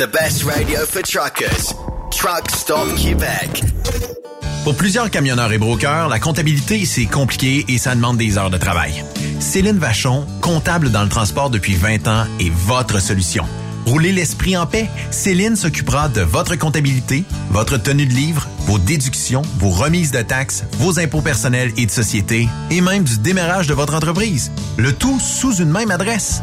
The best radio for truckers. Pour plusieurs camionneurs et brokers, la comptabilité, c'est compliqué et ça demande des heures de travail. Céline Vachon, comptable dans le transport depuis 20 ans, est votre solution. Roulez l'esprit en paix. Céline s'occupera de votre comptabilité, votre tenue de livre, vos déductions, vos remises de taxes, vos impôts personnels et de société, et même du démarrage de votre entreprise. Le tout sous une même adresse.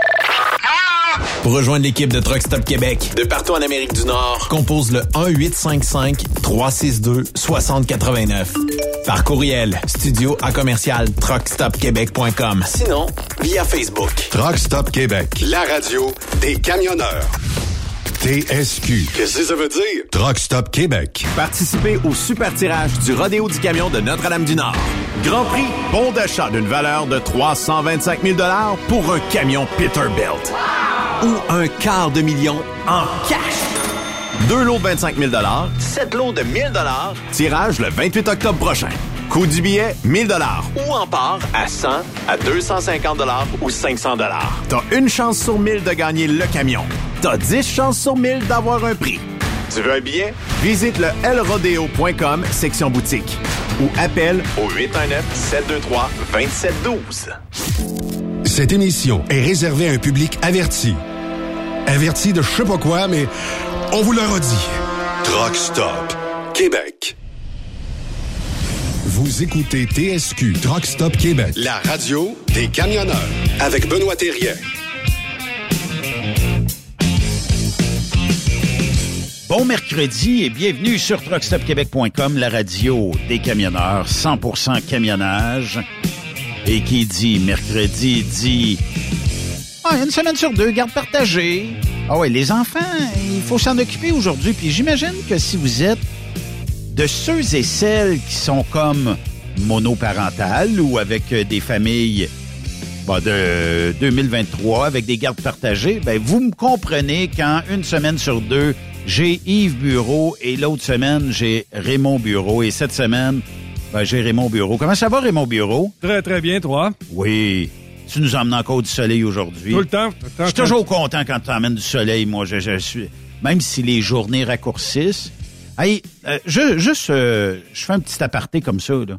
Pour rejoindre l'équipe de Truck Stop Québec, de partout en Amérique du Nord, compose le 1-855-362-6089. Par courriel, studio à commercial truckstopquebec.com. Sinon, via Facebook. Truck Stop Québec, la radio des camionneurs. TSQ. Qu'est-ce que ça veut dire? Truck Stop Québec. Participez au super tirage du Rodéo du Camion de Notre-Dame-du-Nord. Grand prix, bon d'achat d'une valeur de 325 000 pour un camion Peterbilt. Ou un quart de million en cash. Deux lots de 25 000 sept lots de 1000 tirage le 28 octobre prochain. Coût du billet, 1000 Ou en part à 100, à 250 ou 500 T'as une chance sur 1000 de gagner le camion. T'as 10 chances sur 1000 d'avoir un prix. Tu veux un billet? Visite le lrodeo.com, section boutique. Ou appelle au 819-723-2712. Cette émission est réservée à un public averti. Averti de je sais pas quoi, mais on vous le redit. Truck Stop Québec. Vous écoutez TSQ Truck Stop Québec, la radio des camionneurs avec Benoît Thérien. Bon mercredi et bienvenue sur truckstopquebec.com, la radio des camionneurs, 100% camionnage. Et qui dit mercredi dit une semaine sur deux, garde partagée. Ah ouais, les enfants, il faut s'en occuper aujourd'hui. Puis j'imagine que si vous êtes de ceux et celles qui sont comme monoparentales ou avec euh, des familles bah, de 2023 avec des gardes partagées, ben vous me comprenez quand une semaine sur deux, j'ai Yves Bureau et l'autre semaine, j'ai Raymond Bureau. Et cette semaine, ben, j'ai Raymond Bureau. Comment ça va, Raymond Bureau? Très, très bien, toi? Oui. Tu nous emmènes encore du soleil aujourd'hui? Tout le temps. tout le temps. Je suis toujours content quand tu emmènes du soleil, moi. Je, je suis, même si les journées raccourcissent. Hey, euh, je, juste, euh, je fais un petit aparté comme ça. là.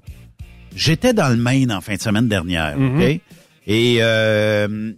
J'étais dans le Maine en fin de semaine dernière, OK? Et euh,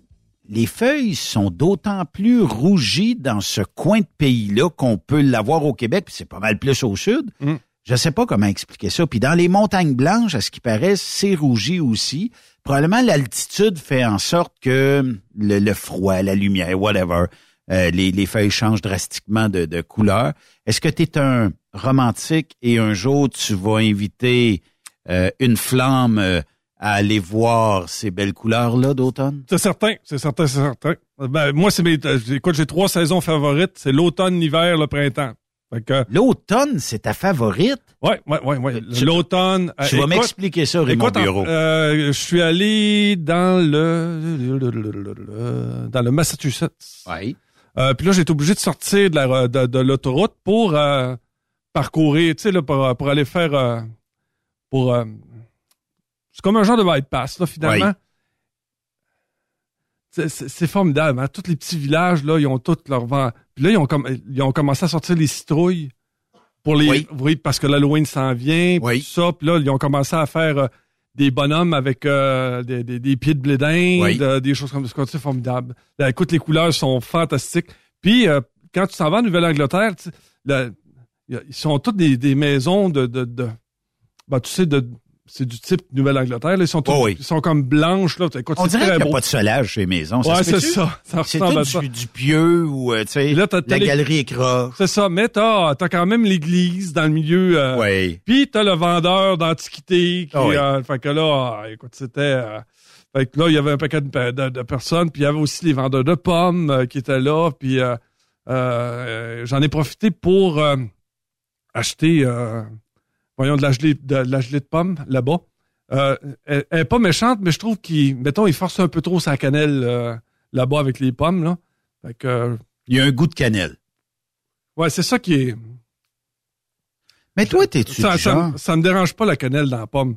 les feuilles sont d'autant plus rougies dans ce coin de pays-là qu'on peut l'avoir au Québec, puis c'est pas mal plus au sud. Mm. Je sais pas comment expliquer ça. Puis dans les montagnes blanches, à ce qui paraît, c'est rougi aussi. Probablement l'altitude fait en sorte que le, froid, la lumière, whatever, euh, les, les feuilles changent drastiquement de, de couleur. Est-ce que tu es un romantique et un jour tu vas inviter euh, une flamme euh, à aller voir ces belles couleurs-là d'automne? C'est certain, c'est certain, c'est certain. Ben, moi, c'est mes, j'ai trois saisons favorites. C'est l'automne, l'hiver, le printemps. Que, L'automne, c'est ta favorite? ouais, ouais, ouais, ouais. Tu- L'automne. euh, Tu vas écoute- m'expliquer ça, Raymond Écoute, Bureau. euh, je suis allé dans le dans le Massachusetts. oui. Euh, puis là, j'ai été obligé de sortir de la de, de l'autoroute pour euh, parcourir, tu sais, là, pour, pour aller faire euh, pour euh, c'est comme un genre de bypass, là, finalement. Oui. C'est- C'est c'est formidable, hein? Tous les petits villages, là, ils ont tous leur vent. Puis là, ils ont, comme, ils ont commencé à sortir les citrouilles pour les. Oui. parce que l'Halloween s'en vient, puis Oui. tout ça. Puis là, ils ont commencé à faire euh, des bonhommes avec euh, des, des, des pieds de blé Oui. euh, des choses comme ça. C'est formidable. Là, écoute, les couleurs sont fantastiques. Puis, euh, quand tu s'en vas en Nouvelle-Angleterre, ils sont toutes des, des maisons de... de, de ben, tu sais, de, c'est du type Nouvelle-Angleterre. Ils sont Oh oui. ils sont comme blanches. Là. Écoute, On dirait qu'il n'y a beau. pas de solage chez les maisons. Ouais, c'est ça. Ça C'est ressemble à tout ça. du, du pieux ou, euh, tu sais, la les- galerie écroche. C'est ça. Mais t'as, t'as quand même l'église dans le milieu. euh, Oui. Puis t'as le vendeur d'antiquité qui, Ah oui. euh, fait que là, ah, écoute, c'était, euh, fait que là, il y avait un paquet de, de- de personnes, puis il y avait aussi les vendeurs de pommes euh, qui étaient là, puis euh, euh, j'en ai profité pour euh, acheter, euh, voyons, de la gelée de, de la gelée de pommes là-bas. Euh, elle, elle est pas méchante, mais je trouve qu'il, mettons, il force un peu trop sa cannelle euh, là-bas avec les pommes, là. Fait que, euh, Il y a un goût de cannelle. ouais, c'est ça qui est. Mais toi, t'es-tu Ça, du ça, ça me dérange pas la cannelle dans la pomme.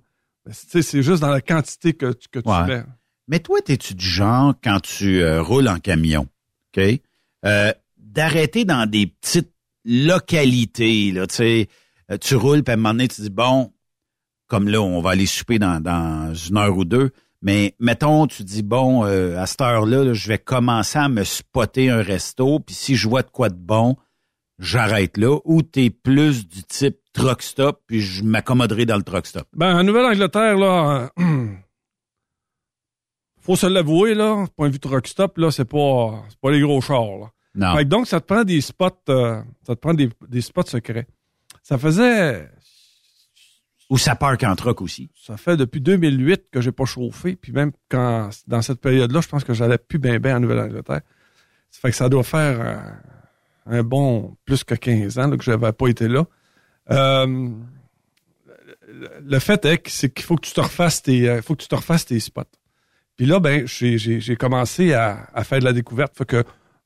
C'est- juste dans la quantité que, tu- que tu Ouais. mets. Mais toi, t'es-tu du genre, quand tu euh, roules en camion, OK, euh, d'arrêter dans des petites localités, là, tu sais, tu roules, puis à un moment donné, tu dis, bon, comme là, on va aller souper dans, dans une heure ou deux, mais mettons, tu dis, bon, euh, à cette heure-là, là, je vais commencer à me spotter un resto, puis si je vois de quoi de bon, j'arrête là, ou t'es plus du type truck stop, puis je m'accommoderai dans le truck stop? Ben, en Nouvelle-Angleterre, là, euh, faut se l'avouer, là, point de vue truck stop, là, c'est pas, c'est pas les gros chars, là. Non. Fait que donc, ça te prend des spots, euh, ça te prend des, des spots secrets. Ça faisait, Ou ça parque en truck aussi. ça fait depuis 2008 que j'ai pas chauffé, puis même quand, dans cette période-là, je pense que j'allais plus bien bien en Nouvelle-Angleterre. Ça fait que ça doit faire un bon plus que 15 ans là, que j'avais pas été là. Euh, le- fait est que c'est qu'il faut que tu te refasses tes, euh, faut que tu te refasses tes spots. Puis là, ben, j'ai, commencé à, à faire de la découverte. Fait que,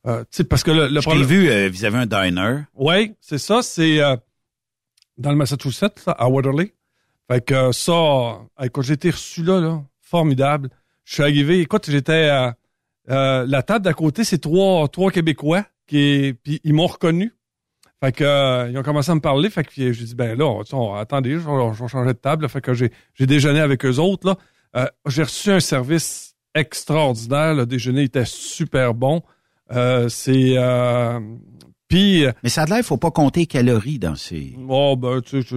euh, parce que le, le Je problème. vu euh, vis-à-vis un diner. Oui, c'est ça. C'est euh, dans le Massachusetts, à Waterloo. Fait que euh, ça, écoute, j'ai été reçu là, formidable. Je suis arrivé, écoute, j'étais euh, euh, la table d'à côté, c'est trois, trois Québécois qui, puis ils m'ont reconnu. Fait que euh, ils ont commencé à me parler. Fait que j'ai dit ben là, attendez, je vais, changer de table. Fait que j'ai déjeuné avec eux autres là. J'ai reçu un service extraordinaire. Le déjeuner était super bon. C'est puis Mais ça a l'air, il faut pas compter les calories dans ces... Oh, ben, tu sais,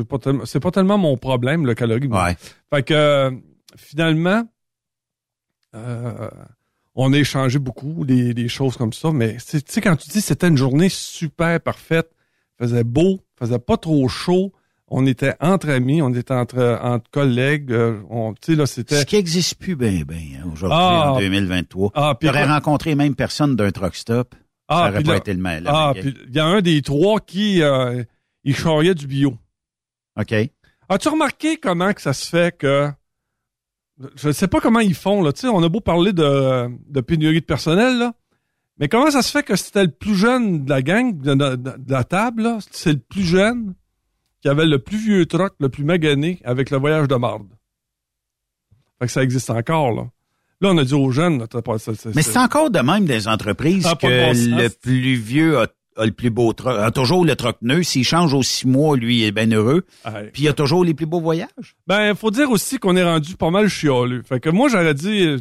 c'est pas, tellement- mon problème, le calorie. Ouais. Fait que, euh, finalement, euh, on a échangé beaucoup des, des choses comme ça, mais tu sais, quand tu dis que c'était une journée super parfaite, faisait beau, faisait pas trop chaud, on était entre amis, on était entre, entre collègues, euh, on, tu sais, là, c'était... Ce qui n'existe plus bien, bien, hein, aujourd'hui, Ah. en 2023. Ah, puis Tu aurais écoute- rencontré les mêmes personnes d'un truck stop. Ah, ça puis pas là- été le même. Ah, puis il y a un des trois qui, euh, il charriait du bio. OK. As-tu remarqué comment que ça se fait que je ne sais pas comment ils font là, tu sais, on a beau parler de, de pénurie de personnel là, mais comment ça se fait que c'était le plus jeune de la gang de, de- de la table là, c'est le plus jeune qui avait le plus vieux truck, le plus magané avec le voyage de marde? Fait que ça existe encore là. Là, on a dit aux jeunes, Mais c'est encore de même des entreprises Ça a que bon le plus vieux a, a le plus beau a toujours le truck neuf. S'il change aux six mois, lui, il est bien heureux. Puis il a toujours les plus beaux voyages. Ben, faut dire aussi qu'on est rendu pas mal chialeux. Fait que moi, j'aurais dit, euh,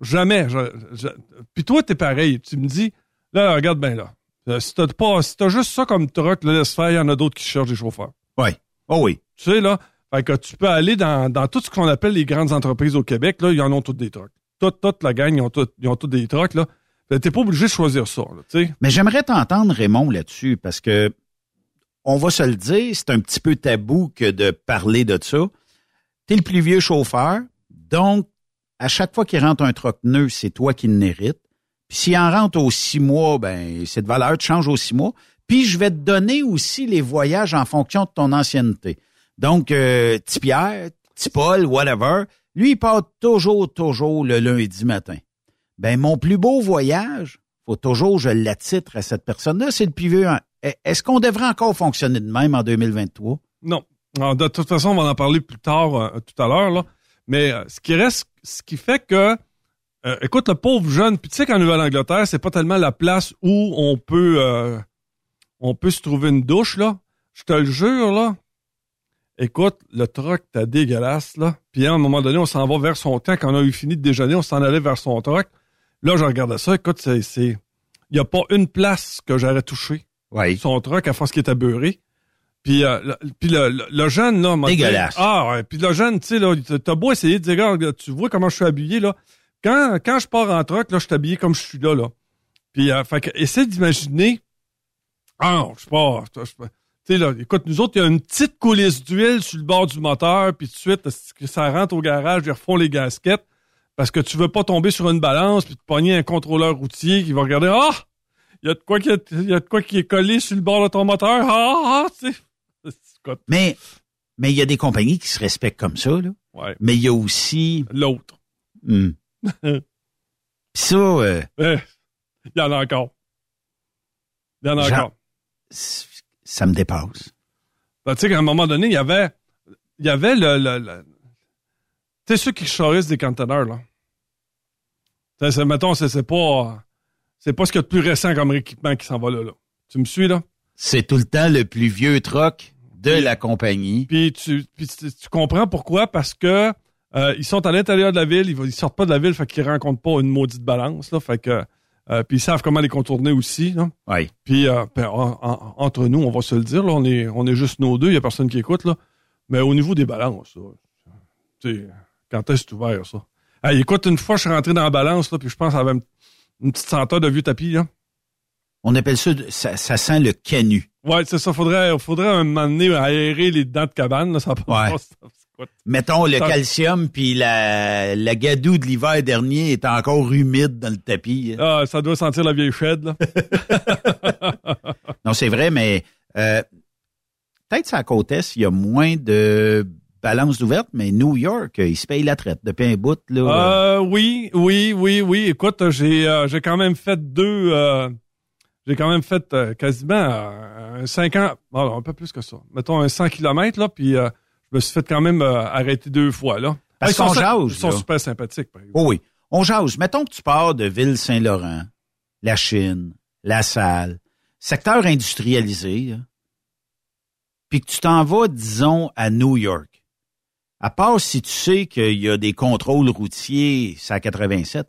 jamais. je- je- Puis toi, t'es pareil. Tu me dis, là, regarde bien là. Euh, Si t'as pas, si t'as juste ça comme truck, là, laisse faire, il y en a d'autres qui cherchent des chauffeurs. Oui. Oh oui. Tu sais, là, fait que tu peux aller dans, dans tout ce qu'on appelle les grandes entreprises au Québec, là, ils en ont toutes des trucks. Toute, toute la gang, ils ont, toutes- ils ont tous des trucks, là. T'es pas obligé de choisir ça, là. Mais j'aimerais t'entendre, Raymond, là-dessus, parce que on va se le dire, c'est un petit peu tabou que de parler de ça. T'es le plus vieux chauffeur, donc à chaque fois qu'il rentre un truck neuf, c'est toi qui l'hérite. Puis s'il en rentre aux six mois, ben cette valeur te change aux six mois. Puis je vais te donner aussi les voyages en fonction de ton ancienneté. Donc, euh, petit Pierre, petit Paul, whatever, lui, il part toujours, toujours le lundi matin. Ben, mon plus beau voyage, faut toujours, je l'attitre à cette personne-là, c'est le plus vieux. Est-ce qu'on devrait encore fonctionner de même en 2023? Non. Alors, de toute façon, on va en parler plus tard, euh, tout à l'heure, là. Mais euh, ce qui reste, ce qui fait que, euh, écoute, le pauvre jeune, puis tu sais qu'en Nouvelle-Angleterre, c'est pas tellement la place où on peut, on peut se trouver une douche, là. Je te le jure, là. Écoute, le truck, t'as dégueulasse, là. Puis à un moment donné, on s'en va vers son temps. Quand on a eu fini de déjeuner, on s'en allait vers son truck. Là, je regardais ça. Écoute, c'est, c'est, il y a pas une place que j'aurais touché Oui. son truck à force qu'il était beurré. Puis, euh, le, puis le, le- le jeune, là... m'a dit- Dégueulasse. Ah, ouais. Puis le jeune, tu sais, là, t'as beau essayer de dire, regarde, tu vois comment je suis habillé, là. Quand, quand je pars en truck, là, je suis habillé comme je suis là, là. Puis, euh, fait que, essaie d'imaginer... Ah je sais pas... je là, écoute, nous autres, il y a une petite coulisse d'huile sur le bord du moteur, puis tout de suite, ça rentre au garage, ils refont les gasquettes, parce que tu veux pas tomber sur une balance, puis te pogner un contrôleur routier qui va regarder, ah! Il y a de quoi qui il y a de quoi qui est collé sur le bord de ton moteur. Ah, ah, tu sais. Écoute, Mais mais il y a des compagnies qui se respectent comme ça, là. Ouais. Mais il y a aussi... L'autre. hmm. Puis ça, euh, Il y en a encore. Il y en a encore. Ça me dépasse. Ben, tu sais qu'à un moment donné, il y avait, il y avait le, le, le- tu sais, ceux qui charissent des conteneurs, là. C'est- mettons, c'est, c'est pas, c'est pas ce qu'il y a de plus récent comme équipement qui s'en va là, là. Tu me suis, là? C'est tout le temps le plus vieux truck de la compagnie. Puis tu, puis tu, tu comprends pourquoi? Parce que euh, ils sont à l'intérieur de la ville, ils, ils sortent pas de la ville, fait qu'ils rencontrent pas une maudite balance, là. Fait que, euh, puis ils savent comment les contourner aussi, là. Oui. Puis euh, ben, en- en- entre nous, on va se le dire, là, on est, on est juste nos deux, il y a personne qui écoute, là. Mais au niveau des balances, sais, quand est-ce que c'est ouvert, ça? Hey, écoute, une fois, je suis rentré dans la balance, là, puis je pense qu'il y avait une, une petite senteur de vieux tapis, là. On appelle ça, ça, ça sent le canut. Ouais, c'est ça, faudrait, faudrait un moment donné aérer les dents de cabane, là, ça. Ouais. ça- écoute. Mettons, le calcium puis la, la gadoue de l'hiver dernier est encore humide dans le tapis. Ah, ça doit sentir la vieille shed, là. Non, c'est vrai, mais euh, peut-être la côte est, il y a moins de balance ouverte, mais New York, euh, ils se payent la traite depuis un bout. Là, Euh, oui, oui, oui, oui. Écoute, j'ai euh, j'ai quand même fait deux. j'ai quand même fait quasiment un 5 ans, bon, un peu plus que ça. Mettons un 100 km, là, puis euh, je me suis fait quand même euh, arrêter deux fois, là. Parce Ils sont jase, Ils sont là. super sympathiques, par exemple. Oh oui. On jase. Mettons que tu pars de Ville-Saint-Laurent, la Chine, la Salle, secteur industrialisé, puis que tu t'en vas, disons, à New York. À part si tu sais qu'il y a des contrôles routiers, c'est à 87,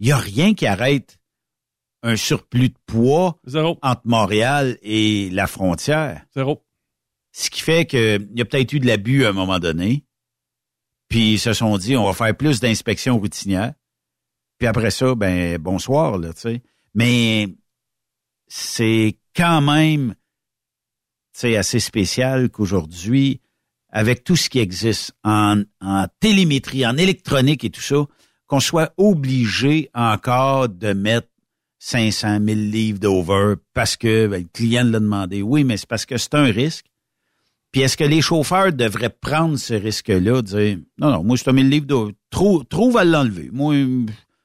il n'y a rien qui arrête un surplus de poids Zéro, entre Montréal et la frontière. zéro. Ce qui fait qu'il y a peut-être eu de l'abus à un moment donné. Puis ils se sont dit, on va faire plus d'inspections routinières. Puis après ça, ben bonsoir, là, tu sais. Mais c'est quand même, tu assez spécial qu'aujourd'hui, avec tout ce qui existe en, en télémétrie, en électronique et tout ça, qu'on soit obligé encore de mettre 500 000 livres d'over parce que ben, le client l'a demandé. Oui, mais c'est parce que c'est un risque. Puis est-ce que les chauffeurs devraient prendre ce risque-là, dire non, non, moi je te mets le livre d'over. Trouve, trouve à l'enlever. Moi,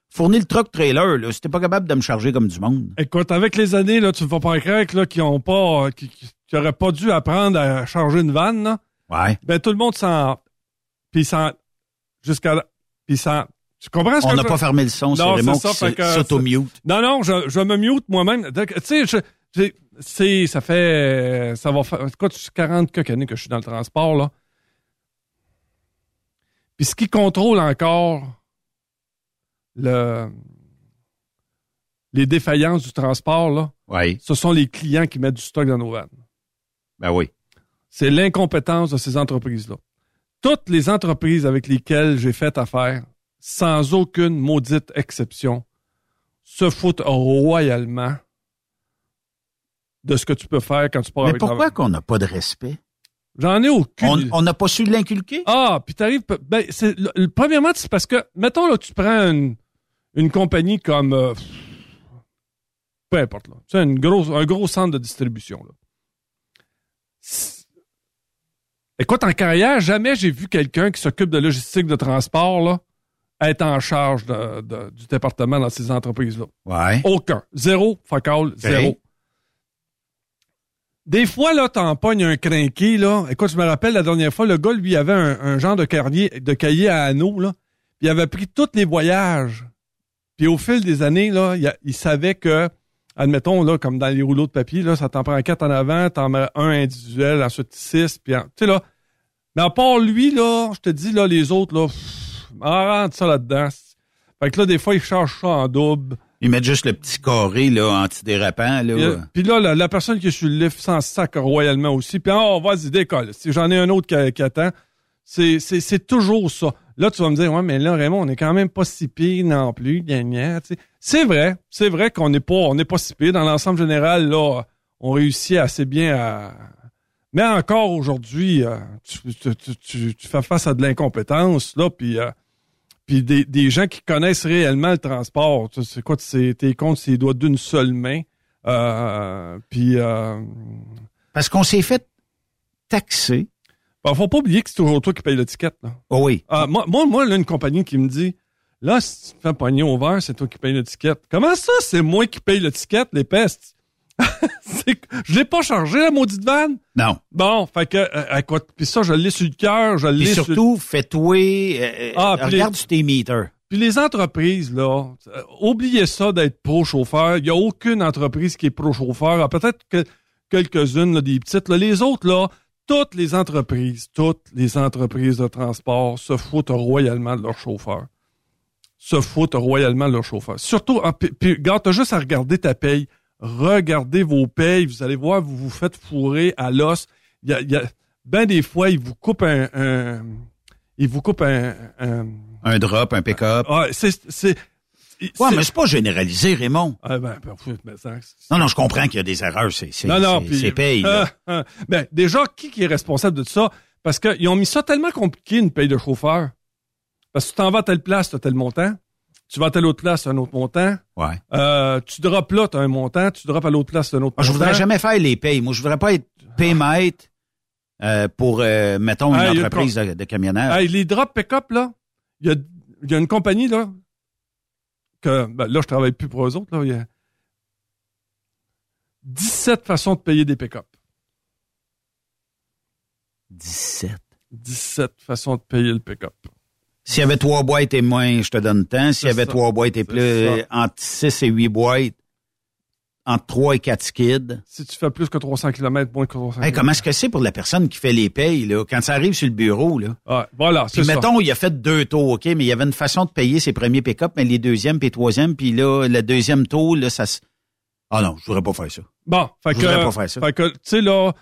fournis le truck trailer, là, si t'es pas capable de me charger comme du monde. Écoute, avec les années, là, tu ne vas pas que, là, qui ont pas, qui, qui, qui auraient pas dû apprendre à charger une vanne, là. Ouais. Ben, tout le monde s'en, puis s'en, jusqu'à, puis s'en, Tu comprends ce On n'a je- pas fermé le son, c'est Raymond ça, qui s'auto-mute. Non, non, je, je me mute moi-même. Tu sais, je- j'ai- c'est, ça fait, ça va faire, c'est 40 quelques années que je suis dans le transport, là. Puis ce qui contrôle encore le, les défaillances du transport, là, Oui, ce sont les clients qui mettent du stock dans nos vannes. ben oui. C'est l'incompétence de ces entreprises-là. Toutes les entreprises avec lesquelles j'ai fait affaire, sans aucune maudite exception, se foutent royalement de ce que tu peux faire quand tu pars Mais avec pourquoi qu'on n'a pas de respect? J'en ai aucune. On n'a pas su l'inculquer? Ah, puis t'arrives. Ben, c'est, le- le- premièrement, c'est parce que, mettons, là, tu prends une, une compagnie comme. euh, peu importe, là. Tu sais, une grosse, un gros centre de distribution, là. Écoute, en carrière, jamais j'ai vu quelqu'un qui s'occupe de logistique de transport, là, être en charge de- de- du département dans ces entreprises-là. Ouais. Aucun. Zéro, focal, zéro. Des fois, là, t'en pognes un crinqué, là. Écoute, je me rappelle la dernière fois, le gars, lui, avait un, un genre de, de cahier à anneaux, là. Il avait pris tous les voyages. Puis au fil des années, là, il, savait que, admettons, là, comme dans les rouleaux de papier, là, ça t'en prend quatre en avant, t'en mets un individuel, ensuite six, puis tu sais, là. Mais à part lui, là, je te dis, là, les autres, là, pff, en rentre ça là-dedans. Fait que là, des fois, ils chargent ça en double. Ils mettent juste le petit carré, là, antidérapant, là. Puis, euh, Puis là, la, personne qui est sur le lift s'en sac royalement aussi. Puis oh, vas-y, décolle. Si j'en ai un autre qui, attend, c'est, toujours ça. Là, tu vas me dire, ouais, mais là, Raymond, on est quand même pas si pire non plus. Sais. C'est vrai. C'est vrai qu'on n'est pas, on n'est pas si pire. Dans l'ensemble général, là, on réussit assez bien à. Mais encore aujourd'hui, euh, tu fais face à de l'incompétence, là, puis. euh, puis des, des gens qui connaissent réellement le transport. Tu sais, C'est quoi, t'es compte ses doigts d'une seule main. Euh, puis, euh, Parce qu'on s'est fait taxer. ben, faut pas oublier que c'est toujours toi qui paye l'étiquette. Là. Oh oui. Ah, moi, moi, moi, là, une compagnie qui me dit, là, si tu te fais pogner au vert, c'est toi qui paye l'étiquette. Comment ça, c'est moi qui paye l'étiquette, les pestes? Je l'ai pas chargé, la maudite vanne. Non. Bon, fait que, euh, écoute, puis ça, je l'ai sur le cœur, je l'ai sur surtout, fais-toi... euh, Ah, euh, puis regarde les- sur tes meters. Puis les entreprises, là, euh, oubliez ça d'être pro-chauffeur. Il n'y a aucune entreprise qui est pro-chauffeur. Ah, Peut-être que quelques-unes, des petites. là. Les autres, là, toutes les entreprises, toutes les entreprises de transport se foutent royalement de leurs chauffeurs. Se foutent royalement de leurs chauffeurs. Surtout, ah, puis, puis, regarde, t'as juste à regarder ta paye. Regardez vos payes. Vous allez voir, vous vous faites fourrer à l'os. Il y a, il y a- ben des fois, ils vous coupent un... un ils vous coupent un- un Un drop, un pick-up. ah, c'est. c'est Ouais, mais c'est pas généralisé, Raymond. Ah, ben, ben, ça- Non, non, je comprends qu'il y a des erreurs. C'est c'est- Non, non, c'est- paye. Ah, ben, déjà, qui, qui est responsable de ça? Parce qu'ils ont mis ça tellement compliqué, une paye de chauffeur. Parce que tu t'en vas à telle place, tu as tel montant. Tu vas à telle autre place, un autre montant. Ouais. Euh, tu drops là, tu as un montant. Tu drops à l'autre place, un autre Moi, je montant. voudrais jamais faire les payes. Moi, je voudrais pas être paymètre euh, pour, euh, mettons, une Ah, entreprise de, de camionneurs. Hey, les drops pick-up, là, il y a, y a une compagnie, là, que, ben, là, je travaille plus pour eux autres, là, il y a 17 façons de payer des pick-up. 17. 17 façons de payer le pick-up. S'il y avait trois boîtes et moins, je te donne tant. S'il y avait ça. trois boîtes et plus, ça. entre 6 et 8 boîtes, entre 3 et 4 skids. Si tu fais plus que 300 km, moins que 300 Hey, km. comment est-ce que c'est pour la personne qui fait les payes, là, quand ça arrive sur le bureau, là? Ouais, voilà, c'est ça. mettons, il a fait deux tours, OK, mais il y avait une façon de payer ses premiers pick-up, mais les deuxièmes puis les troisièmes, puis là, le deuxième tour, là, ça se... Ah non, je voudrais pas faire ça. Bon, fait Je que, voudrais pas faire ça. fait que, tu sais, là,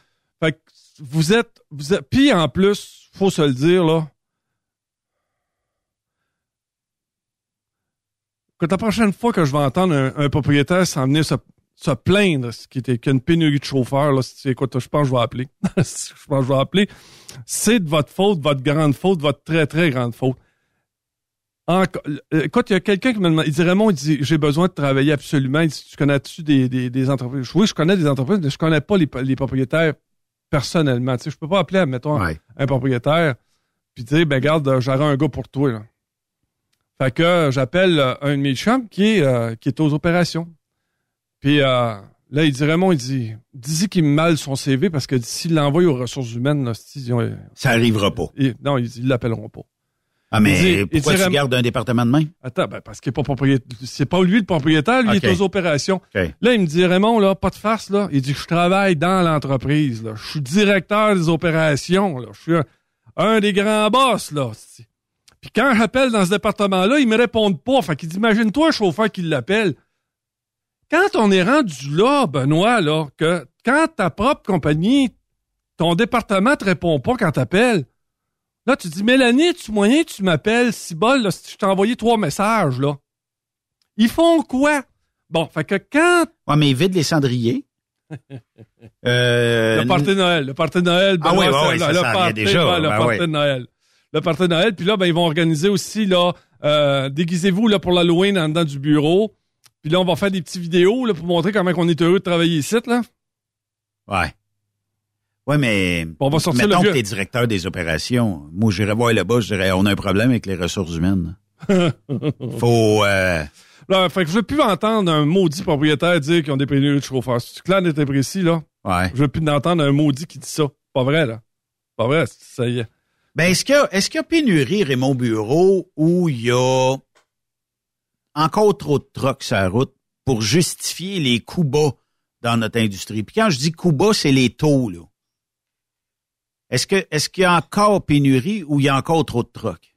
fait que vous êtes, vous êtes, puis en plus, faut se le dire, là, la prochaine fois que je vais entendre un, un propriétaire s'en venir se, se plaindre ce qui était qu'il y a une pénurie de chauffeurs, là, écoute, je pense que je vais appeler. je pense que je vais appeler. C'est de votre faute, votre grande faute, votre très, très grande faute. Enco- euh, écoute, il y a quelqu'un qui me demande, il dit Raymond, il dit, j'ai besoin de travailler absolument. Il dit, tu connais-tu des, des, des entreprises? Oui, je connais des entreprises, mais je connais pas les, les propriétaires personnellement. Tu sais, je peux pas appeler, mettons, Ouais. un propriétaire, puis dire, ben garde, j'aurai un gars pour toi. Là. Fait que euh, j'appelle euh, un de mes chums qui est, euh, qui est aux opérations. Puis euh, là, il dit, Raymond, il dit, dis qu'il me mal son CV parce que s'il l'envoie aux ressources humaines, là, c'est- ils ont- Ça arrivera pas. ils- non, ils ils l'appelleront pas. Ah, mais Il dit- il pourquoi tu gardes un département de main? Attends, ben parce qu'il est pas propriétaire. C'est pas lui le propriétaire, lui il est aux opérations. Là, il me dit Raymond, là, pas de farce, là. Il dit je travaille dans l'entreprise, là. Je suis directeur des opérations, là. Je suis un, un des grands boss, là. Puis quand j'appelle dans ce département-là, ils me répondent pas. Fait qu'il dit Imagine-toi un chauffeur qui l'appelle. Quand on est rendu là, Benoît, là, que quand ta propre compagnie, ton département te répond pas quand t'appelles, là, tu dis Mélanie, tu moyen, tu m'appelles, si bol, là, je t'ai envoyé trois messages, là? Ils font quoi? Bon, fait que quand Ouais, mais vide les cendriers. euh, Le party de Noël. Le party de Noël. Ah Benoît, oui, oui, là, ça party, déjà, ouais, le ben party de Noël. Le party de Noël. Puis là, ben, ils vont organiser aussi, là, euh, déguisez-vous, là, pour l'Halloween en dedans du bureau. Puis là, on va faire des petites vidéos, là, pour montrer comment on est heureux de travailler ici, là. Ouais. Ouais, mais. On va sortir mettons le que t'es directeur des opérations. Moi, j'irais voir le bas, je dirais, on a un problème avec les ressources humaines. Faut, euh, Là, fait que je veux plus entendre un maudit propriétaire dire qu'ils ont des pénuries de chauffeurs. C'est clair, net et précis, là? ouais. Je veux plus entendre un maudit qui dit ça. Pas vrai, là. Pas vrai, ça y est. Ben, est-ce qu'il y a, y pénurie, Raymond Bureau, où il y a encore trop de trucks sur la route pour justifier les coups bas dans notre industrie? Puis quand je dis coups bas, c'est les taux, là. Est-ce qu'il y a encore pénurie ou il y a encore trop de trucks?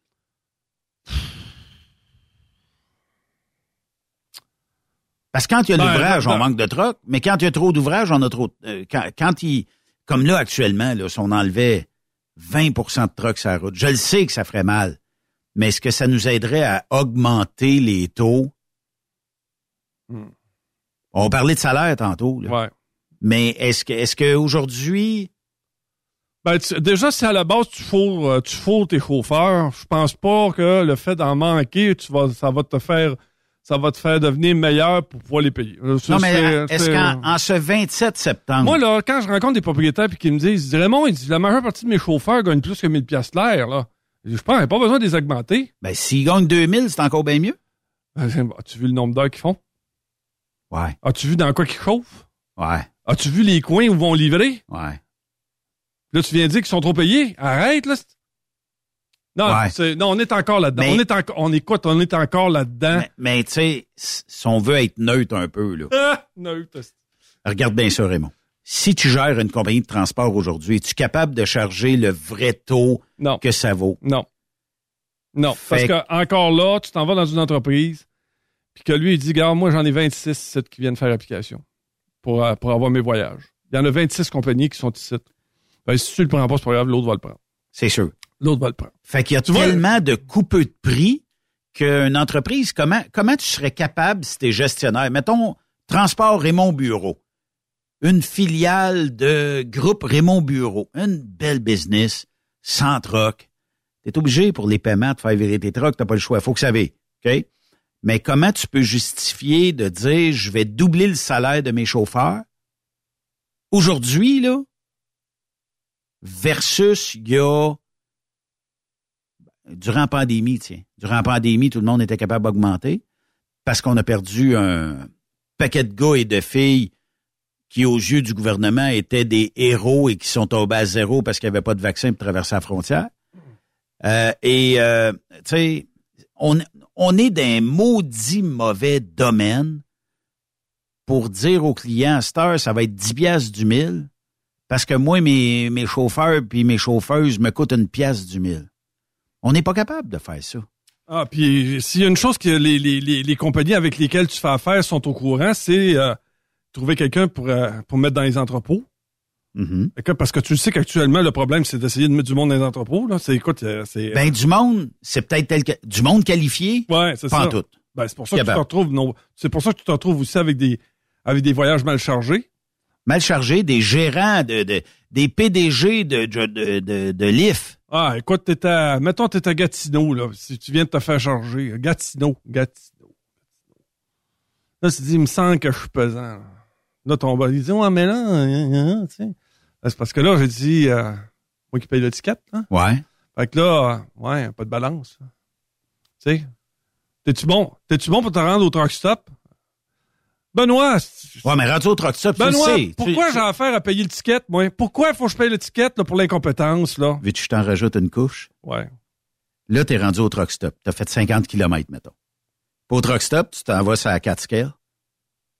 Parce que quand il y a Ben, l'ouvrage, on ben- manque de trucks, mais quand il y a trop d'ouvrages, on a trop. euh, quand, quand il, comme là actuellement, là, si on enlevait 20% de trucks sur la route, je le sais que ça ferait mal, mais est-ce que ça nous aiderait à augmenter les taux? Hmm. On parlait de salaire tantôt, là. Ouais. mais est-ce que, est-ce que aujourd'hui, Ben, tu- déjà, si à la base, tu fourres, euh, tu fourres tes chauffeurs, je pense pas que le fait d'en manquer, tu vas, ça va te faire, ça va te faire devenir meilleur pour pouvoir les payer. Euh, non, mais est-ce qu'en en ce 27 septembre, Moi, là, quand je rencontre des propriétaires puis qu'ils me disent, Raymond, la majeure partie de mes chauffeurs gagnent plus que 1000 piastres l'air, là. Je pense, pas besoin de les augmenter. ben, s'ils gagnent 2000, c'est encore bien mieux? Ben, As-tu vu le nombre d'heures qu'ils font? Ouais, As-tu vu dans quoi qu'ils chauffent? ouais, As-tu vu les coins où ils vont livrer? ouais. Là, tu viens de dire qu'ils sont trop payés. Arrête, là. Non, Ouais. non, on est encore là-dedans. On est encore, on écoute, on est encore là-dedans. Mais, mais tu sais, si on veut être neutre un peu, là, Ah, neutre. regarde bien ça, Raymond. Si tu gères une compagnie de transport aujourd'hui, es-tu capable de charger le vrai taux Non, que ça vaut? non. Non, Fait parce que encore là, tu t'en vas dans une entreprise, puis que lui, il dit, regarde, moi, j'en ai 26 ici qui viennent faire application pour, euh, pour avoir mes voyages. Il y en a 26 compagnies qui sont ici. Ben, si tu le prends pas, c'est pas grave, l'autre va le prendre. C'est sûr. L'autre va le prendre. Fait qu'il y a Tu vois- tellement de coupeux de prix qu'une entreprise, comment, comment tu serais capable si tu es gestionnaire? Mettons, Transport Raymond Bureau. Une filiale de groupe Raymond Bureau. Une belle business, sans troc. Tu es obligé pour les paiements de faire virer tes trocs, t'as pas le choix. Faut que ça aille. OK? Mais comment tu peux justifier de dire je vais doubler le salaire de mes chauffeurs? Aujourd'hui, là, versus il y a durant la pandémie, tiens. Durant la pandémie, tout le monde était capable d'augmenter parce qu'on a perdu un paquet de gars et de filles qui, aux yeux du gouvernement, étaient des héros et qui sont tombés à zéro parce qu'il n'y avait pas de vaccin pour traverser la frontière. Euh, et, euh, tu sais, on, on est dans un maudit mauvais domaine pour dire aux clients, à cette heure, ça va être 10 piastres du mille parce que moi, mes, mes chauffeurs puis mes chauffeuses me coûtent une pièce du mille. On n'est pas capable de faire ça. Ah, puis s'il y a une chose que les, les, les, les compagnies avec lesquelles tu fais affaire sont au courant, c'est euh, trouver quelqu'un pour, euh, pour mettre dans les entrepôts. Mhm. Que- Parce que tu sais qu'actuellement, le problème, c'est d'essayer de mettre du monde dans les entrepôts. Là. C'est, écoute, euh, c'est... Ben, du monde, c'est peut-être tel que, du monde qualifié, ouais, c'est pas ça. en tout. Ben, c'est pour ça que tu te retrouves... Non, c'est pour ça que tu te retrouves aussi avec des, avec des voyages mal chargés. Mal chargé, des gérants, de, de- des PDG de, de, de, de, de l'IF. Ah, écoute, t'es à... Mettons, t'es à Gatineau, là, si tu viens de te faire charger. Gatineau, Gatineau. Là, tu te dis, il me semble que je suis pesant. Là, là ton boss, il dit, ouais, mais là, hein, hein, tu sais. Là, C'est parce que là, j'ai dit, euh, moi qui paye l'étiquette, hein. Ouais. Fait que là, ouais, pas de balance. là. Tu sais, t'es-tu bon? T'es-tu bon pour te rendre au truck stop? Benoît, Ouais, mais rendu au truck stop, tu le Benoît, sais. pourquoi Tu- j'ai affaire à payer l'étiquette, moi? Pourquoi il faut que je paye l'étiquette pour l'incompétence, là? Veux-tu que je t'en rajoute une couche? Ouais. Là, t'es rendu au truck stop. T'as fait 50 km, mettons. Puis au truck stop, tu t'en vas sur la 4 scale.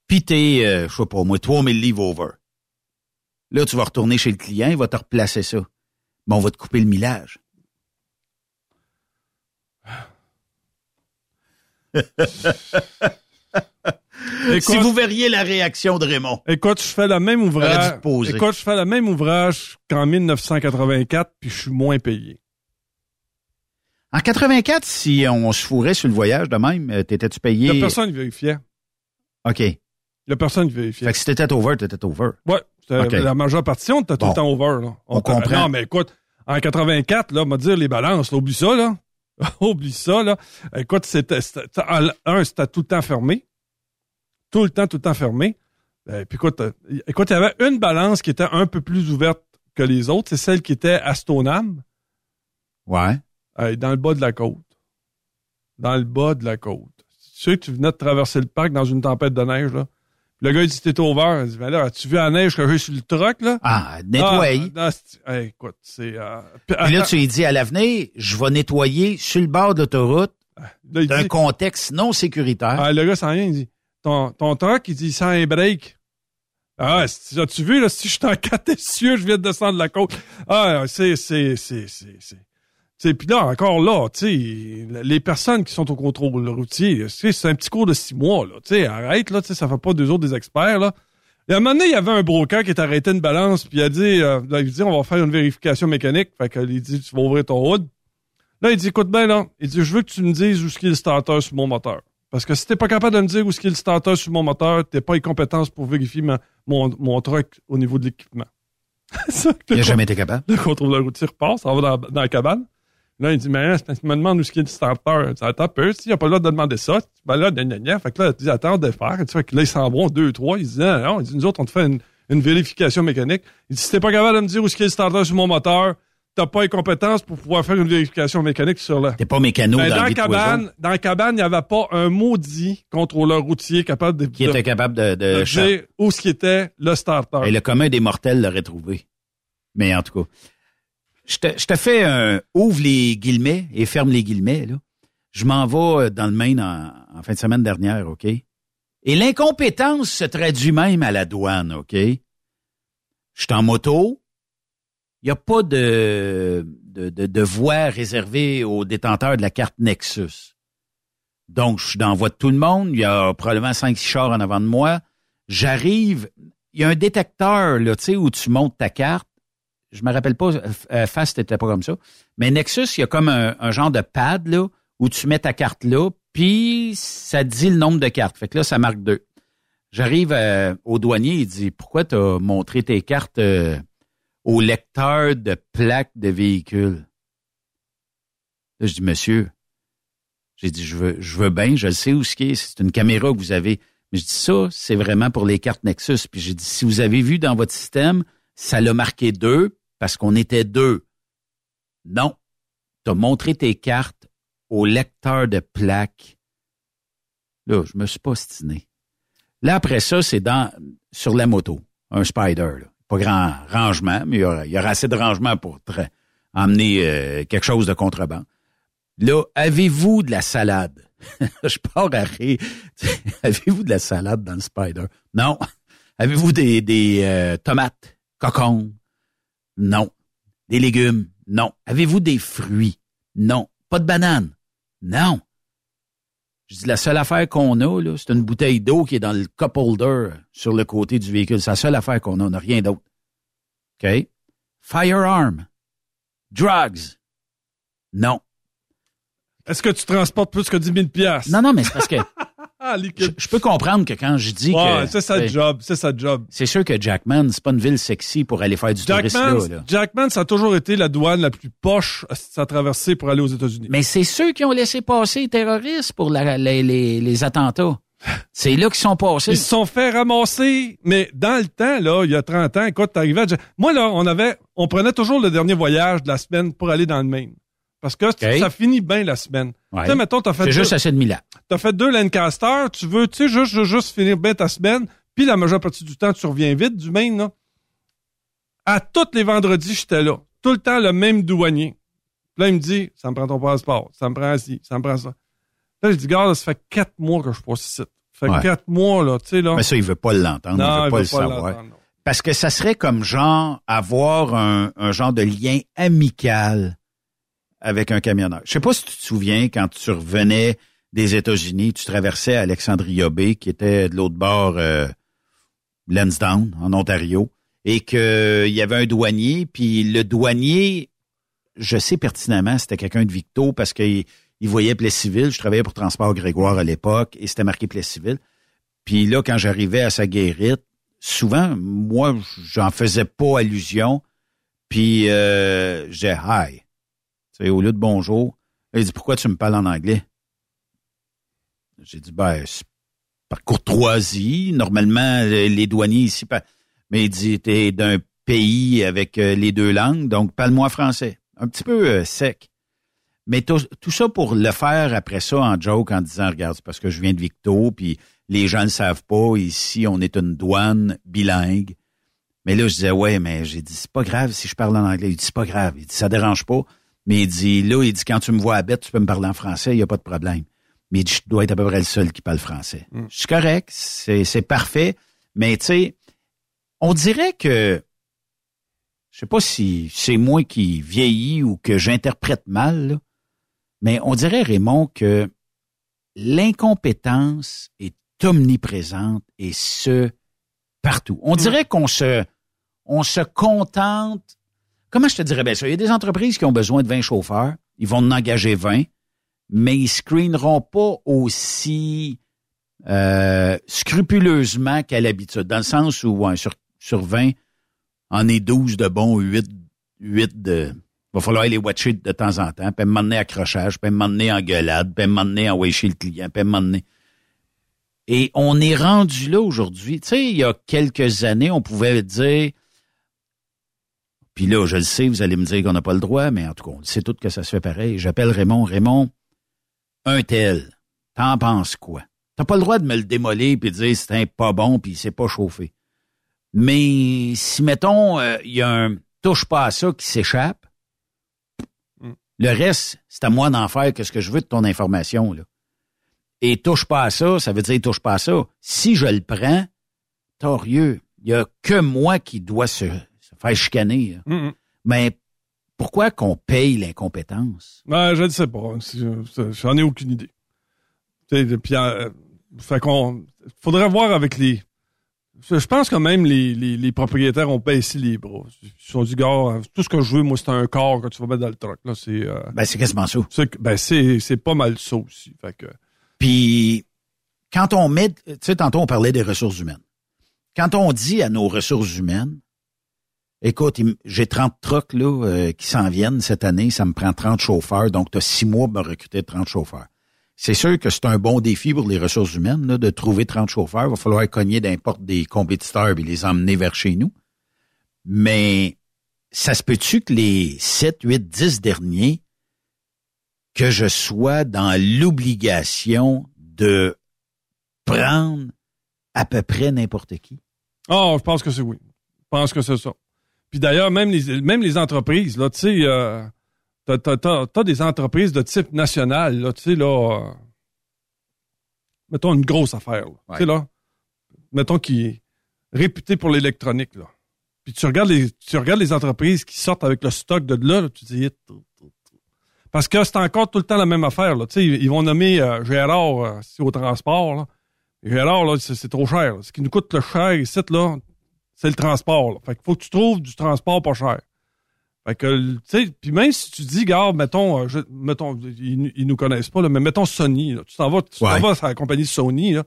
Puis t'es, euh, je sais pas, au moins 3000 livres over. Là, tu vas retourner chez le client, il va te replacer ça. Bon, on va te couper le millage. Écoute, si vous verriez la réaction de Raymond. écoute, je fais le même ouvrage. Écoute, je fais le même ouvrage qu'en 1984, puis je suis moins payé. En 84, si on se fourrait sur le voyage de même, euh, t'étais-tu payé? a personne qui vérifiait. OK. Il y a personne qui vérifiait. Fait que si t'étais over, t'étais over. Ouais, la majeure partie, on était tout le temps over. Là. On comprend. Non, mais écoute, en 84, là, m'a dire les balances, là, oublie ça, là. oublie ça, là. Écoute, c'était, un, c'était tout le temps fermé. Tout le temps, tout le temps fermé. Euh, puis écoute, euh, écoute, il y avait une balance qui était un peu plus ouverte que les autres. C'est celle qui était à Stoneham, Ouais. euh, dans le bas de la côte. Dans le bas de la côte. Tu sais que tu venais de traverser le parc dans une tempête de neige, là. Puis le gars, il dit, t'es over. Il dit, ben là, as-tu vu la neige que j'ai sur le truck, là? Ah, nettoyer. Ah, écoute, c'est. euh, puis, Puis là, tu lui dis à l'avenir, je vais nettoyer sur le bord de l'autoroute d'un contexte non sécuritaire. ah, le gars s'en vient, il dit Ton, ton truck, il dit il sent un break. Ah, si- as-tu vu, là, si je suis en quatre essieux, je viens de descendre la côte. Ah, c'est, c'est, c'est, c'est, c'est. Puis là, encore là, tu les personnes qui sont au contrôle routier, c'est un petit cours de six mois, là. Tu arrête, là, tu ça fait pas deux autres des experts, là. Et à un moment donné, il y avait un broker qui est arrêté une balance, puis il a dit, euh, là, il dit, on va faire une vérification mécanique. Fait que, il dit, tu vas ouvrir ton hood. Là, il dit, écoute bien, là. Il dit, je veux que tu me dises où est-ce qu'il est le starter sur mon moteur. Parce que si t'es pas capable de me dire où est-ce qu'il est le starter sur mon moteur, t'es pas les compétences pour vérifier ma- mon, mon truck au niveau de l'équipement. Ça, Il n'a jamais été capable. le contrôleur routier repasse, ça va dans, dans la cabane. Là, il dit, mais hein, qu'il me demande où est-ce qu'il y a le starter. Il dit, attends un peu, s'il a pas le droit de demander ça, ben là, gna, gna, gna. Fait que là, il dit, attends de faire. Tu fait que là, ils s'en vont deux, trois. Il dit, non, non, il dit, nous autres, on te fait une, une vérification mécanique. Il dit, si t'es pas capable de me dire où est-ce qu'il y a le starter sur mon moteur, t'as pas les compétences pour pouvoir faire une vérification mécanique sur le. T'es pas mécano Ben, dans dans, la cabane, dans la cabane, il n'y avait pas un maudit contrôleur routier capable de, Qui de- était capable de, de de dire où ce qui était le starter. Et le commun des mortels l'aurait trouvé. Mais en tout cas, je te, je te fais un ouvre les guillemets et ferme les guillemets. Là. Je m'en vais dans le Maine en, en fin de semaine dernière, OK? Et l'incompétence se traduit même à la douane, OK? Je suis en moto. Il n'y a pas de, de, de, de voie réservée aux détenteurs de la carte Nexus. Donc, je suis dans la voie de tout le monde. Il y a probablement 5-6 chars en avant de moi. J'arrive, il y a un détecteur, là, tu sais, où tu montes ta carte. Je me rappelle pas, euh, Fast n'était pas comme ça. Mais Nexus, il y a comme un, genre de pad, là, où tu mets ta carte là, puis ça dit le nombre de cartes. Fait que là, ça marque deux. J'arrive euh, au douanier, il dit, pourquoi tu as montré tes cartes euh, au lecteur de plaques de véhicule? Là, je dis, monsieur, j'ai dit, je veux, je veux bien, je le sais où ce qui est, c'est une caméra que vous avez. Mais je dis, ça, c'est vraiment pour les cartes Nexus. Puis j'ai dit, si vous avez vu dans votre système, ça l'a marqué deux parce qu'on était deux. Non. Tu as montré tes cartes au lecteur de plaques. Là, je me suis pas stiné. Là, après ça, c'est dans sur la moto, un Spider. Là. Pas grand rangement, mais il y aura, assez de rangement pour emmener euh, quelque chose de contrebande. Là, avez-vous de la salade? je pars à rire. avez-vous de la salade dans le Spider? Non. Avez-vous des, des euh, tomates, cocons? Non. Des légumes? Non. Avez-vous des fruits? Non. Pas de bananes? Non. Je dis, la seule affaire qu'on a, là, c'est une bouteille d'eau qui est dans le cup holder sur le côté du véhicule. C'est la seule affaire qu'on a. On n'a rien d'autre. OK? Firearm. Drugs. Non. Est-ce que tu transportes plus que 10 000 piastres? Non, non, mais c'est parce que je, liquide. je peux comprendre que quand je dis Ouais, que... c'est sa job, c'est sa job. C'est sûr que Jackman, c'est pas une ville sexy pour aller faire du tourisme là, Jackman, là. Jackman, ça a toujours été la douane la plus poche à sa traversée pour aller aux États-Unis. Mais c'est ceux qui ont laissé passer les terroristes pour la- les, les- les attentats. C'est là qu'ils sont passés. Ils se sont fait ramasser, mais dans le temps, là, il y a 30 ans, écoute, t'arrivais à... Moi, là, on avait, on prenait toujours le dernier voyage de la semaine pour aller dans le Maine. Parce que ça finit bien la semaine. Ouais. Tu sais, mettons, t'as fait, C'est deux, juste assez de Milan. t'as fait deux Lancaster, tu veux, tu sais, juste, juste, finir bien ta semaine, puis la majeure partie du temps, tu reviens vite du Maine, là. À tous les vendredis, j'étais là. Tout le temps, le même douanier. Puis là, il me dit, ça me prend ton passeport, ça me prend ci, ça me prend ça. Là, je dis, gars, ça fait quatre mois que je passe ici. Ça fait Ouais. quatre mois, là, tu sais, là. Mais ça, il veut pas l'entendre, il veut pas le savoir. Parce que ça serait comme genre avoir un, un genre de lien amical avec un camionneur. Je sais pas si tu te souviens quand tu revenais des États-Unis, tu traversais Alexandria Bay, qui était de l'autre bord euh, Lansdowne, en Ontario, et qu'il y avait un douanier, puis le douanier, je sais pertinemment, c'était quelqu'un de Victo parce qu'il il voyait Plessisville. Je travaillais pour Transport Grégoire à l'époque et c'était marqué Plessisville. Puis là, quand j'arrivais à sa guérite, souvent, moi, j'en faisais pas allusion. Puis euh, j'ai hi. Sais, au lieu de bonjour. Il dit pourquoi tu me parles en anglais? J'ai dit ben par courtoisie. Normalement, les douaniers ici, mais il dit t'es d'un pays avec euh, les deux langues, donc parle-moi français. Un petit peu euh, sec. Mais tout, tout ça pour le faire après ça en joke en disant regarde, c'est parce que je viens de Victo, puis les gens ne le savent pas. Ici, on est une douane bilingue. Mais là, je disais, ouais, mais j'ai dit, c'est pas grave si je parle en anglais. Il dit, c'est pas grave. Il dit, ça dérange pas. Mais il dit, là, il dit, quand tu me vois à bête, tu peux me parler en français, il n'y a pas de problème. Mais il dit, je dois être à peu près le seul qui parle français. Je suis correct, c'est, parfait. Mais tu sais, on dirait que, je sais pas si c'est moi qui vieillis ou que j'interprète mal, là, mais on dirait, Raymond, que l'incompétence est omniprésente et ce, partout. On dirait qu'on se, on se contente. Comment je te dirais? Bien ça? Il y a des entreprises qui ont besoin de 20 chauffeurs. Ils vont en engager 20, mais ils screeneront pas aussi euh, scrupuleusement qu'à l'habitude. Dans le sens où sur, sur 20, en est 12 de bons, 8, 8 de. va falloir les watcher de temps en temps, puis m'emmener accrochage, puis m'emmener en gueulade, puis m'emmener en chez le client, puis m'emmener. Et on est rendu là aujourd'hui. Tu sais, il y a quelques années, on pouvait dire, puis là, je le sais, vous allez me dire qu'on n'a pas le droit, mais en tout cas, on sait tout que ça se fait pareil. J'appelle Raymond. Raymond, un tel, t'en penses quoi? T'as pas le droit de me le démolir puis de dire c'est un pas bon puis c'est pas chauffé. Mais si, mettons, euh, il y a un touche pas à ça qui s'échappe, Mm. le reste, c'est à moi d'en faire que ce que je veux de ton information, là. Et touche pas à ça, ça veut dire touche pas à ça. Si je le prends, torieux, il y a que moi qui dois se faire chicaner. là. Mm, mm. Mais pourquoi qu'on paye l'incompétence? Ben, je ne sais pas. C'est- c'est- J'en ai aucune idée. Puis, euh, fait qu'on, faudrait voir avec les. Je pense que même les, les, les propriétaires ont baissé les bras. Ils se sont dit, gars, euh, tout ce que je veux, moi, c'est un corps que tu vas mettre dans le truck. Là, c'est, euh, Ben, c'est quasiment ça. ben, c'est, c'est pas mal ça aussi. Fait que, Puis, quand on met, tu sais, tantôt on parlait des ressources humaines. Quand on dit à nos ressources humaines, écoute, j'ai 30 trucks là, euh, qui s'en viennent cette année, ça me prend 30 chauffeurs, donc tu as six mois pour me recruter 30 chauffeurs. C'est sûr que c'est un bon défi pour les ressources humaines là, de trouver 30 chauffeurs. Il va falloir cogner d'importe des compétiteurs et les emmener vers chez nous. Mais ça se peut-tu que les 7, 8, 10 derniers, que je sois dans l'obligation de prendre à peu près n'importe qui? Ah, je pense que c'est oui. Je pense que c'est ça. Puis d'ailleurs, même les, même les entreprises, là, tu sais, euh, t'as, t'as- t'as- t'as des entreprises de type national, là, tu sais, là, euh, mettons une grosse affaire, là, tu sais, là, mettons qui est réputée pour l'électronique, là. Puis tu regardes les, tu regardes les entreprises qui sortent avec le stock de là, là, tu dis, parce que c'est encore tout le temps la même affaire, là, tu sais, ils, vont nommer euh, Gérard euh, au transport, là. Gérard, là, c'est, c'est trop cher. là. Ce qui nous coûte le cher ici, là, c'est le transport. Là. Fait qu'il faut que tu trouves du transport pas cher. Fait que, tu sais, puis même si tu dis, garde, mettons, euh, je- mettons, ils, ils nous connaissent pas, là, mais mettons Sony, là. tu t'en vas, tu t'en Ouais. vas à la compagnie Sony, là.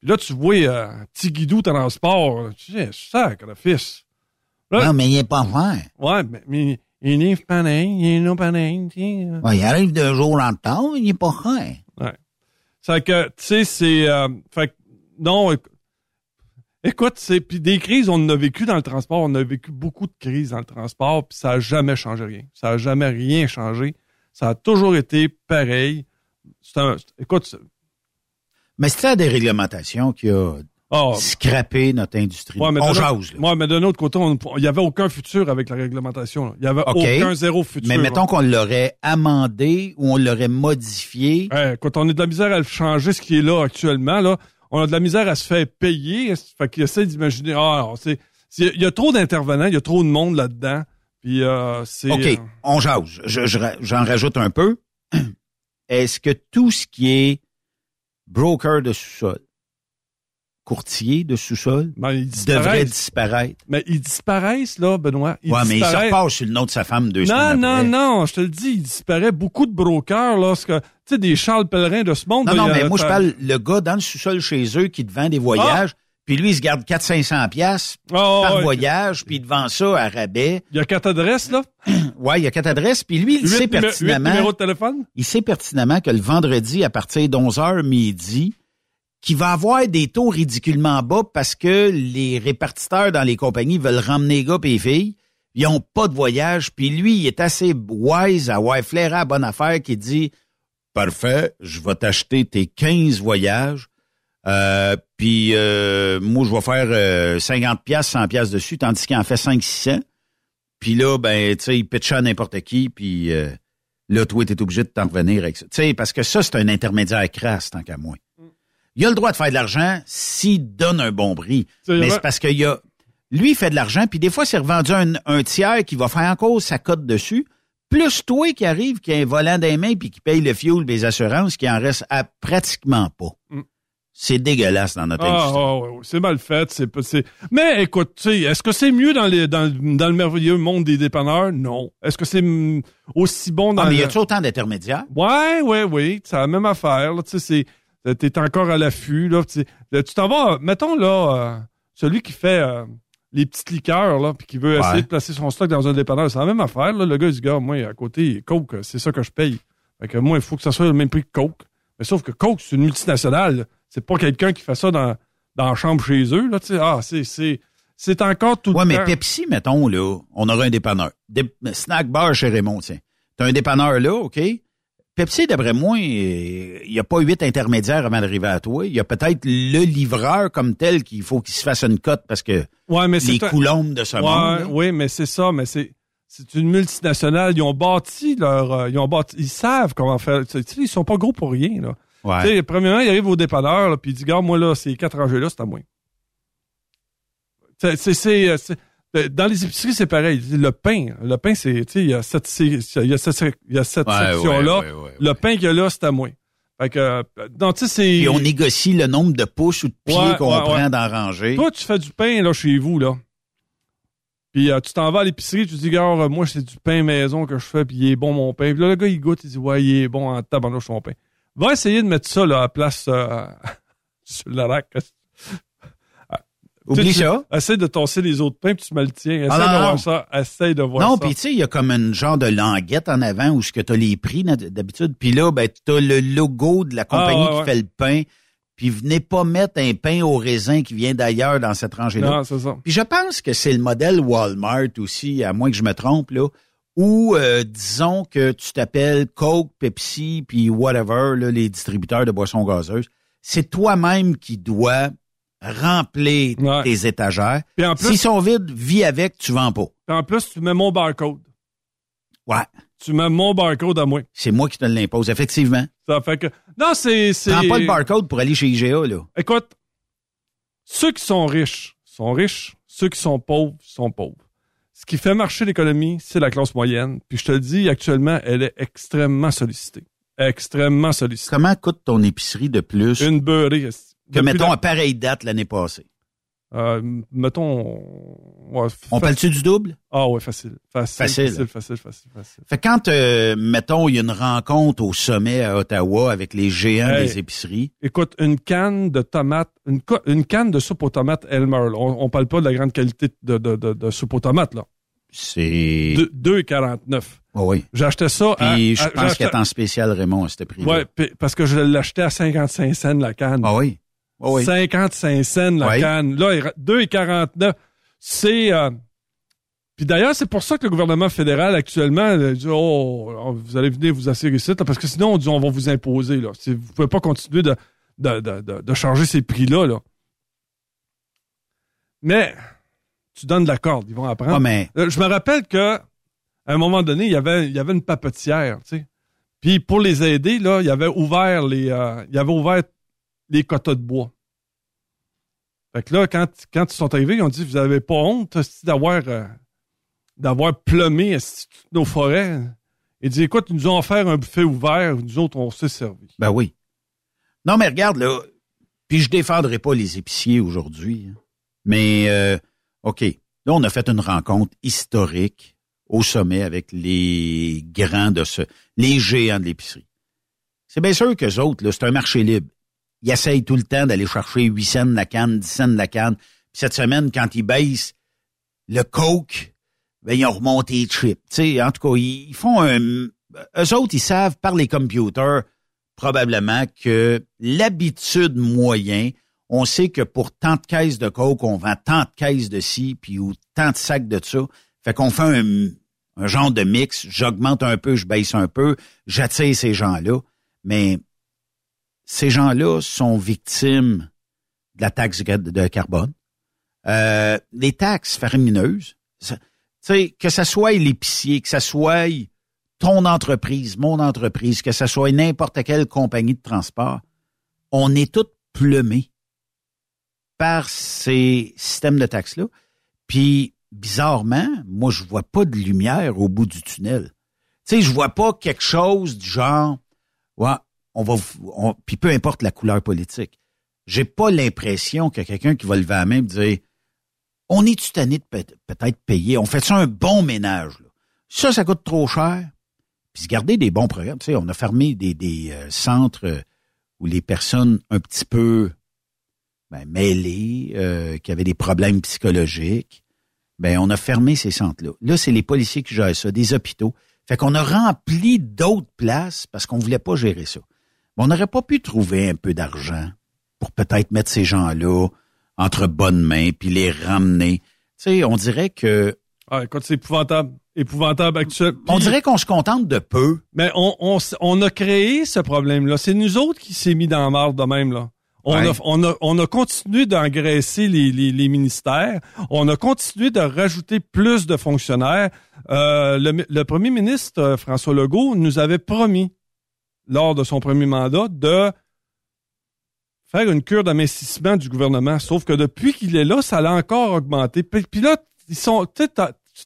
Puis là, tu vois euh, petit guidou transport, tu dis, sac, le fils. Là, Non, mais il est pas fin. ouais, mais, mais il est pareil, il est non pareil, tu sais. euh. il arrive deux jours en temps, il est pas fin. Ouais. C'est que, tu sais, c'est. euh, fait que, non, écoute, c'est. Puis des crises, on en a vécu dans le transport. On a vécu beaucoup de crises dans le transport, puis ça n'a jamais changé rien. Ça n'a jamais rien changé. Ça a toujours été pareil. Un. Écoute, Mais c'est des réglementations qu'il y a Oh. scraper notre industrie. Ouais, mais on jase, là. ouais, mais d'un autre côté, il n'y avait aucun futur avec la réglementation. Il n'y avait aucun zéro futur. Mais mettons qu'on l'aurait amendé ou on l'aurait modifié. Quand on a de la misère à changer, ce qui est là actuellement, là, on a de la misère à se faire payer. Fait qu'il essaie d'imaginer, ah, c'est, il y a trop d'intervenants, il y a trop de monde là-dedans. Puis, euh, c'est. OK, euh, on jase. Je- je ra- J'en rajoute un peu. Est-ce que tout ce qui est broker de sous-sol, courtier de sous-sol, ben, disparaissent. disparaître? Mais ils disparaissent, là, Benoît. Ils ouais, mais il se repasse sur le nom de sa femme deux Non, semaines non, après. non, je te le dis, il disparaît beaucoup de brokers lorsque, tu sais, des Charles Pellerin de ce monde. Non, là, non, a- mais moi, je parle le gars dans le sous-sol chez eux qui te vend des voyages, puis lui, il se garde 400-500 piastres Ah, par ouais. voyage, puis il te vend ça à rabais. Il y a quatre adresses, là? Ouais, il y a quatre adresses, puis lui, il sait numé- pertinemment... de téléphone? il sait pertinemment que le vendredi, à partir d'11h midi, qu'il va avoir des taux ridiculement bas parce que les répartiteurs dans les compagnies veulent ramener les gars et les filles. Ils ont pas de voyage. Puis lui, il est assez wise à avoir flairé à bonne affaire qui dit Parfait, je vais t'acheter tes 15 voyages. Euh, puis euh, moi, je vais faire euh, 50 pièces, 100 pièces dessus, tandis qu'il en fait 5 600. Puis là, ben, tu sais, il pitch à n'importe qui, puis euh, là, toi, t'es obligé de t'en revenir avec ça. Tu sais, parce que ça, c'est un intermédiaire crasse, tant qu'à moi. Il a le droit de faire de l'argent s'il donne un bon prix. Mais c'est parce qu'il y a... Lui, il fait de l'argent, puis des fois, c'est revendu à un, un tiers qui va faire encore sa cote dessus, plus toi qui arrive, qui a un volant les mains, puis qui paye le fuel, les assurances, qui en reste à pratiquement pas. Mm. C'est dégueulasse dans notre Ah, industrie. ah, ouais, ouais, c'est mal fait. C'est. Mais écoute, tu sais, est-ce que c'est mieux dans, les, dans, le- dans le merveilleux monde des dépanneurs? Non. Est-ce que c'est aussi bon dans Ah, mais y le... a-tu autant d'intermédiaires? Ouais, ouais, oui. C'est la même affaire. C'est, t'es encore à l'affût. Là, tu t'en vas, mettons là, euh, celui qui fait euh, les petites liqueurs, là, puis qui veut essayer Ouais. de placer son stock dans un dépanneur, c'est la même affaire. Là. Le gars, il dit, gars, moi, à côté, Coke, c'est ça que je paye. Fait que moi, il faut que ça soit le même prix que Coke. Mais sauf que Coke, c'est une multinationale. C'est pas quelqu'un qui fait ça dans, dans la chambre chez eux. Là, ah, c'est, c'est, c'est encore tout Ouais, le mais temps. Pepsi, mettons, là, on aurait un dépanneur. Dé- snack bar chez Raymond, tiens. T'as un dépanneur là, OK? Pepsi, d'après moi, euh, il n'y a pas huit intermédiaires avant d'arriver à toi. Il y a peut-être le livreur comme tel qu'il faut qu'il se fasse une cote parce que ouais, mais c'est les coulombes de ce Ouais, monde. là. oui, mais c'est ça, mais c'est c'est une multinationale. Ils ont bâti leur, euh, ils ont bâti, ils savent comment faire. Tu sais, ils sont pas gros pour rien là. Ouais. Premièrement, il arrive au dépanneur puis il dit, gars, moi là, ces quatre rangées là, c'est à moi. C'est euh, euh, dans les épiceries, c'est pareil. Le pain, le pain, c'est, tu sais, il y a cette, y a cette, il y a cette Ouais, section-là. ouais, ouais, ouais, Le pain qu'il y a là, c'est à moi. Fait que, euh, donc, tu sais, c'est. Puis on négocie le nombre de pouces ou de pieds qu'on prend dans ranger. Toi, tu fais du pain là chez vous là. Puis euh, tu t'en vas à l'épicerie, tu dis gars, euh, moi c'est du pain maison que je fais, puis il est bon mon pain. Puis là le gars il goûte, il dit ouais il est bon en tabarnouche ton pain. Va essayer de mettre ça là à la place euh, sur la rack. Oublie Tu- ça. Essaye de tasser les autres pains, puis tu me le tiens. Essaye Ah, de non, voir non. ça. Essaye de voir Non, ça. puis tu sais, il y a comme une genre de languette en avant où ce que tu as les prix d'habitude. Puis là, ben, tu as le logo de la compagnie Ah, ouais, qui ouais. fait le pain. Puis venez pas mettre un pain au raisin qui vient d'ailleurs dans cette rangée-là. Non, c'est ça. Puis je pense que c'est le modèle Walmart aussi, à moins que je me trompe, là, où, euh, disons que tu t'appelles Coke, Pepsi, puis whatever, là, les distributeurs de boissons gazeuses. C'est toi-même qui dois remplir Ouais. tes étagères. S'ils sont vides, vis avec, tu vends pas. puis en plus, tu mets mon barcode. Ouais. Tu mets mon barcode à moi. C'est moi qui te l'impose, effectivement. Ça fait que. Non, c'est. c'est- Prends pas le barcode pour aller chez IGA, là. Écoute, ceux qui sont riches sont riches, ceux qui sont pauvres sont pauvres. Ce qui fait marcher l'économie, c'est la classe moyenne. Puis je te le dis, actuellement, elle est extrêmement sollicitée. Extrêmement sollicitée. Comment coûte ton épicerie de plus? Une beurrée. Que, mettons, à pareille date l'année passée? euh, mettons. ouais, On parle-tu du double? Ah ouais, facile. Facile. Facile. Facile, facile, facile, facile. Fait que quand, euh, mettons, il y a une rencontre au sommet à Ottawa avec les géants Hey. des épiceries, Écoute, une canne de tomates, une, canne de soupe aux tomates Elmer. là. On, on parle pas de la grande qualité de, de, de, de soupe aux tomates, là. c'est... De- 2,49. Oh oui. J'achetais ça à. Puis je à- pense qu'il j'achetais- est en spécial, Raymond, à ce prix puis- parce que je l'achetais à 55 cents la canne. Ah oui? Ah oui. 55 cents la Oui. canne. Là, il ra- 2,49. C'est... euh, Puis d'ailleurs, c'est pour ça que le gouvernement fédéral actuellement euh, dit oh, vous allez venir vous assurer ici, là, parce que sinon on dit on va vous imposer là. Vous pouvez pas continuer de de, de, de, de charger ces prix là. Mais tu donnes de la corde, ils vont apprendre. Mais Euh, Je me rappelle que à un moment donné, il y avait, il y avait une papetière, tu sais. Puis pour les aider, là, il avait ouvert les, euh, il avait ouvert les quotas de bois. Fait que là, quand, ils sont arrivés, ils ont dit, vous avez pas honte d'avoir, euh, plumé toutes nos forêts? Il dit, écoute, ils nous ont offert un buffet ouvert, nous autres, on s'est servi. Ben oui. Non, mais regarde, là, puis je défendrai pas les épiciers aujourd'hui, hein. mais euh, OK, là, on a fait une rencontre historique au sommet avec les grands de ce, les géants de l'épicerie. C'est bien sûr qu'eux autres, c'est un marché libre. Ils essayent tout le temps d'aller chercher 8 cents de la canne, 10 cents de la canne. Puis cette semaine, quand ils baissent le coke, ben, ils ont remonté les chips. Tu sais, en tout cas, ils, ils font un... Eux autres, ils savent par les computers probablement que l'habitude moyen, on sait que pour tant de caisses de coke, on vend tant de caisses de ci, puis ou tant de sacs de ça. Fait qu'on fait un, un genre de mix. J'augmente un peu, je baisse un peu, j'attire ces gens-là. Mais ces gens-là sont victimes de la taxe de carbone. Euh, les taxes faramineuses, sais, que ça soit l'épicier, que ça soit ton entreprise, mon entreprise, que ça soit n'importe quelle compagnie de transport, on est tous plumés par ces systèmes de taxes-là. Puis, bizarrement, moi, je vois pas de lumière au bout du tunnel. Tu sais, je vois pas quelque chose du genre, ouais, on va, puis peu importe la couleur politique. J'ai pas l'impression qu'il y a quelqu'un qui va lever la main et dire, on est-tu tanné de peut- peut-être payer? On fait ça un bon ménage. Ça, ça coûte trop cher. Puis se garder des bons programmes. On a fermé des, des euh, centres euh, où les personnes un petit peu ben, mêlées, euh, qui avaient des problèmes psychologiques, ben on a fermé ces centres-là. Là, c'est les policiers qui gèrent ça, des hôpitaux. Fait qu'on a rempli d'autres places parce qu'on voulait pas gérer ça. On n'aurait pas pu trouver un peu d'argent pour peut-être mettre ces gens-là entre bonnes mains puis les ramener. Tu sais, on dirait que Ah, écoute, c'est épouvantable. Épouvantable actuel. on dirait qu'on se contente de peu. Mais on, on, s- on a créé ce problème-là. C'est nous autres qui s'est mis dans la marde de même, là. On, Ouais. a, on, a, on a continué d'engraisser les, les, les ministères. On a continué de rajouter plus de fonctionnaires. Euh, le, le premier ministre, euh, François Legault, nous avait promis, lors de son premier mandat, de faire une cure d'amincissement du gouvernement. Sauf que depuis qu'il est là, ça l'a encore augmenté. Puis, là, ils sont, tu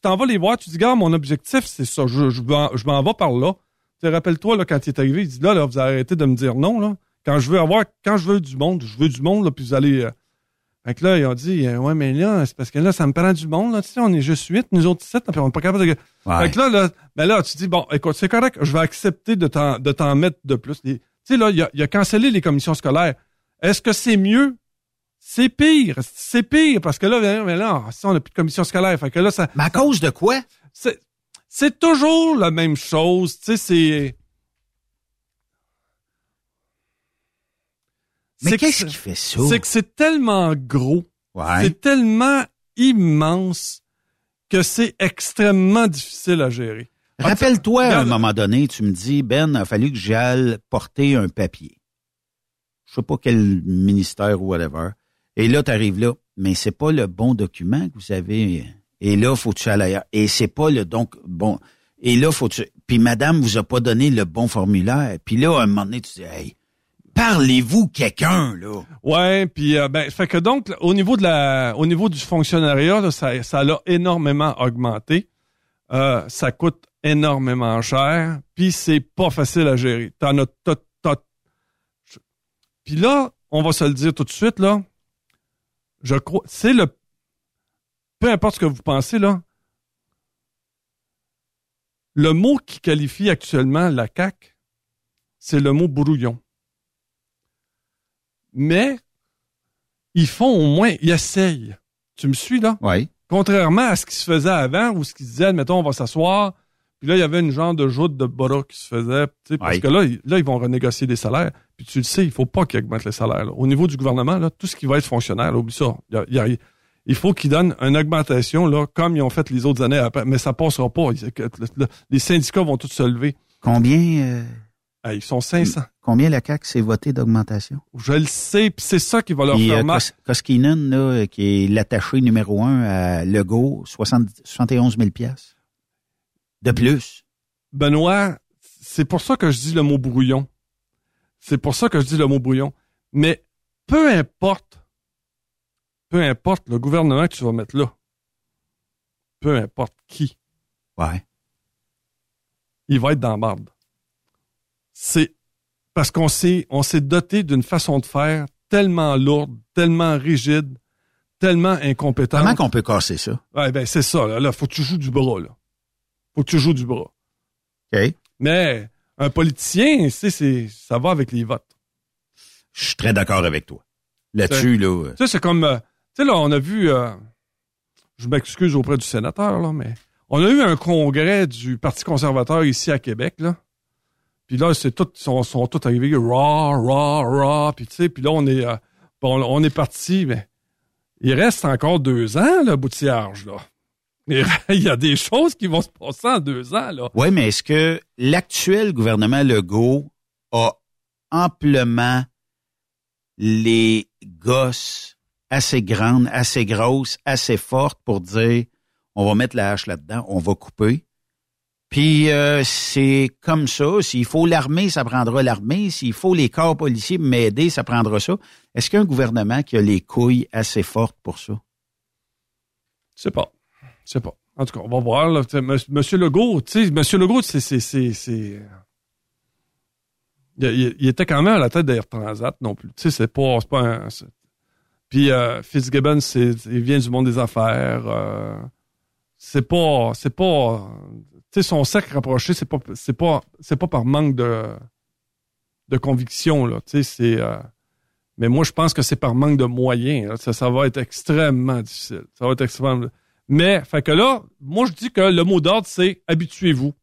t'en vas les voir, tu dis, gars, mon objectif, c'est ça. Je, je, je m'en vais par là. Tu sais, rappelle-toi, là, quand il est arrivé, il dit, là, là, vous arrêtez de me dire non, là. Quand je veux avoir, quand je veux du monde, je veux du monde, là, puis vous allez, euh, fait que là, ils ont dit, euh, ouais, mais là, c'est parce que là, ça me prend du monde, là, tu sais, on est juste huit, nous autres sept, puis on n'est pas capable de... Ouais. Fait que là, là, ben là, tu dis, bon, écoute, c'est correct, je vais accepter de t'en, de t'en mettre de plus. Tu sais, là, il a, il a cancellé les commissions scolaires. Est-ce que c'est mieux? C'est pire. C'est pire, parce que là, ben, mais là, si on n'a plus de commission scolaire, fait que là, ça, Mais à cause de quoi? c'est, c'est toujours la même chose, tu sais, c'est... Mais c'est que qu'est-ce c'est- qui fait ça? C'est que c'est tellement gros, Ouais. c'est tellement immense que c'est extrêmement difficile à gérer. Rappelle-toi, à un moment donné, tu me dis, Ben, il a fallu que j'aille porter un papier. Je sais pas quel ministère ou whatever. Et là, tu arrives là, mais c'est pas le bon document que vous avez. Et là, faut que tu ailles ailleurs. Et c'est pas le donc bon. Et là, faut que tu. Puis madame vous a pas donné le bon formulaire. Puis là, à un moment donné, tu dis, hey, parlez-vous quelqu'un, là? Ouais, puis euh, ben fait que donc au niveau du fonctionnariat ça ça l'a énormément augmenté. Euh, ça coûte énormément cher, puis c'est pas facile à gérer. T'en as t'as- je- Puis là, on va se le dire tout de suite là. Je crois c'est le peu importe ce que vous pensez là. Le mot qui qualifie actuellement la CAC, c'est le mot brouillon mais ils font au moins, ils essayent. Tu me suis, là? Oui. Contrairement à ce qui se faisait avant, où ce qu'ils disaient, admettons, on va s'asseoir, puis là, il y avait une genre de joute de bras qui se faisait, tu sais, parce que là, ils- là, ils vont renégocier des salaires. Puis tu le sais, il faut pas qu'ils augmentent les salaires. là. Au niveau du gouvernement, là, tout ce qui va être fonctionnaire, là, oublie ça. Il, y a- il y a- il faut qu'ils donnent une augmentation, là, comme ils ont fait les autres années après, mais ça passera pas. Les syndicats vont tous se lever. Combien, euh, Ah, ils sont 500. Combien la CAQ s'est voté d'augmentation? Je le sais, puis c'est ça qui va leur faire euh, mal. Kos- Koskinen, là, qui est l'attaché numéro un à Legault, 60 71 000 piastres. De plus. Benoît, c'est pour ça que je dis le mot brouillon. C'est pour ça que je dis le mot brouillon. Mais peu importe, peu importe le gouvernement que tu vas mettre là, peu importe qui, Ouais. il va être dans la marde. C'est parce qu'on s'est, on s'est doté d'une façon de faire tellement lourde, tellement rigide, tellement incompétente. Comment qu'on peut casser ça? Ouais, ben, c'est ça, là. Là, faut que tu joues du bras, là. Faut que tu joues du bras. OK. Mais un politicien, c'est, c'est, ça va avec les votes. Je suis très d'accord avec toi. Là-dessus, là. euh, Tu sais, c'est comme, euh, tu sais, là, on a vu, euh, je m'excuse auprès du sénateur, là, mais on a eu un congrès du Parti conservateur ici à Québec, là. Puis là, c'est tout, ils sont, sont tous arrivés, raw, raw, raw, puis tu sais, puis là, on est, euh, on est parti, mais il reste encore deux ans, le boutillage, là. Il il y a des choses qui vont se passer en deux ans, là. Oui, mais est-ce que l'actuel gouvernement Legault a amplement les gosses assez grandes, assez grosses, assez fortes pour dire on va mettre la hache là-dedans, on va couper? Puis euh, c'est comme ça. S'il faut l'armée, ça prendra l'armée. S'il faut les corps policiers m'aider, ça prendra ça. Est-ce qu'il y a un gouvernement qui a les couilles assez fortes pour ça? Je sais pas. Je sais pas. En tout cas, on va voir. Monsieur Legault, tu sais, Monsieur Legault, c'est, Il, il- était quand même à la tête d'Air Transat non plus. Tu sais, c'est pas, pas un. Puis euh, Fitzgibbon, il vient du monde des affaires. euh, c'est pas, c'est pas. Tu sais, son cercle rapproché, c'est pas, c'est pas, c'est pas par manque de, de conviction là. Tu sais, c'est. euh, mais moi, je pense que c'est par manque de moyens. là. Ça, ça va être extrêmement difficile. Ça va être extrêmement. Mais, fait que là, moi, je dis que le mot d'ordre, c'est habituez-vous.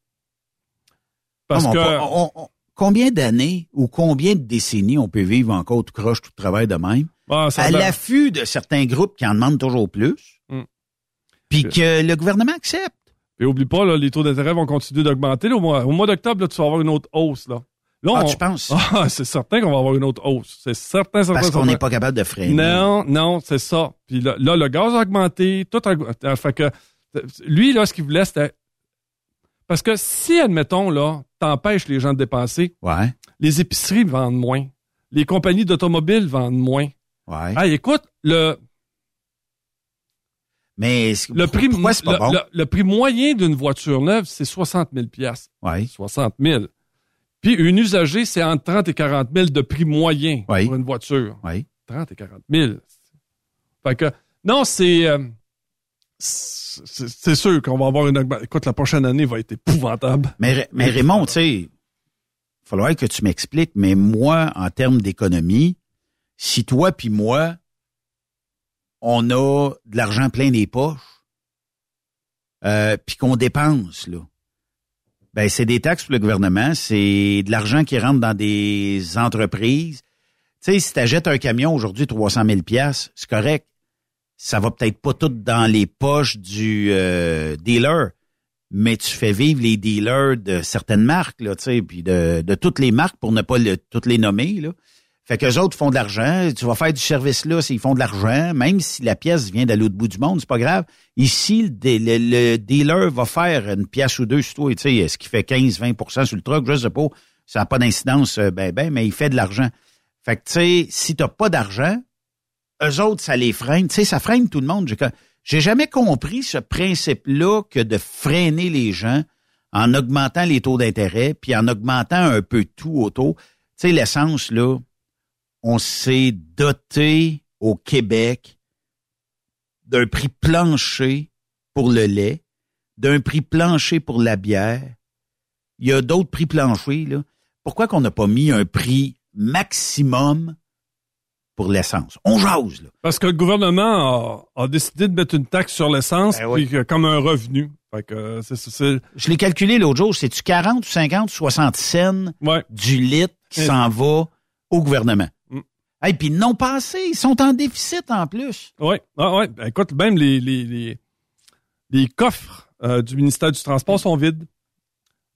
Parce Non, que. on on- combien d'années ou combien de décennies on peut vivre encore tout croche, tout travail de même? Ah, à l'affût de certains groupes qui en demandent toujours plus, Mm. puis que le gouvernement accepte. Et oublie pas, là, les taux d'intérêt vont continuer d'augmenter. Au mois, au mois d'octobre, tu vas avoir une autre hausse. Là, là Ah, on- tu penses? Ah, c'est certain qu'on va avoir une autre hausse. C'est certain, certain, Parce qu'on n'est pas capable de freiner. Non, non, c'est ça. Puis là, là, le gaz a augmenté, tout a augmenté. Fait que lui, là, ce qu'il voulait, c'était. Parce que si, admettons, là, t'empêches les gens de dépenser, Ouais, les épiceries vendent moins. Les compagnies d'automobiles vendent moins. ouais. Ah, écoute, le, Mais le prix, pourquoi c'est pas le, bon? le- le prix moyen d'une voiture neuve, c'est 60 000 piastres. Ouais. 60 000. Puis une usagée, c'est entre 30 et 40 000 de prix moyen Oui. pour une voiture. Ouais. 30 et 40 000. Fait que, non, c'est, euh, c'est c'est sûr qu'on va avoir une augmentation. Écoute, la prochaine année va être épouvantable. Mais, mais Raymond, tu sais, il faudrait que tu m'expliques, mais moi, en termes d'économie, si toi puis moi, on a de l'argent plein des poches, euh, puis qu'on dépense, là, ben c'est des taxes pour le gouvernement, c'est de l'argent qui rentre dans des entreprises. Tu sais, si tu achètes un camion aujourd'hui 300 000 pièces, c'est correct. Ça va peut-être pas tout dans les poches du euh, dealer, mais tu fais vivre les dealers de certaines marques, là, tu sais, puis de, toutes les marques pour ne pas toutes les nommer, là. Fait qu'eux autres font de l'argent. Tu vas faire du service là, s'ils font de l'argent, même si la pièce vient de l'autre bout du monde, c'est pas grave. Ici, le, dealer va faire une pièce ou deux sur toi, tu sais, est-ce qu'il fait 15-20% sur le truck, je sais pas. Ça n'a pas d'incidence, euh, ben, ben, mais il fait de l'argent. Fait que, tu sais, si t'as pas d'argent, eux autres, ça les freine. Tu sais, ça freine tout le monde. J'ai jamais compris ce principe-là que de freiner les gens en augmentant les taux d'intérêt, puis en augmentant un peu tout autour. Tu sais, l'essence, là, on s'est doté au Québec d'un prix plancher pour le lait, d'un prix plancher pour la bière. Il y a d'autres prix planchers, là. Pourquoi qu'on n'a pas mis un prix maximum pour l'essence? On jase, là. Parce que le gouvernement a, a décidé de mettre une taxe sur l'essence Ben oui. comme un revenu. Fait que euh, Je l'ai calculé l'autre jour, c'est-tu 40 ou 50 ou 60 cents ouais. du litre qui s'en va au gouvernement? Et puis non passé, ils sont en déficit en plus. Oui, ah, ouais. Ben, écoute, même les, les, les, les coffres euh, du ministère du Transport sont vides.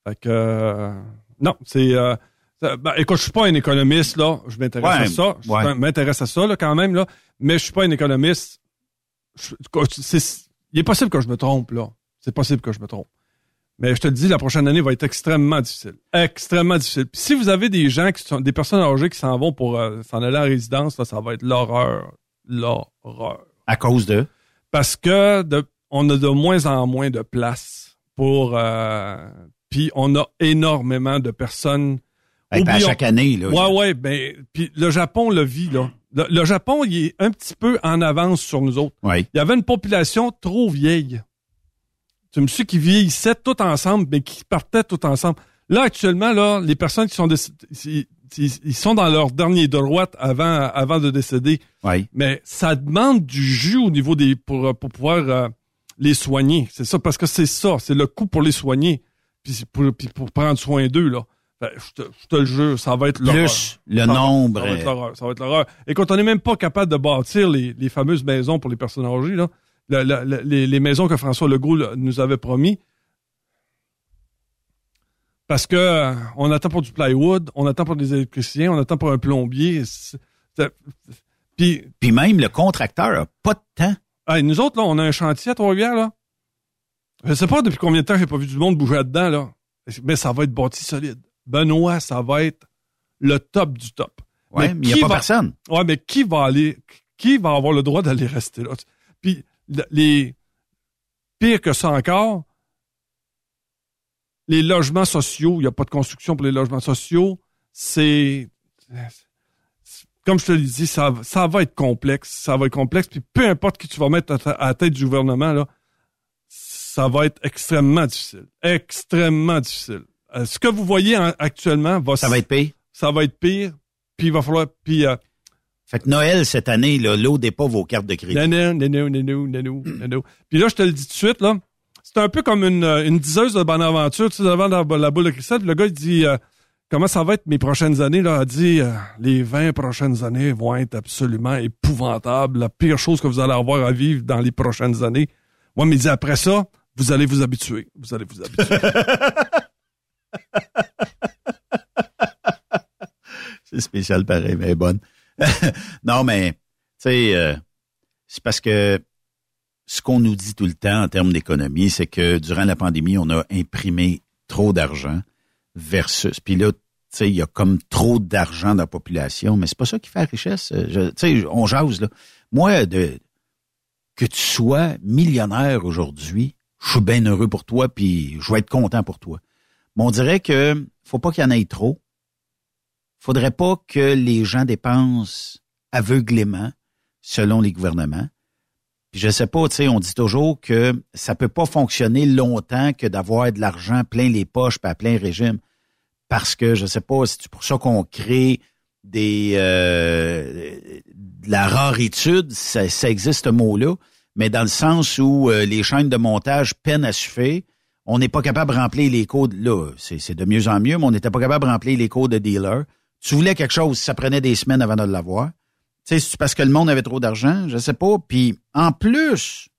Fait que, euh, non, c'est... euh, ben, écoute, je suis pas un économiste, là. Je m'intéresse Ouais, à ça. Je ouais. m'intéresse à ça, là, quand même, là. Mais je suis pas un économiste. Je- c'est- il est possible que je me trompe, là. C'est possible que je me trompe. Mais je te le dis, la prochaine année va être extrêmement difficile. Extrêmement difficile. Puis si vous avez des gens qui sont, des personnes âgées qui s'en vont pour euh, s'en aller en résidence, là, ça va être l'horreur. L'horreur. À cause de? Parce que de- on a de moins en moins de place pour, euh, puis on a énormément de personnes Hey, ben, à chaque année, là. Ouais, ouais, ben, puis le Japon le vit, là. Le, le Japon, il est un petit peu en avance sur nous autres. Ouais. Il y avait une population trop vieille. Tu me suis qui vieillissaient tout ensemble, mais qui partaient tout ensemble. Là, actuellement, là, les personnes qui sont ils, sont dans leur dernier droite avant, avant de décéder. Ouais. Mais ça demande du jus au niveau des, pour, pour pouvoir euh, les soigner. C'est ça, parce que c'est ça, c'est le coût pour les soigner. Puis pour, puis pour prendre soin d'eux, là. Ben, je, te, je te le jure, ça va être l'horreur. Plus le Ça va- nombre. Ça va être l'horreur. Ça va être l'horreur. Écoute, on n'est même pas capable de bâtir les, les fameuses maisons pour les personnes âgées, là. Les, les maisons que François Legault nous avait promis. Parce que euh, on attend pour du plywood, on attend pour des électriciens, on attend pour un plombier. Puis, Puis même le contracteur a pas de temps. nous autres, là, on a un chantier à Trois-Rivières, là. Je sais pas depuis combien de temps j'ai pas vu du monde bouger là-dedans, là. Mais ça va être bâti solide. Benoît, ça va être le top du top. Mais il n'y qui a pas va- personne. Ouais, mais qui va aller, qui va avoir le droit d'aller rester là? Puis, les, pire que ça encore, les logements sociaux, il n'y a pas de construction pour les logements sociaux, c'est, comme je te l'ai dit, ça, ça va être complexe, ça va être complexe, puis peu importe qui tu vas mettre à, ta- à la tête du gouvernement, là, ça va être extrêmement difficile. Extrêmement difficile. Euh, ce que vous voyez en- actuellement va, Ça va être payé. ça va être pire, puis il va falloir, puis euh, fait que Noël, cette année, l'audez pas vos cartes de crédit. Nanou, nanou, nanou, nanou, nanou. Puis là, je te le dis tout de suite, là, c'est un peu comme une, euh, une diseuse de Bonaventure, tu sais, devant la, boule de cristal, le gars, il dit, euh, comment ça va être mes prochaines années, là, il dit, euh, les 20 prochaines années vont être absolument épouvantables, la pire chose que vous allez avoir à vivre dans les prochaines années. Moi, ouais, mais il dit, après ça, vous allez vous habituer, vous allez vous habituer. c'est spécial pareil, mais bonne. non, mais, tu sais, euh, c'est parce que ce qu'on nous dit tout le temps en termes d'économie, c'est que durant la pandémie, on a imprimé trop d'argent versus, puis là, tu sais, il y a comme trop d'argent dans la population, mais c'est pas ça qui fait la richesse. Euh, Tu sais, on jase, là. Moi, de, que tu sois millionnaire aujourd'hui, je suis bien heureux pour toi, puis je vais être content pour toi. Mais on dirait que faut pas qu'il y en ait trop faudrait pas que les gens dépensent aveuglément selon les gouvernements. Puis je sais pas, tu sais, on dit toujours que ça peut pas fonctionner longtemps que d'avoir de l'argent plein les poches pas plein régime. Parce que je sais pas, c'est pour ça qu'on crée des euh, de la raritude, ça, existe ce mot-là, mais dans le sens où euh, les chaînes de montage peinent à suffire, on n'est pas capable de remplir les codes. Là, c'est c'est de mieux en mieux, mais on n'était pas capable de remplir les codes de dealer. Tu voulais quelque chose, ça prenait des semaines avant de l'avoir. Tu sais, c'est parce que le monde avait trop d'argent, je sais pas. Puis en plus,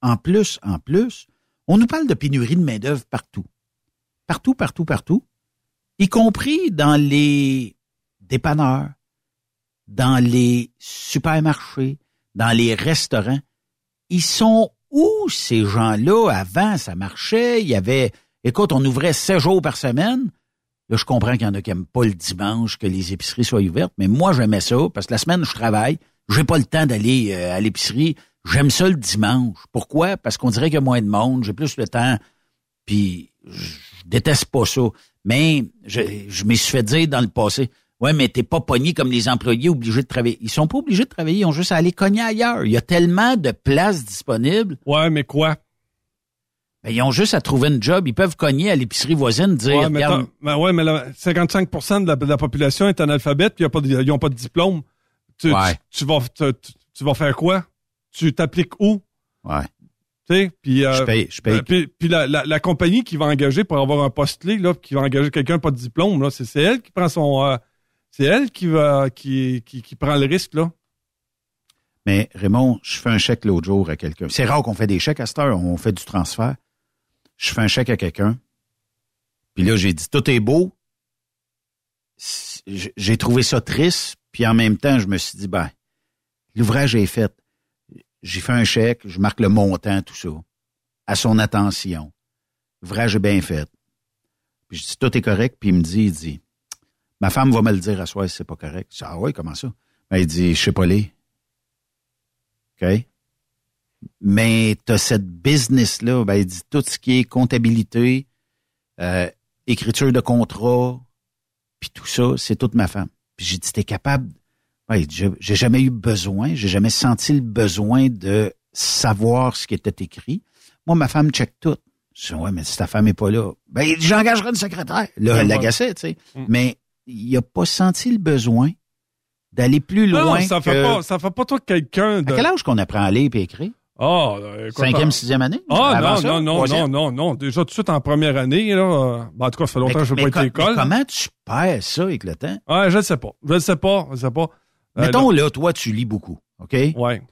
en plus, en plus, on nous parle de pénurie de main-d'œuvre partout. Partout, partout, partout. Y compris dans les dépanneurs, dans les supermarchés, dans les restaurants. Ils sont où ces gens-là? Avant, ça marchait. Il y avait, écoute, on ouvrait sept jours par semaine. Là, je comprends qu'il y en a qui n'aiment pas le dimanche, que les épiceries soient ouvertes, mais moi, j'aimais ça parce que la semaine, je travaille. J'ai pas le temps d'aller euh, à l'épicerie. J'aime ça le dimanche. Pourquoi? Parce qu'on dirait qu'il y a moins de monde. J'ai plus le temps. Puis, je déteste pas ça. Mais je, je me suis fait dire dans le passé, ouais, mais t'es pas pogné comme les employés obligés de travailler. Ils sont pas obligés de travailler, ils ont juste à aller cogner ailleurs. Il y a tellement de places disponibles. ouais, mais quoi? Ben, ils ont juste à trouver une job. Ils peuvent cogner à l'épicerie voisine, dire, Ouais, mais, regarde, ben ouais, mais là, 55 de la, de la population est analphabète puis ils n'ont pas de diplôme. Tu, Ouais. tu, tu vas, tu, tu- tu vas faire quoi? Tu t'appliques où? ouais, Tu sais, puis, euh, je paye, je paye. euh, puis, puis la, la, la compagnie qui va engager pour avoir un poste clé, là, qui va engager quelqu'un pas de diplôme, là, c'est, c'est elle qui prend son, euh, c'est elle qui va, qui, qui, qui prend le risque, là. Mais Raymond, je fais un chèque l'autre jour à quelqu'un. C'est rare qu'on fait des chèques à cette heure, on fait du transfert. Je fais un chèque à quelqu'un. Puis là, j'ai dit, tout est beau. j'ai trouvé ça triste, puis en même temps, je me suis dit, ben, l'ouvrage est fait. J'ai fait un chèque, je marque le montant, tout ça, à son attention. L'ouvrage est bien fait. Puis je dis, tout est correct, puis il me dit, il dit, ma femme va me le dire à soi si c'est pas correct. Ah oui, comment ça? Ben, il dit, je sais pas les. OK? Mais t'as cette business-là, ben, il dit, tout ce qui est comptabilité, euh, écriture de contrat, puis tout ça, c'est toute ma femme. Puis j'ai dit, t'es capable. Ouais, j'ai j'ai jamais eu besoin, j'ai jamais senti le besoin de savoir ce qui était écrit. Moi, ma femme check tout. Je dis, ouais, mais si ta femme est pas là, ben, j'engagerai une secrétaire. Là, elle Ouais. l'agaçait, tu sais. Mm. Mais il a pas senti le besoin d'aller plus loin non, ça que... fait pas, ça fait pas toi quelqu'un de. À quel âge qu'on apprend à lire et écrire? Ah, euh, écoute, Cinquième, sixième année? Ah, non, ça? non, non, non, non, non. Déjà tout de suite en première année, là. euh, ben, en tout cas, ça fait longtemps Mais- que je n'ai pas été à l'école. comment tu perds ça avec le temps? Ouais, je ne sais pas. Je ne sais pas. Je sais pas. Euh, Mettons, là, toi, tu lis beaucoup, OK? ouais.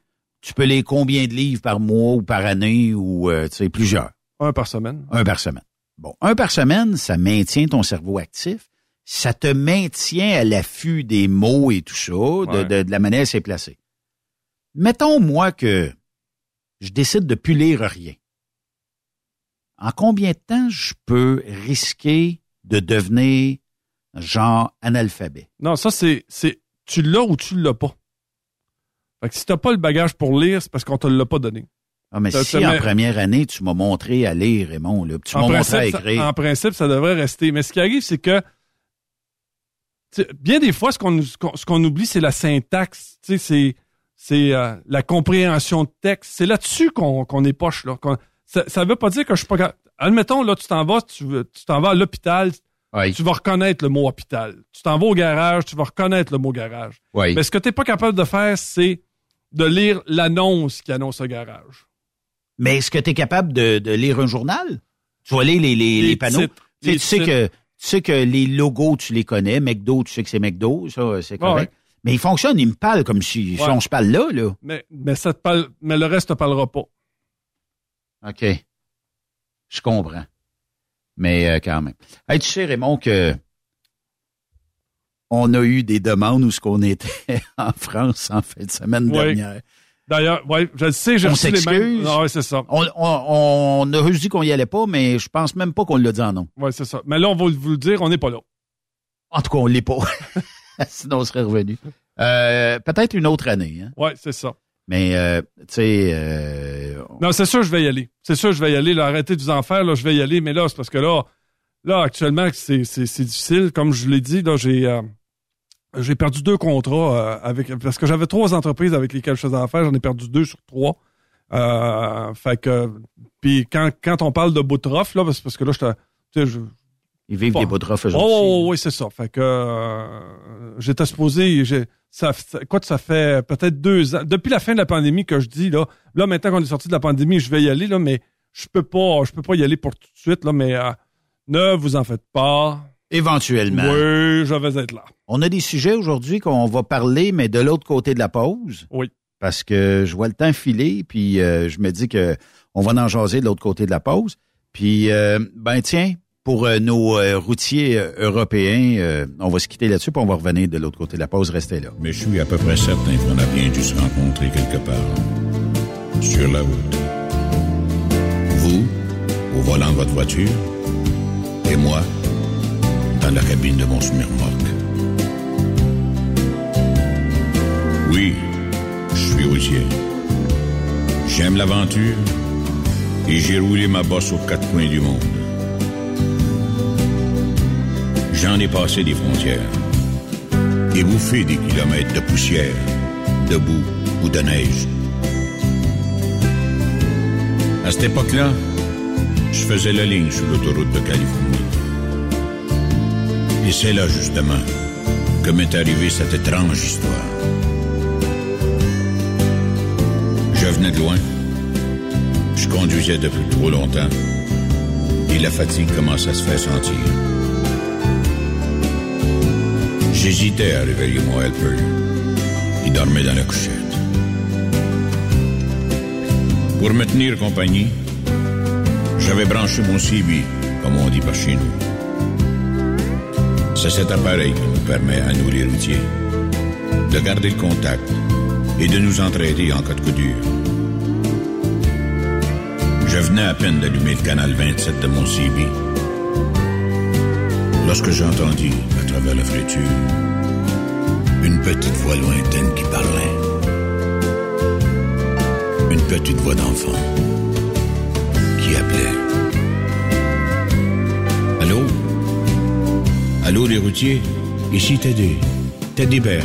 Tu peux lire combien de livres par mois ou par année ou, euh, tu sais, plusieurs? Un par semaine. Un par semaine. Bon, un par semaine, ça maintient ton cerveau actif. Ça te maintient à l'affût des mots et tout ça, de, Ouais. de- de la manière c'est placé. Mettons, moi, que je décide de plus lire rien. En combien de temps je peux risquer de devenir genre analphabet? Non, ça, c'est, c'est, tu l'as ou tu l'as pas. Fait que si t'as pas le bagage pour lire, c'est parce qu'on te l'a pas donné. Ah, mais Ça si en met- première année, tu m'as montré à lire, Raymond, là, tu m'as montré à ça, écrire. en principe, ça devrait rester. Mais ce qui arrive, c'est que bien des fois, ce qu'on nous- ce qu'on ce qu'on oublie, c'est la syntaxe. Tu sais, c'est c'est euh, la compréhension de texte. C'est là-dessus qu'on qu'on est poche. Là. Qu'on- ça, ça veut pas dire que je suis pas. capable- Admettons, là, tu t'en vas, tu tu t'en vas à l'hôpital, Oui, tu vas reconnaître le mot hôpital. Tu t'en vas au garage, tu vas reconnaître le mot garage. oui. Mais ce que tu n'es pas capable de faire, c'est de lire l'annonce qui annonce le garage. Mais est-ce que tu es capable de, de lire un journal? Tu vas lire les, les, les panneaux? titres, Tu sais, tu que tu sais que les logos, tu les connais. McDo, tu sais que c'est McDo, ça, c'est correct. Ouais. Mais il fonctionne, il me parle comme si, si Ouais. on se parle là, là. Mais, mais, ça te parle, mais le reste ne te parlera pas. OK. Je comprends. Mais euh, quand même. Hey, tu sais, Raymond, que on a eu des demandes où ce qu'on était en France en fin de semaine Oui. dernière. D'ailleurs, ouais, je le sais, j'ai reçu les mêmes. s'excuse. Ah, ouais, c'est ça. On, on, on a juste dit qu'on y allait pas, mais je pense même pas qu'on l'a dit en nom. Ouais, c'est ça. Mais là, on va vous le dire, on n'est pas là. En tout cas, on l'est pas. Sinon, on serait revenu. Euh, Peut-être une autre année. Hein? Ouais, c'est ça. Mais, euh, tu sais, euh, Non, c'est sûr, je vais y aller. C'est sûr, je vais y aller. Là, arrêtez de vous en faire. Là, je vais y aller. Mais là, c'est parce que là, là, actuellement, c'est, c'est, c'est difficile. Comme je l'ai dit, là, j'ai, euh, j'ai perdu deux contrats avec, parce que j'avais trois entreprises avec lesquelles je faisais affaire. J'en ai perdu deux sur trois. Fait que, puis quand, quand on parle de bout de rough, là, c'est parce que là, je je, ils vivent Bon. des bouts de rough Oh, aujourd'hui. oh, oui, c'est ça. Fait que euh, j'étais supposé, ça- quoi, ça fait peut-être deux ans, depuis la fin de la pandémie que je dis là, là maintenant qu'on est sorti de la pandémie, je vais y aller là, mais je peux pas, je peux pas y aller pour tout de suite là, mais euh, ne vous en faites pas. Éventuellement. Oui, je vais être là. On a des sujets aujourd'hui qu'on va parler, mais de l'autre côté de la pause. Oui. Parce que je vois le temps filer, puis euh, je me dis que on va en jaser de l'autre côté de la pause. Puis, euh, ben tiens, pour euh, nos euh, routiers euh, européens, on va se quitter là-dessus, puis on va revenir de l'autre côté de la pause. Restez là. Mais je suis à peu près certain qu'on a bien dû se rencontrer quelque part. Sur la route. Vous, au volant de votre voiture, et moi, dans la cabine de mon semi-remorque. Oui, je suis routier. J'aime l'aventure et j'ai roulé ma bosse aux quatre coins du monde. J'en ai passé des frontières et bouffé des kilomètres de poussière, de boue ou de neige. À cette époque-là, je faisais la ligne sur l'autoroute de Californie. Et c'est là, justement, que m'est arrivée cette étrange histoire. Je venais de loin. Je conduisais depuis trop longtemps. Et la fatigue commençait à se faire sentir. J'hésitais à réveiller mon helper. Il dormait dans la couchette. Pour me tenir compagnie, j'avais branché mon CB, comme on dit par chez nous. C'est cet appareil qui nous permet à nous les routiers de garder le contact et de nous entraider en cas de coup dur. Je venais à peine d'allumer le canal 27 de mon CB lorsque j'ai entendu, à travers la friture, une petite voix lointaine qui parlait. Une petite voix d'enfant qui appelait. Allô? Allô, les routiers? Ici Teddy. Teddy Bear.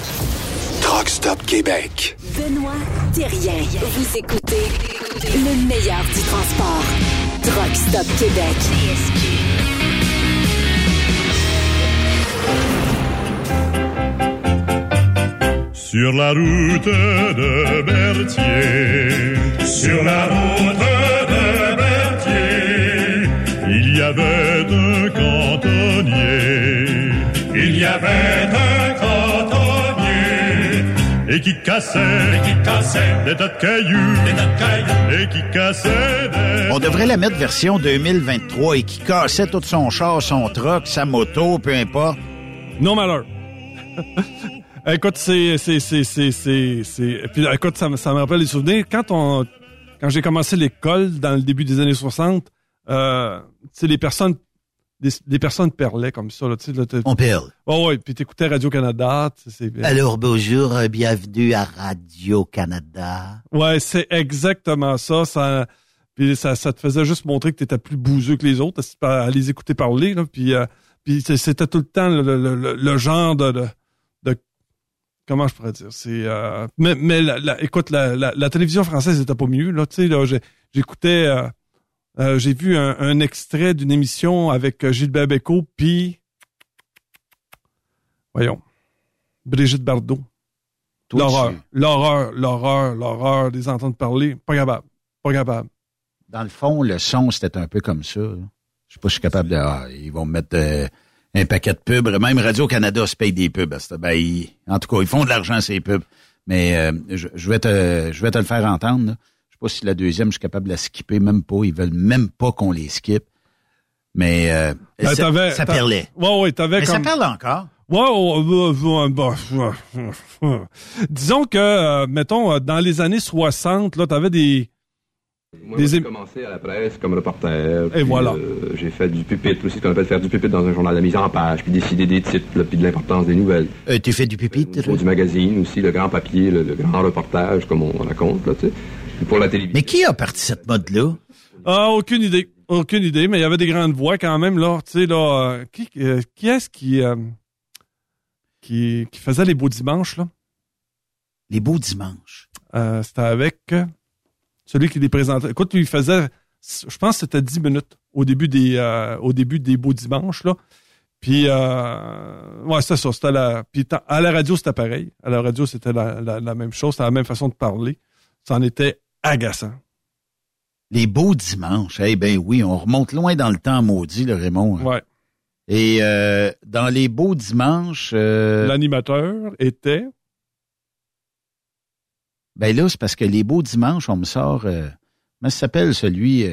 Truck Stop Québec. Benoît Thérien. Vous écoutez le meilleur du transport. Truck Stop Québec. Sur la route de Berthier, sur la route de Berthier, il y avait un cantonnier, il y avait un cantonnier, et qui cassait, et qui cassait des tas de cailloux, des tas de cailloux, et qui cassait des... On devrait la mettre version 2023 et qui cassait tout son char, son truck, sa moto, peu importe. Non malheur. écoute, c'est, c'est, c'est, c'est, c'est, c'est- puis, écoute, ça, me- ça me rappelle les souvenirs. Quand on, quand j'ai commencé l'école dans le début des années 60, euh, tu sais, les personnes, des, des personnes perlaient comme ça, là, tu sais, là, On perle. Oh, ouais, puis t'écoutais Radio-Canada. Alors bonjour, euh, bienvenue à Radio-Canada. Ouais, c'est exactement ça. Ça, puis ça, ça te faisait juste montrer que tu étais plus bouseux que les autres à, les écouter parler. Là, puis euh, puis c'était tout le temps le, le- le- le genre de, de, de- comment je pourrais dire. C'est euh, mais mais la, la- écoute, la, la, télévision française était pas mieux. Là, tu sais, là, j'écoutais, euh, euh, j'ai vu un, un extrait d'une émission avec euh, Gilbert Bécaud, puis Voyons. Brigitte Bardot. L'horreur. L'horreur, l'horreur, l'horreur des entendre parler. Pas capable. Pas capable. Dans le fond, le son, c'était un peu comme ça. là. Je sais pas si je suis capable de... ah, ils vont me mettre euh, un paquet de pubs. Même Radio-Canada se paye des pubs. Ben, ils- en tout cas, ils font de l'argent, ces pubs. Mais euh, je, je vais te, je vais te le faire entendre. là. Je sais pas si la deuxième, je suis capable de la skipper. Même pas. Ils veulent même pas qu'on les skip. Mais euh, Ben, ça, t'avais- ça perlait. Ouais, ouais, t'avais Mais comme... ça parle encore. Ouais. Disons que, euh, mettons, euh, dans les années 60, là, t'avais des... Moi, des j'ai commencé à la presse comme reporter. Et puis, voilà. euh, j'ai fait du pupitre aussi, ce qu'on appelle faire du pupitre dans un journal de la mise en page, puis décider des titres, là, puis de l'importance des nouvelles. Euh, tu fait du pupitre? Du magazine aussi, le grand papier, le, le grand reportage, comme on raconte, là, tu sais. Pour la télévision. Mais qui a parti cette mode-là? Ah, aucune idée. Aucune idée, mais il y avait des grandes voix quand même, là. Tu sais, là, euh, qui, euh, qui est-ce qui, euh, qui, qui faisait les beaux dimanches, là? Les beaux dimanches. Euh, c'était avec celui qui les présentait. Écoute, lui, il faisait, je pense que c'était 10 minutes au début des, euh, au début des beaux dimanches, là. Puis, euh, ouais, c'est ça. C'était la, puis à la radio, c'était pareil. À la radio, c'était la, la, la même chose. C'était la même façon de parler. Ça en était agaçant. Les beaux dimanches. Eh ben oui, on remonte loin dans le temps maudit, le Raymond. hein. Ouais. Et euh, dans les beaux dimanches, euh, L'animateur était, ben là, c'est parce que les beaux dimanches, on me sort. Euh, comment ça s'appelle celui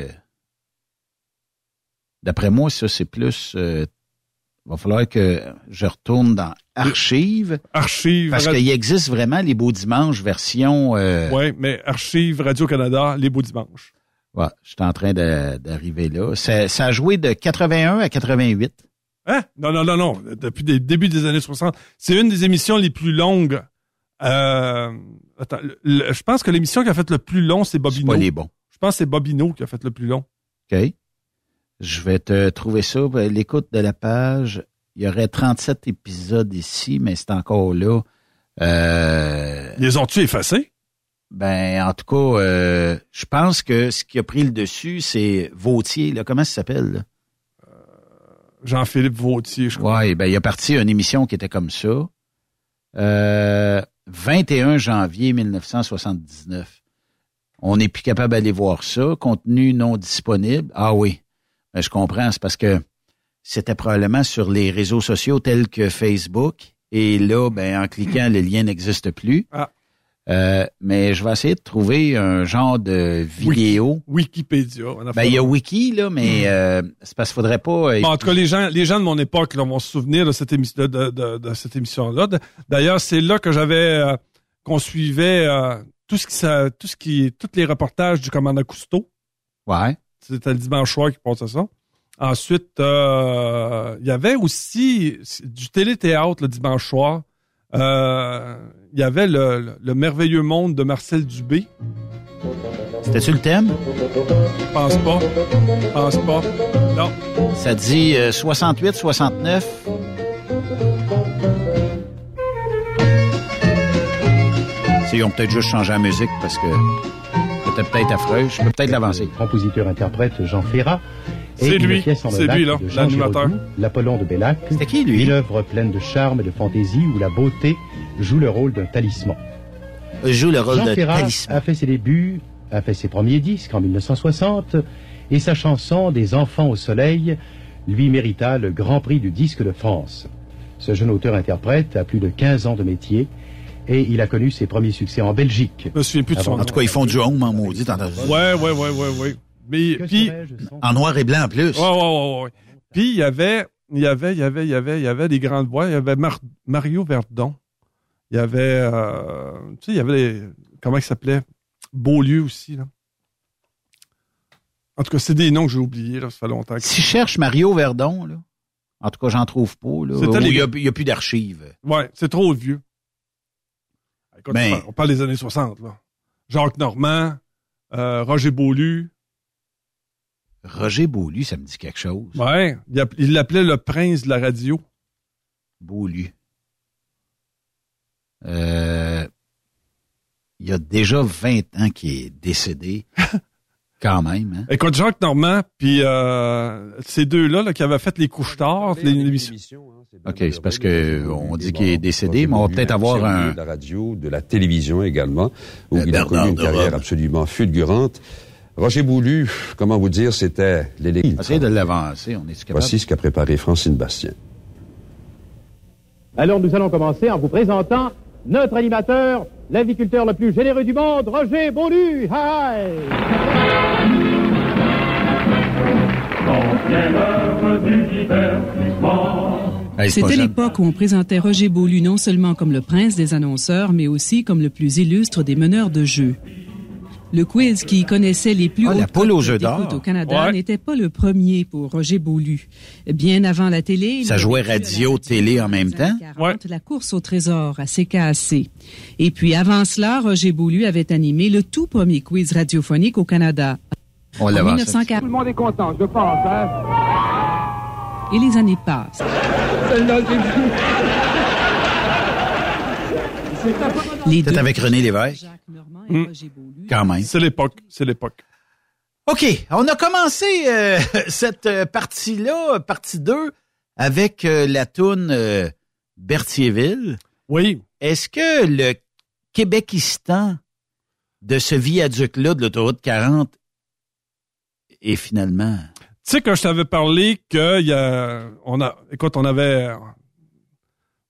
D'après moi, ça, c'est plus. va falloir que je retourne dans Archives. Archives. Parce qu'il existe vraiment les beaux dimanches version. Euh, ouais, mais Archives Radio-Canada, les beaux dimanches. ouais, je suis en train de- d'arriver là. Ça, ça a joué de 81 à 88. Hein? Non, non, non, non. Depuis le début des années 60. C'est une des émissions les plus longues. Euh, attends, le- le- je pense que l'émission qui a fait le plus long, c'est Bobino. pas les bons. Je pense que c'est Bobino qui a fait le plus long. OK. Je vais te trouver ça. L'écoute de la page, il y aurait 37 épisodes ici, mais c'est encore là. Euh, Les ont-tu effacés? ben, en tout cas, euh, je pense que ce qui a pris le dessus, c'est Vautier. Là. Comment ça s'appelle? là? Jean-Philippe Vautier, je crois. Ouais, ben, il a parti une émission qui était comme ça. Euh, 21 janvier 1979. On n'est plus capable d'aller voir ça. Contenu non disponible. Ah oui. Ben, je comprends. C'est parce que c'était probablement sur les réseaux sociaux tels que Facebook. Et là, ben, en cliquant, le lien n'existe plus. Ah. Euh, mais je vais essayer de trouver un genre de vidéo. Wikipédia. on a Ben, il y a Wiki, là, mais euh, c'est parce qu'il faudrait pas... euh, Bon, en tout cas, les gens, les gens de mon époque là, vont se souvenir de cette, émi- de, de- de- de cette émission-là. D'ailleurs, c'est là que j'avais euh, qu'on suivait euh, tout ce qui, ça, tout ce qui, tous les reportages du commandant Cousteau. Ouais. C'était le dimanche soir qui passait ça. Ensuite, euh, il y avait aussi du téléthéâtre le dimanche soir. Euh, Il y avait le, le- le merveilleux monde de Marcel Dubé. C'était-tu le thème? Je pense pas. Je pense pas. Non. Ça dit euh, 68, 69. Ils ont peut-être juste changé la musique parce que c'était peut-être affreux. Je peux peut-être l'avancer. Compositeur-interprète Jean Ferrat. C'est et une lui. pièce en C'est lui, là, de Jean l'animateur. Giraudoux, L'Apollon de Bellac. C'était qui, lui? Une œuvre pleine de charme et de fantaisie où la beauté joue le rôle d'un talisman. Joue le rôle Jean de Ferrat talisman. a fait ses débuts, a fait ses premiers disques en 1960 et sa chanson Des enfants au soleil lui mérita le Grand Prix du disque de France. Ce jeune auteur-interprète a plus de 15 ans de métier et il a connu ses premiers succès en Belgique. Je me souviens plus de son En tout cas, ils font du home en maudit. t'as entendu? Ouais, ouais, ouais, ouais, ouais. Mais puis, En noir et blanc en plus. Ouais, ouais, ouais, ouais. Puis il y avait, il y avait, il y avait, il y avait, il y avait des grandes voix. Il y avait Mar- Mario Verdon. Il y avait, euh, tu sais, il y avait, les- comment il s'appelait? Beaulieu aussi, là. En tout cas, c'est des noms que j'ai oubliés, là, ça fait longtemps. que- Si je cherche Mario Verdon, là, en tout cas, j'en trouve pas. Là, C'était où les il n'y a, plus d'archives. Ouais, c'est trop vieux. Écoute, Ben- on, parle, on parle des années 60, là. Jacques Normand, euh, Roger Beaulieu. Roger Beaulieu, ça me dit quelque chose. Ouais, il app- il l'appelait le prince de la radio. Beaulieu. Euh, il y a déjà 20 ans qu'il est décédé. Quand même, hein? Écoute, Jacques Normand, puis euh, ces deux-là là, qui avaient fait les couches tard, les émissions. OK, c'est parce que on dit qu'il est décédé, mais on va peut-être avoir un... De la radio, de la télévision également, où il a connu une carrière Rome. absolument fulgurante. Roger Boulu, comment vous dire, c'était l'élément. Essayez de l'avancer, on est capable? Voici ce qu'a préparé Francine Bastien. Alors nous allons commencer en vous présentant notre animateur, l'aviculteur le plus généreux du monde, Roger Beaulu. Hi, C'était l'époque où on présentait Roger Beaulieu non seulement comme le prince des annonceurs, mais aussi comme le plus illustre des meneurs de jeu. Le quiz qui connaissait les plus Ah, la hautes poule aux au Canada Ouais. n'était pas le premier pour Roger Beaulieu. Bien avant la télé, il Ça jouait radio, télé en même temps? 40, la course au trésor à CKAC. Et puis avant cela, Roger Beaulieu avait animé le tout premier quiz radiophonique au Canada. On en l'avance. 1940. Tout le monde est content, je pense. Hein? Et les années passent. Les Peut-être deux. avec René Lévesque. Hmm. Quand même. C'est l'époque, c'est l'époque. OK, on a commencé euh, cette euh, partie-là, partie 2, avec euh, la toune euh, Berthierville. Oui. Est-ce que le Québékistan de ce viaduc-là de l'autoroute 40 est finalement... Tu sais, quand je t'avais parlé que y a, on a, écoute, on avait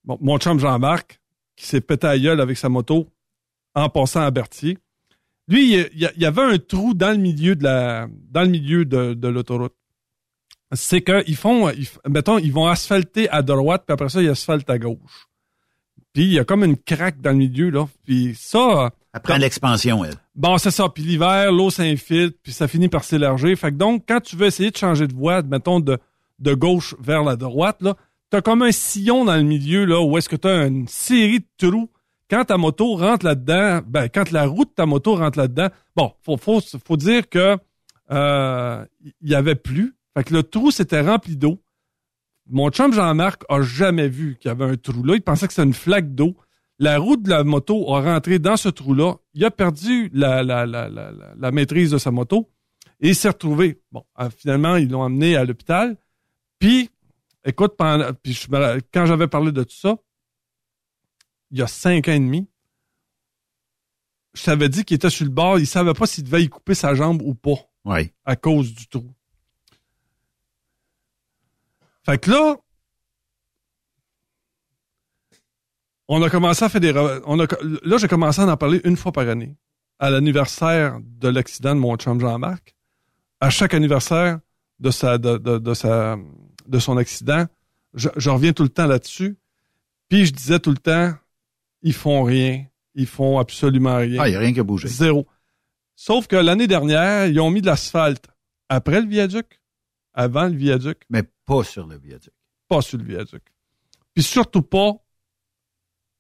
bon, mon chum Jean-Marc qui s'est pété à gueule avec sa moto en passant à Berthier. Lui, il y, avait un trou dans le milieu de la, dans le milieu de, de l'autoroute. C'est qu'ils font, ils, mettons, ils vont asphalter à droite, puis après ça, ils asphaltent à gauche. Puis il y a comme une craque dans le milieu, là. Puis ça... Après l'expansion, elle. Bon, c'est ça. Puis l'hiver, l'eau s'infiltre, puis ça finit par s'élargir. Fait que donc, quand tu veux essayer de changer de voie, mettons, de, de gauche vers la droite, là, t'as comme un sillon dans le milieu, là, où est-ce que t'as une série de trous. Quand ta moto rentre là-dedans, ben, quand la roue de ta moto rentre là-dedans, bon, faut, faut, faut dire que, euh, il y avait plus. Fait que le trou s'était rempli d'eau. Mon chum Jean-Marc a jamais vu qu'il y avait un trou là. Il pensait que c'était une flaque d'eau. La roue de la moto a rentré dans ce trou-là. Il a perdu la, la, la, la, la- la maîtrise de sa moto et il s'est retrouvé. Bon, euh, finalement, ils l'ont amené à l'hôpital. Puis, écoute, pendant, puis je me- quand j'avais parlé de tout ça, il y a cinq ans et demi, je t'avais dit qu'il était sur le bord. Il savait pas s'il devait y couper sa jambe ou pas. Oui. À cause du trou. Fait que là, on a commencé à faire des. On a, là, j'ai commencé à en parler une fois par année. À l'anniversaire de l'accident de mon chum Jean-Marc. À chaque anniversaire de sa, de, de, de sa, de son accident, je, je reviens tout le temps là-dessus. Puis je disais tout le temps, ils font rien. Ils font absolument rien. Ah, il n'y a rien qui a bougé. Zéro. Sauf que l'année dernière, ils ont mis de l'asphalte après le viaduc, avant le viaduc. Mais pas sur le viaduc. Pas sur le viaduc. Puis surtout pas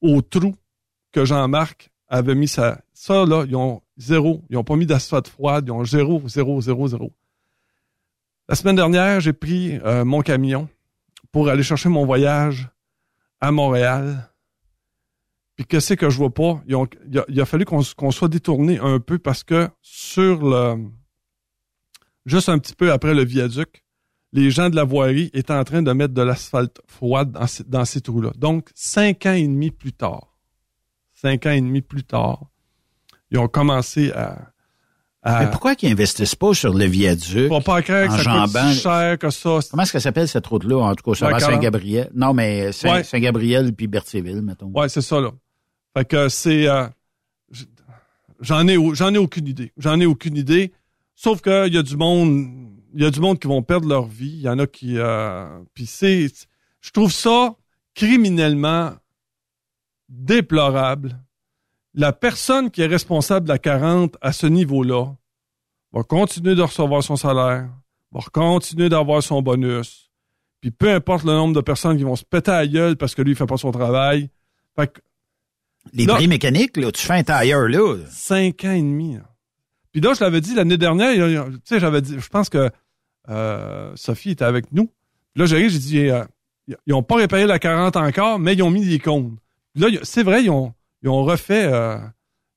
au trou que Jean-Marc avait mis ça. Ça, là, ils ont zéro. Ils ont pas mis d'asphalte froide. Ils ont zéro, zéro, zéro, zéro. La semaine dernière, j'ai pris euh, mon camion pour aller chercher mon voyage à Montréal. Puis que c'est que je vois pas? Il, a, il a fallu qu'on soit détourné un peu parce que sur le... Juste un petit peu après le viaduc, les gens de la voirie étaient en train de mettre de l'asphalte froide dans, dans ces trous-là. Donc, cinq ans et demi plus tard, cinq ans et demi plus tard, ils ont commencé à... à Mais pourquoi qu'ils investissent pas sur le viaduc? Faut pas croire que ça coûte si cher que ça? Comment est-ce que ça s'appelle cette route-là? En tout cas, ça va à 40. Saint-Gabriel. Non, mais Saint- Ouais. Saint-Gabriel puis Berthierville, mettons. Ouais, c'est ça, là. Fait que c'est... euh, j'en ai, j'en ai aucune idée. J'en ai aucune idée. Sauf qu'il y a du monde... Il y a du monde qui vont perdre leur vie. Il y en a qui... Euh, Puis c'est... Je trouve ça criminellement déplorable. La personne qui est responsable de la 40 à ce niveau-là va continuer de recevoir son salaire, va continuer d'avoir son bonus. Puis peu importe le nombre de personnes qui vont se péter à la gueule parce que lui, il fait pas son travail. Fait que, Les là, bris mécaniques, là, tu fais un tailleur là. Cinq ans et demi. là. Puis là, je l'avais dit l'année dernière, tu sais, j'avais dit, je pense que euh, Sophie était avec nous. Puis là, j'arrive, j'ai dit, euh, ils ont pas réparé la 40 encore, mais ils ont mis des cônes. Puis là, c'est vrai, ils ont, ils ont refait, euh,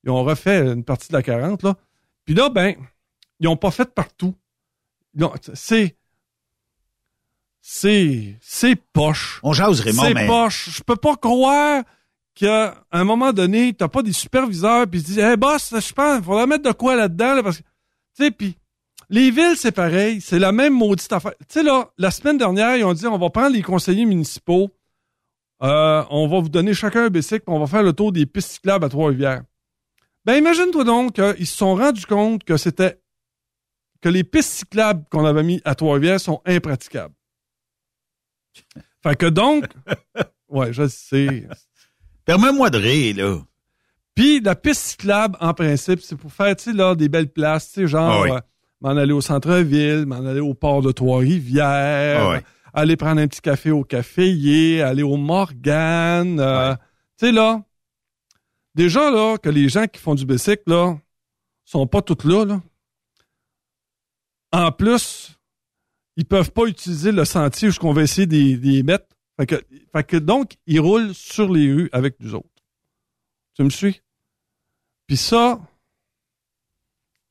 ils ont refait une partie de la 40 là. Puis là, ben, ils ont pas fait partout. C'est c'est c'est poche. On jase, Raymond, C'est mais- poche. Je peux pas croire qu'à un moment donné, t'as pas des superviseurs puis ils se disent Hey boss, je pense, il faudrait mettre de quoi là-dedans là, parce que tu sais puis les villes, c'est pareil, c'est la même maudite affaire. Tu sais là, la semaine dernière, ils ont dit on va prendre les conseillers municipaux, euh, on va vous donner chacun un bicycle, puis on va faire le tour des pistes cyclables à Trois-Rivières. Ben imagine-toi donc qu'ils se sont rendus compte que c'était que les pistes cyclables qu'on avait mis à Trois-Rivières sont impraticables. Fait que donc, ouais, je sais. Permets-moi de rire, là. Puis la piste cyclable, en principe, c'est pour faire, tu sais, là, des belles places, tu sais, genre, Ah oui. euh, m'en aller au centre-ville, m'en aller au port de Trois-Rivières, Ah oui. aller prendre un petit café au caféier, aller au Morgane, euh, tu sais, là, déjà, là, que les gens qui font du bicycle, là, sont pas tous là, là. En plus, ils peuvent pas utiliser le sentier où on va essayer d'y d'y mettre. Fait que, donc, ils roulent sur les rues avec nous autres. Tu me suis? Puis ça,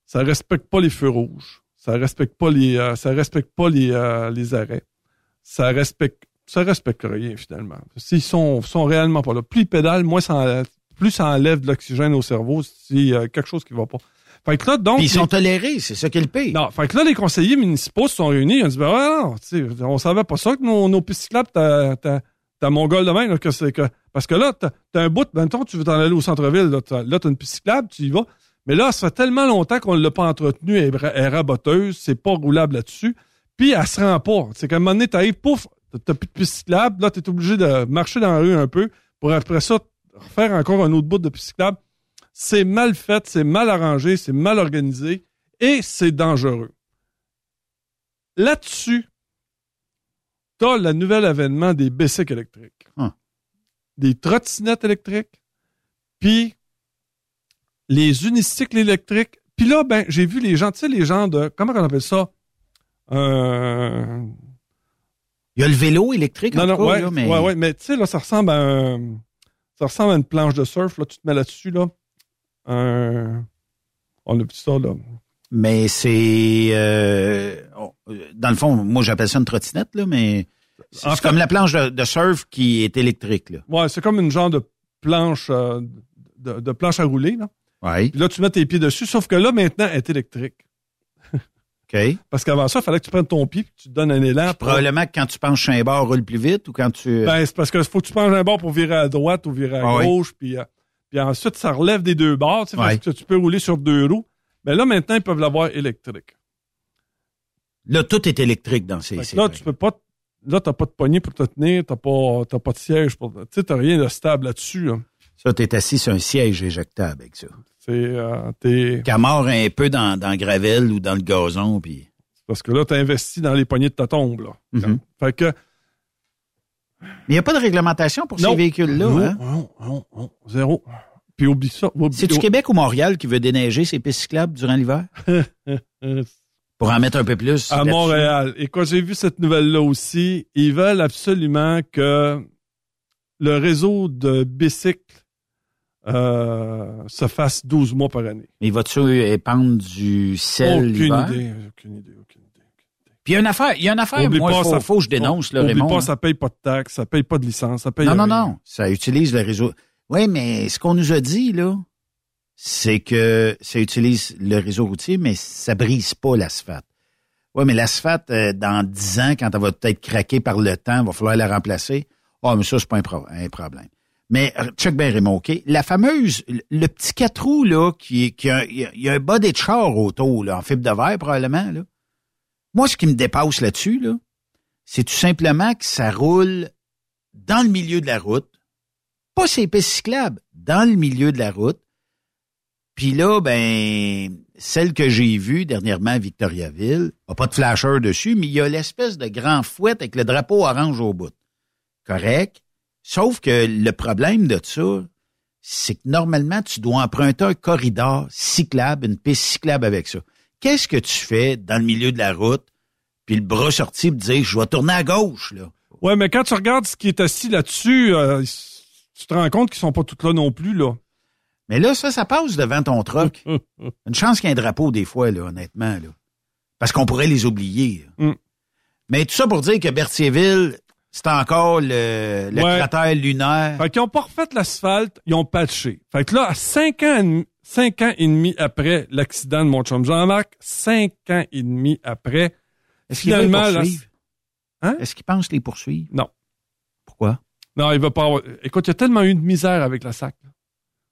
ça respecte pas les feux rouges. Ça respecte pas les, euh, ça respecte pas les, euh, les arrêts. Ça respecte, ça respecte rien finalement. S'ils sont, sont réellement pas là. Plus ils pédalent, moins ça plus ça enlève de l'oxygène au cerveau. Y a quelque chose qui va pas. Fait que là, donc. Puis ils sont les- tolérés, c'est ça qui est le pire. non, fait que là, les conseillers municipaux se sont réunis. Ils ont dit, ben ouais, non, on savait pas ça que nos, nos pistes cyclables, t'as, mon gars de là, que c'est que, parce que là, t'as, t'as un bout, ben, mettons, tu veux t'en aller au centre-ville, là, t'as, t'as une piste cyclable, tu y vas. Mais là, ça fait tellement longtemps qu'on l'a pas entretenue, elle, est raboteuse, c'est pas roulable là-dessus. Puis, elle se rend pas. C'est qu'à un moment donné, t'arrives, pouf, t'as- t'as plus de piste cyclable, là, t'es obligé de marcher dans la rue un peu pour après ça, refaire encore un autre bout de piste cyclable. C'est mal fait, c'est mal arrangé, c'est mal organisé et c'est dangereux. Là-dessus, t'as le nouvel avènement des bicycles électriques, Hum. des trottinettes électriques, puis les unicycles électriques. Puis là, ben, j'ai vu les gens, tu sais, les gens de, comment on appelle ça? Euh... Il y a le vélo électrique, en Non, non, cas, ouais, là, mais... ouais, ouais, mais tu sais, là, ça ressemble à un, ça ressemble à une planche de surf, là, tu te mets là-dessus, là. Un, on a plus ça, là. Mais c'est... euh, dans le fond, moi, j'appelle ça une trottinette, là, mais... C'est En comme la planche de, de surf qui est électrique, là. Ouais, c'est comme une genre de planche, euh, de, de planche à rouler, là. Ouais. Puis là, tu mets tes pieds dessus, sauf que là, maintenant, elle est électrique. OK. Parce qu'avant ça, il fallait que tu prennes ton pied puis que tu te donnes un élan. Probablement que quand tu penches un bord, roule plus vite ou quand tu... Ben, c'est parce que faut que tu penches un bord pour virer à droite ou virer à Ah oui. gauche, puis, euh, puis ensuite, ça relève des deux bords, tu sais, Ouais. parce que tu peux rouler sur deux roues. Mais là, maintenant, ils peuvent l'avoir électrique. Là, tout est électrique dans ces... Là, tu peux pas, là, t'as pas de poignée pour te tenir, t'as pas, pas de siège pour, tu sais, t'as rien de stable là-dessus, là. Ça, t'es assis sur un siège éjectable avec ça. C'est, euh, t'es, un peu dans, dans le gravel ou dans le gazon, puis... parce que là, t'as investi dans les poignées de ta tombe, là. Mhm. Fait que, Mais il n'y a pas de réglementation pour Non. ces véhicules-là, non, hein? non, non, non, zéro. Puis oublie ça. oublie- C'est-tu Québec ou Montréal qui veut déneiger ses pistes cyclables durant l'hiver? Pour en mettre un peu plus. à? Montréal. Et quand j'ai vu cette nouvelle-là aussi, ils veulent absolument que le réseau de bicycles euh, se fasse 12 mois par année. Mais vas-tu épandre du sel Aucune idée, aucune idée, aucune idée. Puis il y a une affaire, il y a une affaire, Oublie moi, pas, il faut, ça- faut que je dénonce, là, Raymond. pas, hein. ça paye pas de taxes, ça paye pas de licence, ça paye Non, non, rien. non. Ça utilise le réseau. Oui, mais ce qu'on nous a dit, là, c'est que ça utilise le réseau routier, mais ça brise pas l'asphalte. Oui, mais l'asphalte, euh, dans 10 ans, quand elle va peut-être craquer par le temps, il va falloir la remplacer. Ah, mais ça, c'est pas un, pro- un problème. Mais euh, check bien, Raymond, OK? La fameuse, le- petit quatre roues, là, qui, qui a, il y a- un bas de char autour, là, en fibre de verre, probablement, là. Moi, ce qui me dépasse là-dessus, là, c'est tout simplement que ça roule dans le milieu de la route, pas ces pistes cyclables, dans le milieu de la route. Puis là, ben, celle que j'ai vue dernièrement à Victoriaville, a pas de flasher dessus, mais il y a l'espèce de grand fouet avec le drapeau orange au bout. Correct? Sauf que le problème de ça, c'est que normalement, tu dois emprunter un corridor cyclable, une piste cyclable avec ça. Qu'est-ce que tu fais dans le milieu de la route, puis le bras sorti, pour dire, je vais tourner à gauche, là? Ouais, mais quand tu regardes ce qui est assis là-dessus, euh, tu te rends compte qu'ils sont pas tous là non plus, là. Mais là, ça, ça passe devant ton truck. Une chance qu'il y ait un drapeau des fois, là, honnêtement. Là. Parce qu'on pourrait les oublier. Mm. Mais tout ça pour dire que Berthierville, c'est encore le, le Ouais. cratère lunaire. Fait qu'ils ont pas refait l'asphalte, ils ont patché. Fait que là, à cinq ans, et demi- cinq ans et demi après l'accident de mon chum Jean-Marc, cinq ans et demi après, Est-ce qu'il les finalement... poursuivre? Hein? Est-ce qu'il pense les poursuivre? Non. Pourquoi? Non, il va pas avoir... Écoute, il y a tellement eu de misère avec la SAC. là.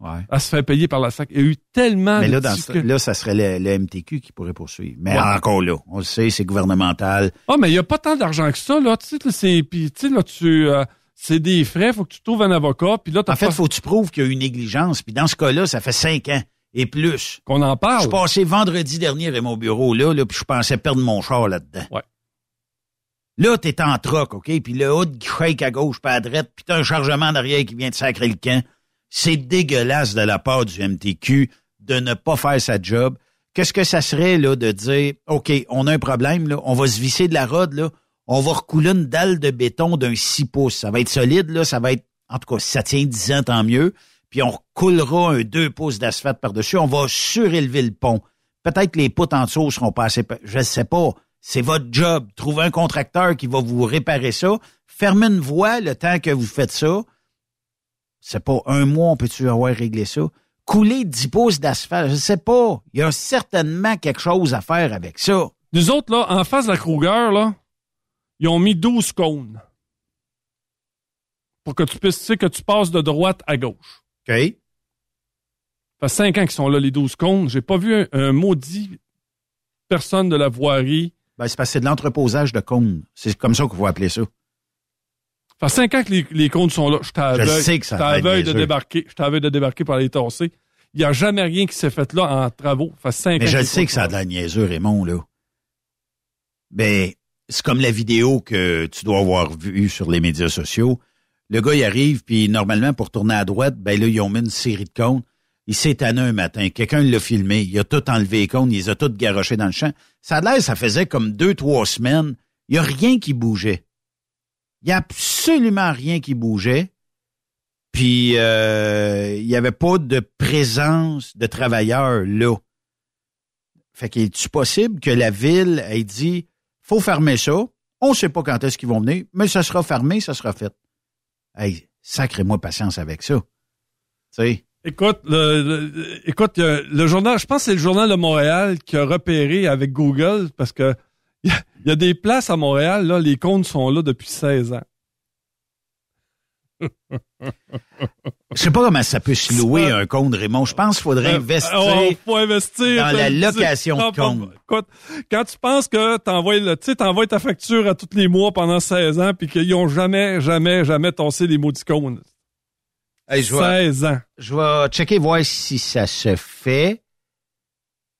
Ouais. À se faire payer par la SAC. Il y a eu tellement Mais de là, dans ce- là, ça serait le, le MTQ qui pourrait poursuivre. Mais Ouais. encore là, on le sait, c'est gouvernemental. Ah, mais il n'y a pas tant d'argent que ça, là. Tu sais, là, c'est, puis, tu sais, là, tu, euh, c'est des frais, faut que tu trouves un avocat, puis là, En fait, pas- faut que tu prouves qu'il y a eu une négligence. Puis dans ce cas-là, ça fait cinq ans et plus. qu'on en Je parle. suis passé vendredi dernier à mon bureau, là, là puis je pensais perdre mon char là-dedans. Ouais. Là, t'es en troc, OK? Puis le hood qui shake à gauche, pas à droite, puis t'as un chargement derrière qui vient de sacrer le camp. C'est dégueulasse de la part du MTQ de ne pas faire sa job. Qu'est-ce que ça serait, là, de dire, OK, on a un problème, là, on va se visser de la rode, là, on va recouler une dalle de béton d'un 6 pouces. Ça va être solide, là, ça va être, en tout cas, si ça tient 10 ans, tant mieux. Puis on recoulera un 2 pouces d'asphalte par-dessus. On va surélever le pont. Peut-être que les poutres en dessous seront pas assez... Je ne sais pas. C'est votre job. Trouvez un contracteur qui va vous réparer ça. Fermez une voie le temps que vous faites ça. C'est pas un mois, on peut-tu avoir réglé ça? Couler 10 pouces d'asphalte, je sais pas. Il y a certainement quelque chose à faire avec ça. Nous autres, là, en face de la Kruger, là, ils ont mis 12 cônes. Pour que tu puisses, tu sais, que tu passes de droite à gauche. OK. Ça fait cinq ans qu'ils sont là, les 12 cônes. J'ai pas vu un, un maudit personne de la voirie. Ben, c'est parce que c'est de l'entreposage de cônes. C'est comme ça qu'il faut appeler ça. Ça fait cinq ans que les, les cônes sont là. Je aveugle de débarquer. Je t'aveugle de débarquer pour aller tasser. Il n'y a jamais rien qui s'est fait là en travaux. Ça fait cinq Mais ans je le sais que ça a de la niaiseux, Raymond, là. Ben, c'est comme la vidéo que tu dois avoir vue sur les médias sociaux. Le gars, il arrive, puis normalement, pour tourner à droite, ben là, ils ont mis une série de cônes. Il s'est tanné un matin. Quelqu'un l'a filmé. Il a tout enlevé les cônes. Il les a tous garochés dans le champ. Ça a l'air, ça faisait comme deux, trois semaines. Il n'y a rien qui bougeait. Il n'y a absolument rien qui bougeait. Puis, euh, il n'y avait pas de présence de travailleurs là. Fait qu'il est-tu possible que la ville ait dit faut fermer ça, on sait pas quand est-ce qu'ils vont venir, mais ça sera fermé, ça sera fait. Hey, sacrez-moi patience avec ça. Écoute, le, écoute, le journal, je pense que c'est le journal de Montréal qui a repéré avec Google parce que il y, a- des places à Montréal, les comptes sont là depuis 16 ans. Je sais pas comment ça peut se louer un compte, Raymond. Je pense qu'il faudrait investir. oh, faut investir dans la location de compte. Écoute, quand tu penses que t'envoies le, tu t'envoies ta facture à tous les mois pendant 16 ans puis qu'ils ont jamais, jamais, jamais tossé les maudits cônes. Hey, je vais- 16 ans. Je vais checker voir si ça se fait.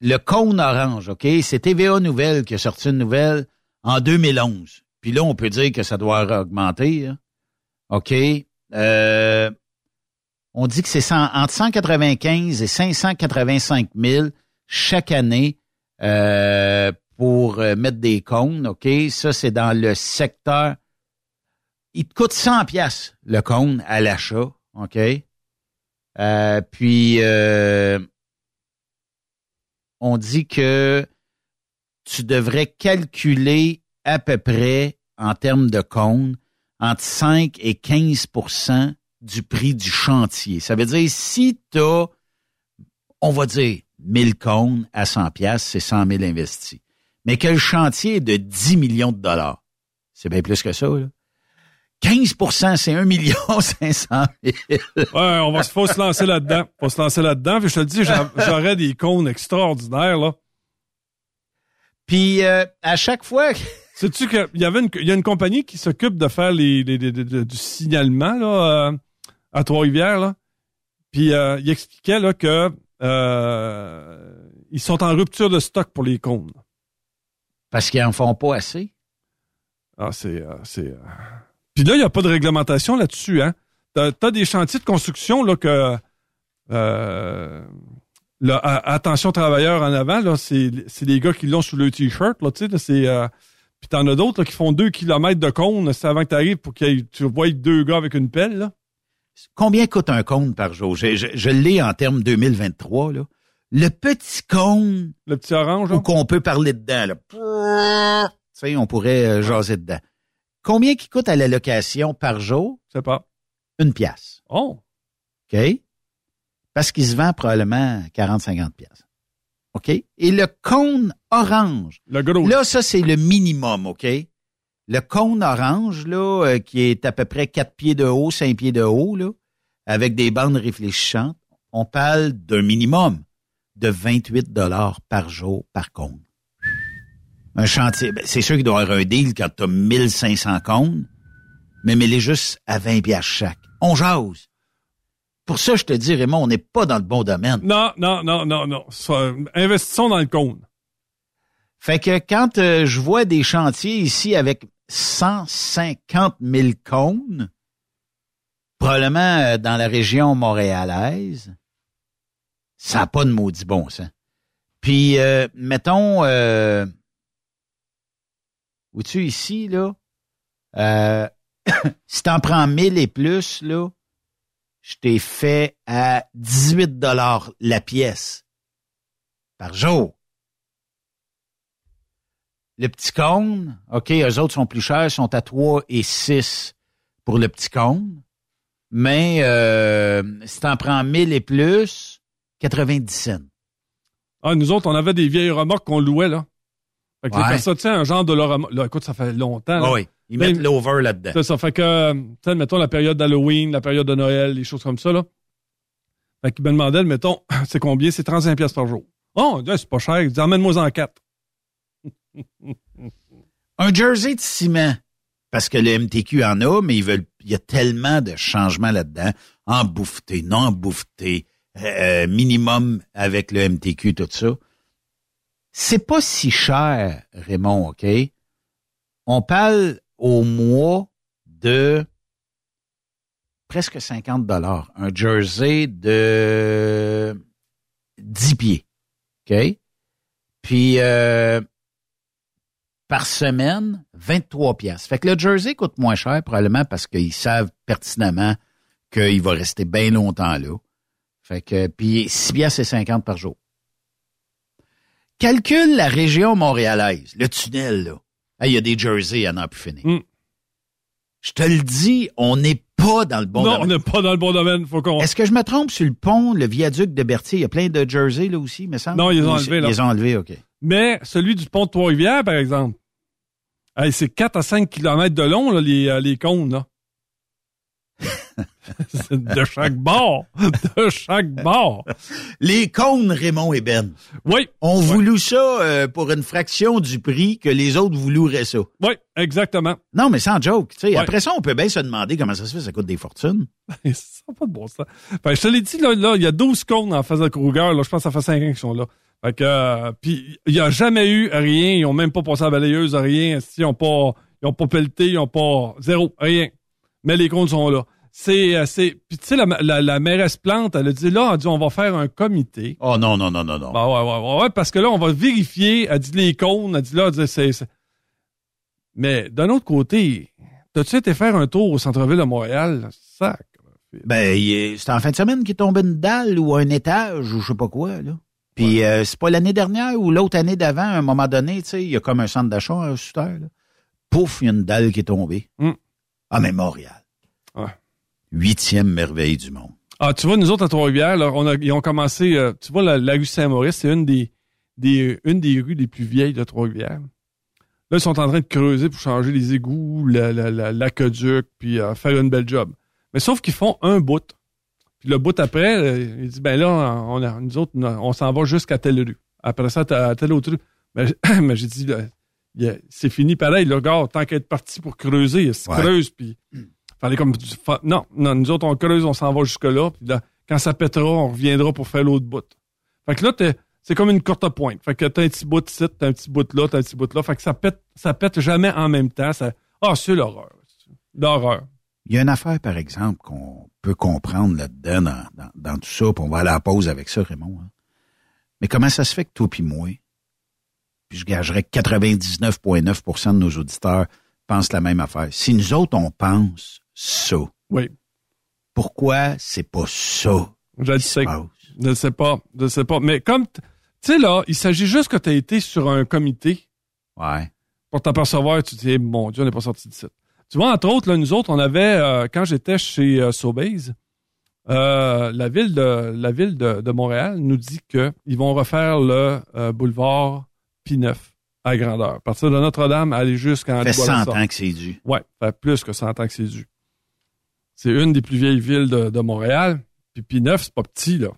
Le cône orange, OK? C'est TVA Nouvelle qui a sorti une nouvelle en 2011. Puis là, on peut dire que ça doit augmenter. hein. OK? Euh, on dit que c'est entre 195 et 585 000 chaque année euh, pour euh, mettre des cônes. OK? Ça, c'est dans le secteur. Il te coûte 100 pièces le cône à l'achat. OK? Euh, puis, euh, on dit que tu devrais calculer à peu près, en termes de cône, entre 5 et 15% du prix du chantier. Ça veut dire, si tu as, on va dire, 1000 cônes à 100 pièces, c'est 100 000 investis. Mais que le chantier est de 10 millions de dollars. C'est bien plus que ça, là. 15% c'est 1 million 500 000. Ouais, on va, faut se lancer là-dedans. Faut se lancer là-dedans. Puis je te le dis, j'a- j'aurais des cônes extraordinaires, là. Puis, euh, à chaque fois... Sais-tu qu'il y avait une, il y a une compagnie qui s'occupe de faire les, les- les- les- du signalement, là, euh, à Trois-Rivières, là. Puis, euh, il expliquait, là, que, euh, ils sont en rupture de stock pour les cônes. Parce qu'ils en font pas assez? Ah, c'est, c'est, Puis là, il n'y a pas de réglementation là-dessus, hein. T'as, t'as des chantiers de construction, là, que, là, attention travailleurs en avant, là, c'est, c'est les gars qui l'ont sous le t-shirt, là, tu sais, c'est, puis t'en as d'autres, qui font deux kilomètres de cône, avant que t'arrives pour que tu vois deux gars avec une pelle, là. Combien coûte un cône par jour? Je, je, je l'ai en termes 2023, là. Le petit cône. Le petit orange, Ou qu'on peut parler dedans, là. Tu sais, on pourrait euh, jaser dedans. Combien qui coûte à la location par jour? Je sais pas. Une pièce. Oh. OK? Parce qu'il se vend probablement 40-50 pièces. OK? Et le cône orange. Le gros. Là, ça, c'est le minimum, OK? Le cône orange, là, euh, qui est à peu près 4 pieds de haut, 5 pieds de haut, là, avec des bandes réfléchissantes, on parle d'un minimum de 28 dollars par jour par cône. Un chantier, ben, c'est sûr qu'il doit y avoir un deal quand tu as 1500 cônes, mais mets-les juste à 20 piastres chaque. On jase. Pour ça, je te dis, Raymond, on n'est pas dans le bon domaine. Non, non, non, non, non. Ça, investissons dans le cône. Fait que quand euh, je vois des chantiers ici avec 150 000 cônes, probablement euh, dans la région montréalaise, ça n'a pas de maudit bon sens. Puis, euh, mettons, euh, où-tu ici, là, si t'en prends 1000 et plus, là, je t'ai fait à 18 dollars la pièce par jour. Le petit cône, OK, eux autres sont plus chers, sont à 3 et 6 pour le petit cône. Mais euh, si t'en prends 1000 et plus, 90 cents. Ah, nous autres, on avait des vieilles remorques qu'on louait, là. Fait que les Ouais. personnes, tu sais, un genre de leur remorque. Là, écoute, ça fait longtemps. là. Ah oui, ils mettent l'over là-dedans. C'est ça. Fait que, euh, tu sais, mettons la période d'Halloween, la période de Noël, les choses comme ça, là. Fait qu'il me demandait, mettons, c'est combien? C'est 35 pièces par jour. Oh, c'est pas cher. Il dit, emmène-moi en quatre. Un jersey de ciment. Parce que le MTQ en a, mais ils veulent, il y a tellement de changements là-dedans. En bouffeté, non en bouffeté, euh, minimum avec le MTQ, tout ça. C'est pas si cher, Raymond, OK? On parle au mois de presque 50 dollars. Un jersey de 10 pieds. OK? Puis, euh, par semaine, 23 pièces. Fait que le jersey coûte moins cher probablement parce qu'ils savent pertinemment qu'il va rester bien longtemps là. Fait que puis 6 pièces et 50 par jour. Calcule la région montréalaise, le tunnel là. Hey, Il y a des jerseys à n'en plus finir. Mm. Je te le dis, on n'est pas dans le bon non, domaine. on n'est pas dans le bon domaine. Faut qu'on. Est-ce que je me trompe sur le pont, le viaduc de Berthier? Il y a plein de jerseys là aussi, me semble? Non, ils les ont enlevés, Ils les ont enlevés, OK. Mais celui du pont de Trois-Rivières, par exemple, hey, c'est 4 à 5 kilomètres de long, là, les, euh, les cônes, là. C'est de chaque bord. De chaque bord. Les cônes Raymond et Ben. Oui. On voulu ça euh, pour une fraction du prix que les autres voulouraient ça. Oui, exactement. Non, mais sans joke. Après ça, on peut bien se demander comment ça se fait, ça coûte des fortunes. ça n'a pas de bon sens. Fait je te l'ai dit, là, là, il y a 12 cônes en face de Kruger. Là, je pense que ça fait 5 ans qu'ils sont là. Fait que, euh, puis il n'y a jamais eu rien. Ils ont même pas passé à la balayeuse, rien. Ils ont pas, ils ont pas pelleté, ils ont pas, zéro, rien. Mais les cônes sont là. C'est, euh, c'est, puis tu sais, la, la, la mairesse Plante, elle a dit là, elle a dit, on va faire un comité. Oh non, non, non, non, non. Ben ouais, ouais, ouais, ouais, parce que là, on va vérifier. Elle dit les cônes, elle dit là, elle dit, c'est, c'est- Mais d'un autre côté, t'as-tu été faire un tour au centre-ville de Montréal? Sac. Ben, c'est en fin de semaine qu'il est tombé une dalle ou un étage ou je sais pas quoi, là. Puis euh, c'est pas l'année dernière ou l'autre année d'avant, à un moment donné, tu sais, il y a comme un centre d'achat à Sutter, là. Pouf, il y a une dalle qui est tombée. Mm. Ah, mais Montréal. Ouais. Huitième merveille du monde. Ah, tu vois, nous autres à Trois-Rivières, là, on a, ils ont commencé, euh, tu vois, la, la rue Saint-Maurice, c'est une des, des, une des rues les plus vieilles de Trois-Rivières. Là, ils sont en train de creuser pour changer les égouts, la- la- la- l'aqueduc, puis euh, faire une belle job. Mais sauf qu'ils font un bout. Puis le bout après, euh, il dit, ben là, on nous autres, on s'en va jusqu'à telle rue. Après ça, à telle autre rue. Mais, mais j'ai dit, a- c'est fini pareil, le gars, tant qu'à être parti pour creuser, il se Ouais. creuse, puis fallait comme non, non, nous autres on creuse, on s'en va jusque là, puis là, quand ça pètera, on reviendra pour faire l'autre bout. Fait que là c'est comme une courte pointe. Fait que t'as un petit bout ici, t'as un petit bout là, t'as un petit bout là. Fait que ça pète, ça pète jamais en même temps. Ça, ah, c'est l'horreur. L'horreur. Il y a une affaire, par exemple, qu'on peut comprendre là-dedans, dans, dans, dans tout ça, puis on va aller à la pause avec ça, Raymond. hein. Mais comment ça se fait que toi puis moi, puis je gagerais que 99,9% de nos auditeurs pensent la même affaire. Si nous autres, on pense ça, Oui. pourquoi c'est pas ça. Je le sais. Je ne sais pas. Je ne sais pas. Mais comme, tu sais, là, il s'agit juste que tu as été sur un comité. Ouais. Pour t'apercevoir, tu te dis, mon Dieu, on n'est pas sorti de site. Tu vois, entre autres, là, nous autres, on avait, euh, quand j'étais chez euh, Sobeys, euh, la ville de la ville de, de Montréal nous dit qu'ils vont refaire le euh, boulevard P9 à grandeur. À partir de Notre-Dame, aller jusqu'en Ça fait 100 Bois-Lassar. ans que c'est dû. Ouais, ça fait plus que 100 ans que c'est dû. C'est une des plus vieilles villes de, de Montréal. Puis P9, c'est pas petit, là.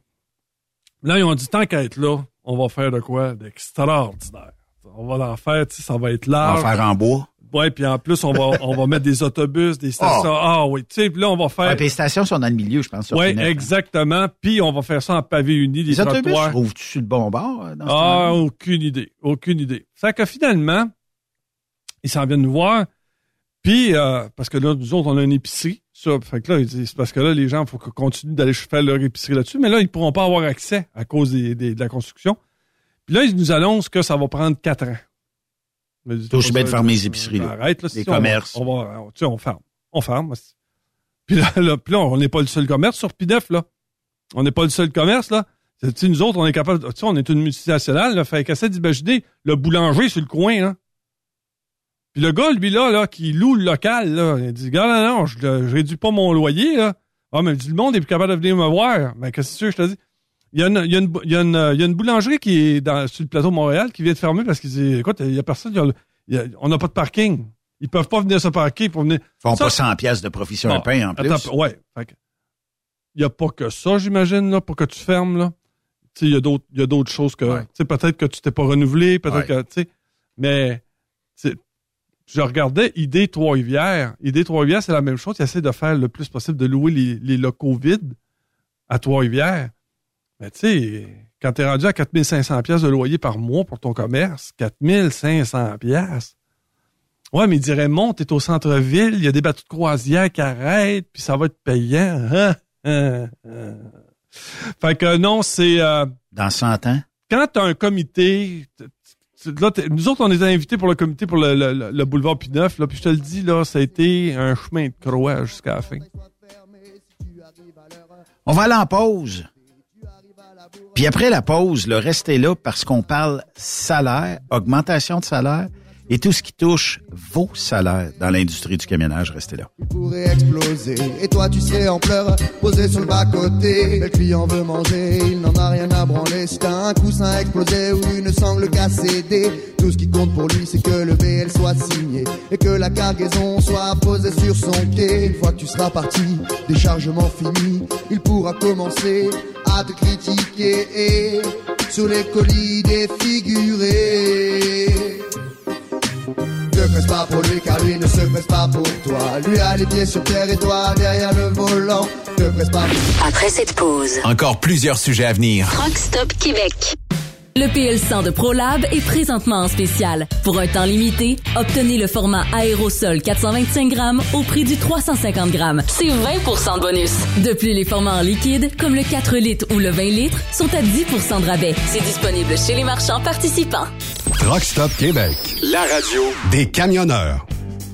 Là, ils ont dit, tant qu'à être là, on va faire de quoi d'extraordinaire. On va en faire, tu sais, ça va être On large. va faire en bois? Ouais, puis en plus, on va, on va mettre des autobus, des stations. Ah oui, tu sais, puis là, on va faire... Ouais, puis les stations sont dans le milieu, je pense. Oui, hein. exactement. Puis on va faire ça en pavé uni, des Les autobus, trouves-tu sur le bon bord? euh, Dans ce Ah, aucune idée. Aucune idée. Fait que finalement, ils s'en viennent nous voir. Puis, euh, parce que là, nous autres, on a une épicerie. Ça, fait que là, c'est parce que là, les gens, il faut qu'ils continuent d'aller faire leur épicerie là-dessus. Mais là, ils pourront pas avoir accès à cause des, des- de la construction. Puis là, ils nous annoncent que ça va prendre quatre ans. Aussi bien de fermer les épiceries, là. Arrête, là. Les si commerces. On va, on- tu sais, on ferme. On ferme. Puis là, là, puis là, on n'est pas le seul commerce sur P9, là. On n'est pas le seul commerce, là. Tu sais, nous autres, on est capable, tu sais, on est une multinationale, là. Fait qu'essaie d'imaginer le boulanger sur le coin, là. Puis le gars, lui, là, là, qui loue le local, là, il dit, gars, non, non, je, je réduis pas mon loyer, là. Ah, mais le monde est plus capable de venir me voir. Mais qu'est-ce que tu veux, je te dis? Il y a une, il y a une, il y a une, il y a une boulangerie qui est dans, sur le plateau de Montréal qui vient de fermer parce qu'il dit, écoute, il y a personne, il y a- on n'a pas de parking. Ils peuvent pas venir se parquer pour venir. Ils font Ça, pas 100 pièces de profit sur un Bon, pain en plus. attends, ouais. Il y a pas que ça, j'imagine, là, pour que tu fermes, là. Il y a d'autres, il y a d'autres choses que, tu sais, peut-être que tu t'es pas renouvelé, peut-être que, tu sais, mais, je regardais ID Trois-Rivières. ID Trois-Rivières, c'est la même chose. Ils essaient de faire le plus possible de louer les, les locaux vides à Trois-Rivières. Mais tu sais, quand t'es rendu à 4500 pièces de loyer par mois pour ton commerce, 4500 pièces. Ouais, mais il dirait, monte, t'es au centre-ville, il y a des bateaux de croisière qui arrêtent, puis ça va être payant. Hein? Hein? Hein? Fait que non, c'est... euh, Dans 100 ans? quand t'as un comité... Là, nous autres, on est invités pour le comité pour le, le- le- le boulevard P9, là, puis je te le dis, là, ça a été un chemin de croix jusqu'à la fin. On va aller en pause. Puis après la pause, le restez là parce qu'on parle salaire, augmentation de salaire et tout ce qui touche vos salaires dans l'industrie du camionnage. Restez là. pourrait exploser. Et toi, tu serais en pleurs, posé sur le bas-côté. Le client veut manger, il n'en a rien à branler. Si t'as un coussin explosé ou une sangle cassée, tout ce qui compte pour lui, c'est que le BL soit signé et que la cargaison soit posée sur son quai. Une fois que tu seras parti, déchargement fini, il pourra commencer à te critiquer sur les colis défigurés. Ne presse pas pour lui car lui ne se presse pas pour toi. Lui a les pieds sur terre et toi derrière le volant. Ne presse pas pour Après cette pause, Encore plusieurs sujets à venir. Truck Stop Québec. Le PL100 de ProLab est présentement en spécial. Pour un temps limité, obtenez le format aérosol 425 grammes au prix du 350 grammes. C'est 20% de bonus. De plus, les formats en liquide, comme le 4 litres ou le 20 litres, sont à 10% de rabais. C'est disponible chez les marchands participants. Truck Stop Québec. La radio Des camionneurs.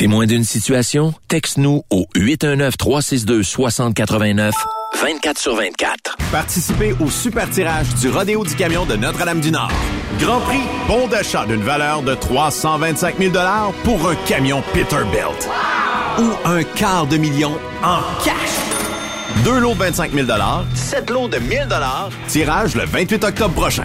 Témoin d'une situation? Texte-nous au 819-362-6089, 24 sur 24. Participez au super tirage du Rodéo du Camion de Notre-Dame-du-Nord. Grand prix, bon d'achat d'une valeur de 325 000 pour un camion Peterbilt. Ou un quart de million en cash. Deux lots de 25 000 sept lots de 1000 tirage le 28 octobre prochain.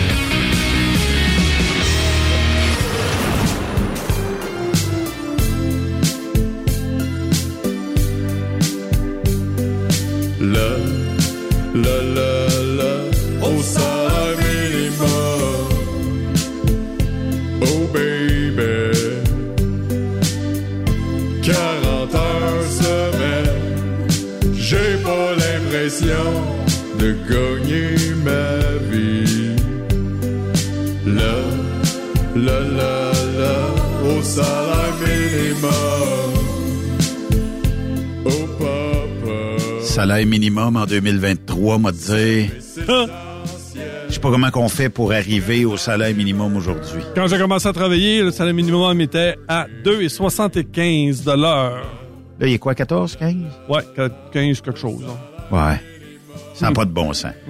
Le, le, le, le, au salaire minimum. Oh baby, 40 heures semaine, j'ai pas l'impression de gagner ma vie. Le, le, le, le, au salaire minimum. Salaire minimum en 2023, m'a dit. Je sais pas comment qu'on fait pour arriver au salaire minimum aujourd'hui. Quand j'ai commencé à travailler, le salaire minimum était à 2,75 de l'heure. Là, il est quoi, 14, 15? Ouais, 15 quelque chose. hein. Ouais. Ça n'a pas de bon sens.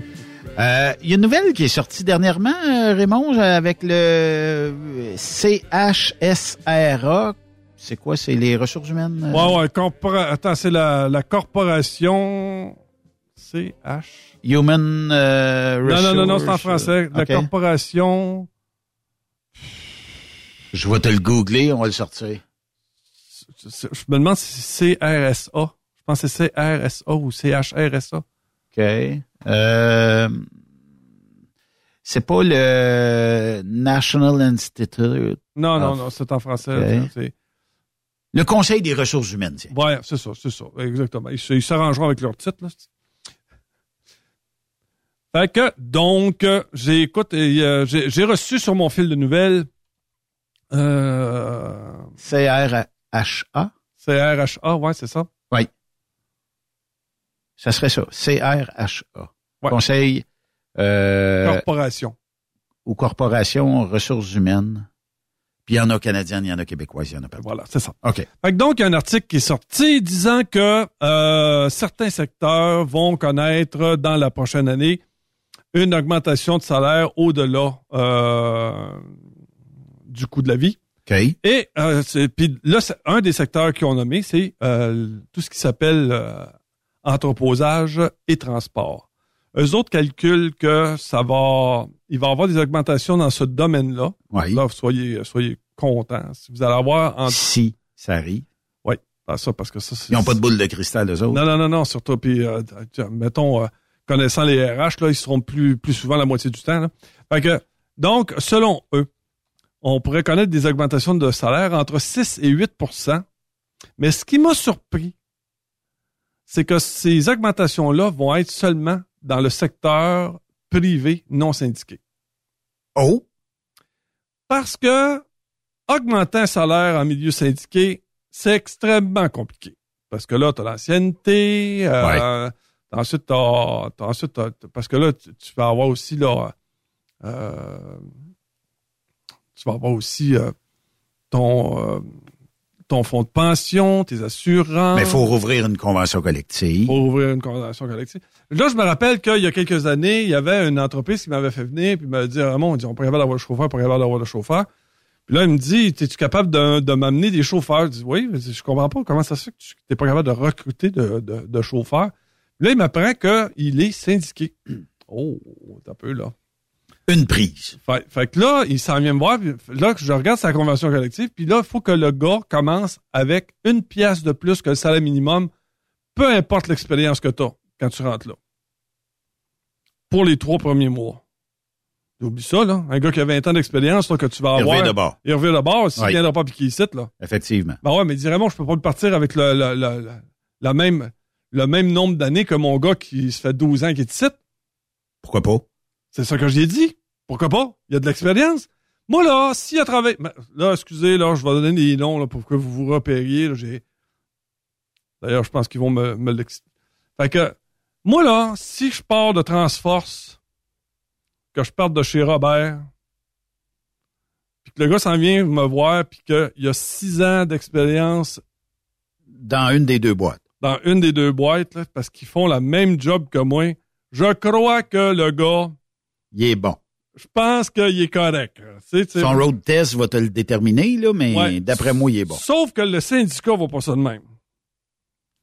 Euh, Il y a une nouvelle qui est sortie dernièrement, euh, Raymond, avec le euh, CHSRA. C'est quoi? C'est les ressources humaines? euh? Ouais, ouais, corpora- Attends, c'est la, la corporation CH. Human euh, Non, non, non, non, c'est en français. La OK. corporation. Je vais te le googler, on va le sortir. Je me demande si c'est CRSA. Je pense que c'est CRSA ou CHRSA. OK. Euh, c'est pas le National Institute. Non, non, of- non, c'est en français. Le Conseil des ressources humaines, tiens. Ouais, c'est ça, c'est ça. Exactement. Ils s'arrangeront avec leur titre, là. Fait que, donc, j'ai, écoute, et, euh, j'ai j'ai reçu sur mon fil de nouvelles, euh, CRHA. CRHA, ouais, c'est ça. Oui. Ça serait ça. CRHA. Conseil euh, Corporation. ou corporation ressources humaines. Puis il y en a canadiennes, il y en a québécoises, il y en a pas. Voilà, c'est ça. OK. Fait que donc, il y a un article qui est sorti disant que euh, certains secteurs vont connaître dans la prochaine année une augmentation de salaire au-delà euh, du coût de la vie. OK. Et euh, puis là, c'est- un des secteurs qu'ils ont nommé, c'est euh, tout ce qui s'appelle euh, entreposage et transport. Eux autres calculent que ça va, il va y avoir des augmentations dans ce domaine-là. Oui. Là, soyez, soyez contents. Si vous allez avoir en... Si ça arrive. Oui, pas ça parce que ça. Ils n'ont pas de boule de cristal, eux autres. Non, non, non, non, surtout. Puis, euh, mettons, euh, connaissant les RH, là, ils seront plus, plus souvent la moitié du temps. Là. Fait que, donc, selon eux, on pourrait connaître des augmentations de salaire entre 6 et 8% Mais ce qui m'a surpris, c'est que ces augmentations-là vont être seulement dans le secteur privé non syndiqué. Oh! Parce que augmenter un salaire en milieu syndiqué, c'est extrêmement compliqué. Parce que là, tu as l'ancienneté, euh, ensuite, t'as- parce que là, tu, tu vas avoir aussi, là, euh, tu vas avoir aussi, euh, ton, ton fonds de pension, tes assurances. Mais il faut rouvrir une convention collective. Faut rouvrir une convention collective. Là, je me rappelle qu'il y a quelques années, il y avait une entreprise qui m'avait fait venir puis m'avait dit Ramon, on dit on peut d'avoir le chauffeur, pas capable d'avoir le chauffeur. Puis là, il me dit Es-tu capable de, de m'amener des chauffeurs? Je dis Oui, mais je comprends pas comment ça se fait que tu n'es pas capable de recruter de, de, de chauffeurs? Puis là, il m'apprend qu'il est syndiqué. Oh, t'as peu là. Une prise. Fait, fait que là, il s'en vient me voir. Puis là, je regarde sa convention collective. Puis là, il faut que le gars commence avec une pièce de plus que le salaire minimum, peu importe l'expérience que tu as quand tu rentres là. Pour les trois premiers mois. Oublie ça, là. Un gars qui a 20 ans d'expérience, que tu vas Il avoir. revient de bord. Il revient de bord. S'il Oui. viendra pas piquer ici, là. Effectivement. Ben ouais, mais dis Raymond, je peux pas le partir avec le, le, le- le- la même, le même nombre d'années que mon gars qui se fait 12 ans qui est ici. Pourquoi pas? C'est ça que j'ai dit. Pourquoi pas? Il y a de l'expérience. Moi, là, s'il a travaillé. Là, excusez, là, je vais donner des noms là, pour que vous vous repériez. j'ai... D'ailleurs, je pense qu'ils vont me, me l'expliquer. Fait que, moi, là, si je pars de Transforce, que je parte de chez Robert, puis que le gars s'en vient me voir, puis qu'il y a six ans d'expérience Dans une des deux boîtes. dans une des deux boîtes, là, parce qu'ils font la même job que moi, je crois que le gars, Il est bon. je pense qu'il est correct. sais. Son road test va te le déterminer, là, mais Ouais. d'après moi, il est bon. Sauf que le syndicat va pas ça de même.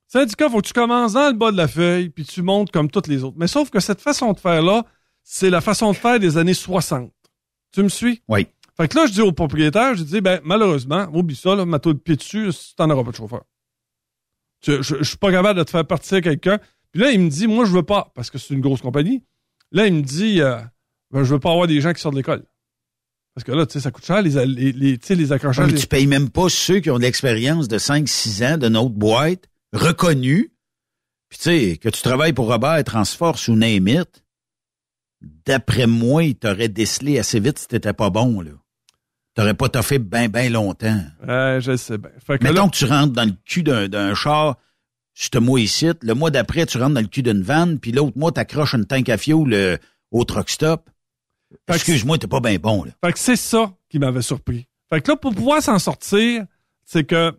Syndicat, faut que tu commences dans le bas de la feuille, puis tu montes comme toutes les autres. Mais sauf que cette façon de faire-là, c'est la façon de faire des années 60. Tu me suis? Oui. Fait que là, je dis au propriétaire, je dis, ben, malheureusement, oublie ça, là, mets-toi le pied dessus, t'en auras pas de chauffeur. Tu- je, je suis pas capable de te faire partir quelqu'un. Puis là, il me dit, moi, je veux pas, parce que c'est une grosse compagnie. Là, il me dit, euh, ben, je veux pas avoir des gens qui sortent de l'école. Parce que là, tu sais, ça coûte cher, les, les, les, tu sais, les accrochages. Mais les- tu payes même pas ceux qui ont de l'expérience de 5-6 ans de notre boîte, reconnus. Puis tu sais, que tu travailles pour Robert, Transforce ou Name It, d'après moi, il t'aurait décelé assez vite si t'étais pas bon, là. T'aurais pas toffé bien, bien longtemps. Ouais, je sais bien. Fait que Mettons là- que tu rentres dans le cul d'un, char, ce mois ici, le mois d'après, tu rentres dans le cul d'une vanne, puis l'autre mois, t'accroches une tank à fioul euh, au truck stop. Excuse-moi, t'es pas bien bon, là. Fait que c'est ça qui m'avait surpris. Fait que là, pour pouvoir s'en sortir, c'est que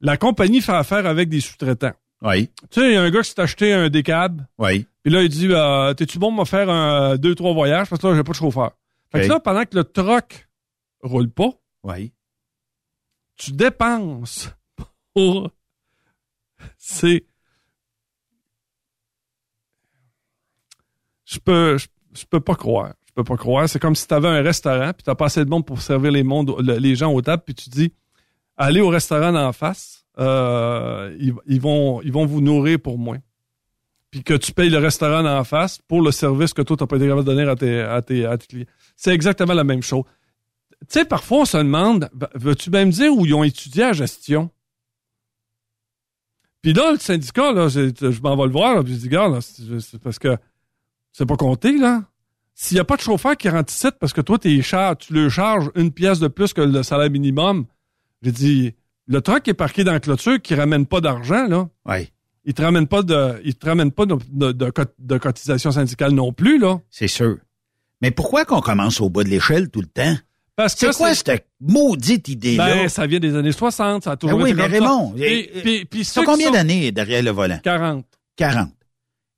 la compagnie fait affaire avec des sous-traitants. Oui. Tu sais, il y a un gars qui s'est acheté un décab. Oui. Puis là, il dit euh, T'es-tu bon de me faire un, deux, trois voyages? Parce que là, j'ai pas de chauffeur. Fait que là, pendant que le truck roule pas, Oui. tu dépenses pour. C'est. Je peux, je, je peux pas croire. Je peux pas croire. C'est comme si tu avais un restaurant, puis tu pas assez de monde pour servir les, mondes, le- les gens aux tables, puis tu dis allez au restaurant d'en face, euh, ils, vont, ils vont vous nourrir pour moins. Puis que tu payes le restaurant d'en face pour le service que toi, tu n'as pas été capable de donner à tes, à tes, à tes clients. C'est exactement la même chose. Tu sais, parfois, on se demande, veux-tu même dire où ils ont étudié la gestion? Puis là, le syndicat, là, je m'en vais le voir, puis je dis, gars, c'est parce que c'est pas compté, là. S'il n'y a pas de chauffeur qui rentre ici parce que toi, t'es char, tu le charges une pièce de plus que le salaire minimum, j'ai dit, le truck qui est parqué dans la clôture qui ramène pas d'argent, là. Oui. Il te ramène pas de, il te ramène pas de, de, de cot- de cotisation syndicale non plus, là. C'est sûr. Mais pourquoi qu'on commence au bas de l'échelle tout le temps? Parce que C'est quoi cette maudite idée-là? Ben, ça vient des années 60, ça a toujours Ben oui, été mais comme ça. Raymond, Puis- combien d'années derrière le volant? 40. 40.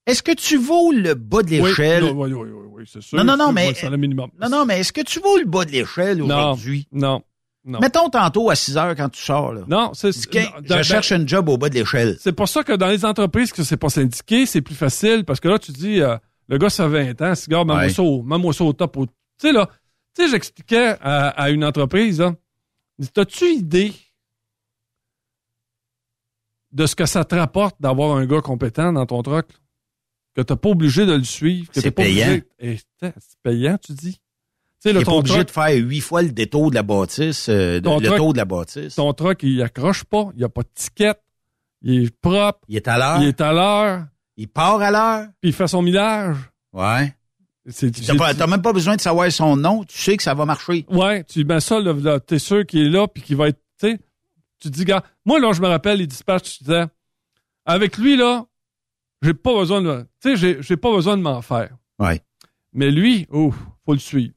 Est-ce que tu vaux le bas de l'échelle? Oui, oui, oui, oui, oui, c'est sûr. Non, non, non, C'est mais- le minimum. Non, non, mais est-ce que tu vaux le bas de l'échelle aujourd'hui? non, non. Mettons tantôt à 6 heures quand tu sors, là. Non, c'est je cherche un job au bas de l'échelle. C'est pour ça que dans les entreprises que c'est pas syndiqué, c'est plus facile parce que là, tu dis, euh, le gars, ça fait 20 ans, ce gars, mets-moi ça au- mets-moi ça au top. au- Tu sais, là, tu sais, j'expliquais à, à une entreprise, là, dis, t'as-tu idée de ce que ça te rapporte d'avoir un gars compétent dans ton truck? là? Que t'es pas obligé de le suivre. que C'est pas payant. obligé- Eh, c'est payant, tu dis? Tu Tu n'es pas obligé de faire huit fois le détour de la bâtisse, euh, le truck- tour de la bâtisse. ton truck, il accroche pas, il n'y a pas de ticket, il est propre, Il est à l'heure. il est à l'heure, Il part à l'heure. puis il fait son millage. Ouais. Dit- t'as même pas besoin de savoir son nom. Tu sais que ça va marcher. Ouais, tu mets ça, là, là, t'es sûr qu'il est là, puis qu'il va être, tu sais, tu dis, gars, moi, là, je me rappelle les dispatchs, tu disais, avec lui, là, j'ai pas besoin de, tu sais, j'ai, j'ai pas besoin de m'en faire. Ouais. Mais lui, oh, faut le suivre.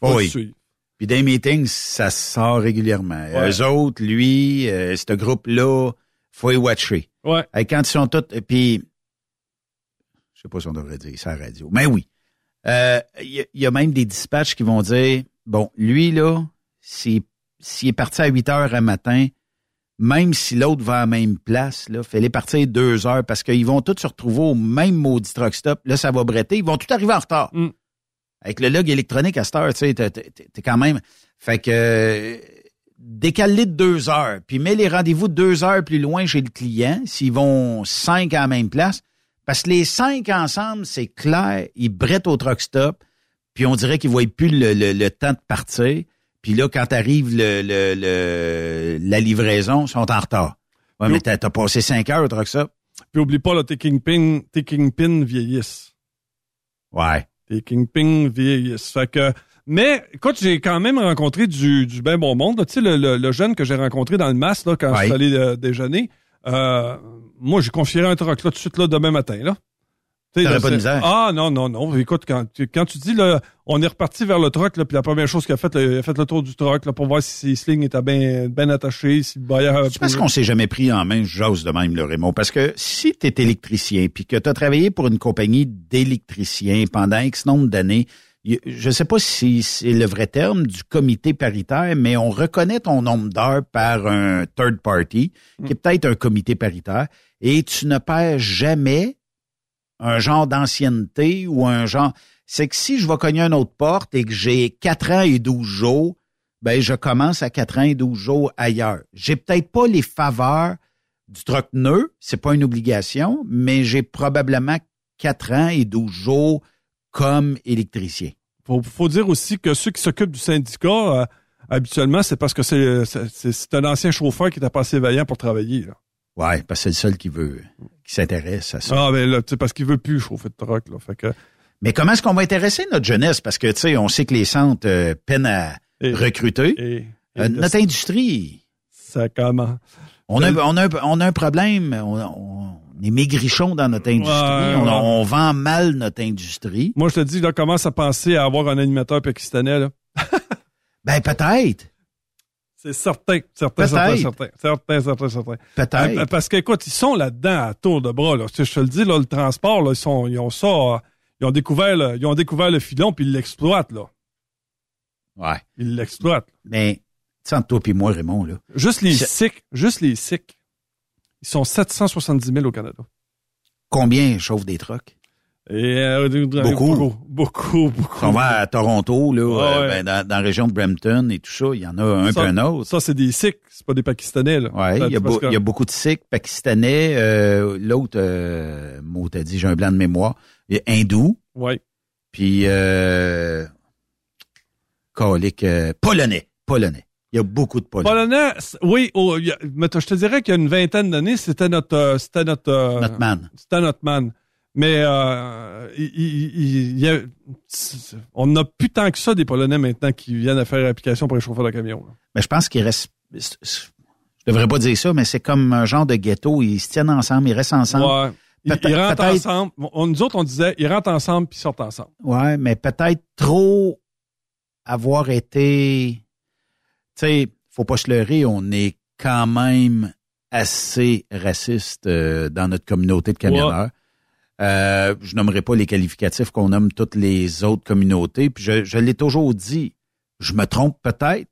Faut Oui. le suivre. Puis des meetings, ça sort régulièrement. Ouais. Eux autres, lui, euh, ce groupe-là, faut y watcher. Ouais. Et quand ils sont tous... Puis, je sais pas si on devrait dire ça à la radio, mais oui. Euh, Il y, a- il y a même des dispatchs qui vont dire, bon, lui, là, s'il est parti à 8 heures un matin, même si l'autre va à la même place, là, fais-les partir deux heures parce qu'ils vont tous se retrouver au même maudit truck stop. Là, ça va bretter. Ils vont tout arriver en retard. Avec le log électronique à cette heure, tu sais, t'es- quand même... Fait que... euh, Décale-les de deux heures, puis mets les rendez-vous deux heures plus loin chez le client, s'ils vont cinq à la même place. Parce que les cinq ensemble, c'est clair, ils brettent au truck stop, puis on dirait qu'ils voient plus le, le- le temps de partir. Puis là, quand arrive le, le- le- la livraison, ils sont en retard. Ouais, mais t'as passé cinq heures au truck stop. Puis oublie pas, là, tes Kingpin, tes Kingpin vieillissent. Ouais. Tes Kingpin vieillissent. Fait que, mais, écoute, j'ai quand même rencontré du, du bien bon monde. Tu sais, le, le- le jeune que j'ai rencontré dans le MAS, là, quand je suis Ouais. allé euh, déjeuner, euh, moi, j'ai confié un truc là tout de suite, là, demain matin, là. T'aurais pas de misère. Ah, non, non, non. Écoute, quand, tu- quand tu dis, là, on est reparti vers le truck, là, puis la première chose qu'il a fait, là, il a fait le tour du truck, là, pour voir si ses slings étaient bien, bien attachés, si le bailleur... C'est parce qu'on s'est jamais pris en main, j'ose de même, le Raymond. Parce que si tu es électricien puis que tu as travaillé pour une compagnie d'électriciens pendant X nombre d'années, je sais pas si c'est le vrai terme du comité paritaire, mais on reconnaît ton nombre d'heures par un third party, qui est peut-être un comité paritaire, et tu ne perds jamais un genre d'ancienneté ou un genre... C'est que si je vais cogner une autre porte et que j'ai 4 ans et 12 jours, ben je commence à 4 ans et 12 jours ailleurs. J'ai peut-être pas les faveurs du troc nœud, c'est pas une obligation, mais j'ai probablement 4 ans et 12 jours comme électricien. faut, faut dire aussi que ceux qui s'occupent du syndicat, euh, habituellement, c'est parce que c'est, un ancien chauffeur qui était pas assez vaillant pour travailler. Là. Ouais, parce que c'est le seul qui veut, qui s'intéresse à ça. Ah, ben là, tu sais, parce qu'il veut plus chauffer de truck, là. Fait que, Mais comment est-ce qu'on va intéresser notre jeunesse? Parce que, tu sais, on sait que les centres euh, peinent à recruter. et- Euh, notre industrie. Ça comment? On a, on, a, un- on a un problème. On, on est maigrichons dans notre industrie. Ouais, on, ouais. on vend mal notre industrie. Moi, je te dis, là, commence à penser à avoir un animateur pakistanais, là. Ben, peut-être. C'est certain, certain, certain, certain, certain, certain, certain. Peut-être. Euh, Parce qu'écoute, ils sont là-dedans à tour de bras, là. Je te le dis, là, le transport, là, ils sont, ils ont ça, ils ont découvert, le, ils ont découvert le filon puis ils l'exploitent, là. Ouais. Ils l'exploitent. Mais, entre toi et moi, Raymond, là. Juste les SIC, juste les SIC, ils sont 770 000 au Canada. Combien chauffent des trucks? Et, euh, Beaucoup. Beaucoup, beaucoup, beaucoup. On va à Toronto, là, euh, ouais. ben, dans, dans la région de Brampton et tout ça, il y en a un Ça- peu un autre. Ça, c'est des SIC, c'est pas des Pakistanais, là. Ouais, il y, a Parce beau- que- il y a beaucoup de Sikhs, Pakistanais, euh, l'autre, euh, mot t'as dit, j'ai un blanc de mémoire, hindou, Ouais. puis euh, colique, polonais, polonais. Il y a beaucoup de polonais. Polonais, oui, oh, a- mais je te dirais qu'il y a une vingtaine d'années, c'était notre, c'était notre, Notre man. C'était notre man. Mais euh, il, il- il- il y a- on n'a plus tant que ça des Polonais maintenant qui viennent à faire application pour les chauffeurs de camion. Mais je pense qu'il reste, je devrais pas dire ça, mais c'est comme un genre de ghetto, ils se tiennent ensemble, ils restent ensemble. Ouais. Ils, rentrent ensemble. On- nous autres, on disait, ils rentrent ensemble puis ils sortent ensemble. Ouais, mais peut-être trop avoir été, tu sais, faut pas se leurrer, on est quand même assez raciste euh, dans notre communauté de camionneurs. Euh, je nommerai pas les qualificatifs qu'on nomme toutes les autres communautés. Puis je, je l'ai toujours dit, je me trompe peut-être,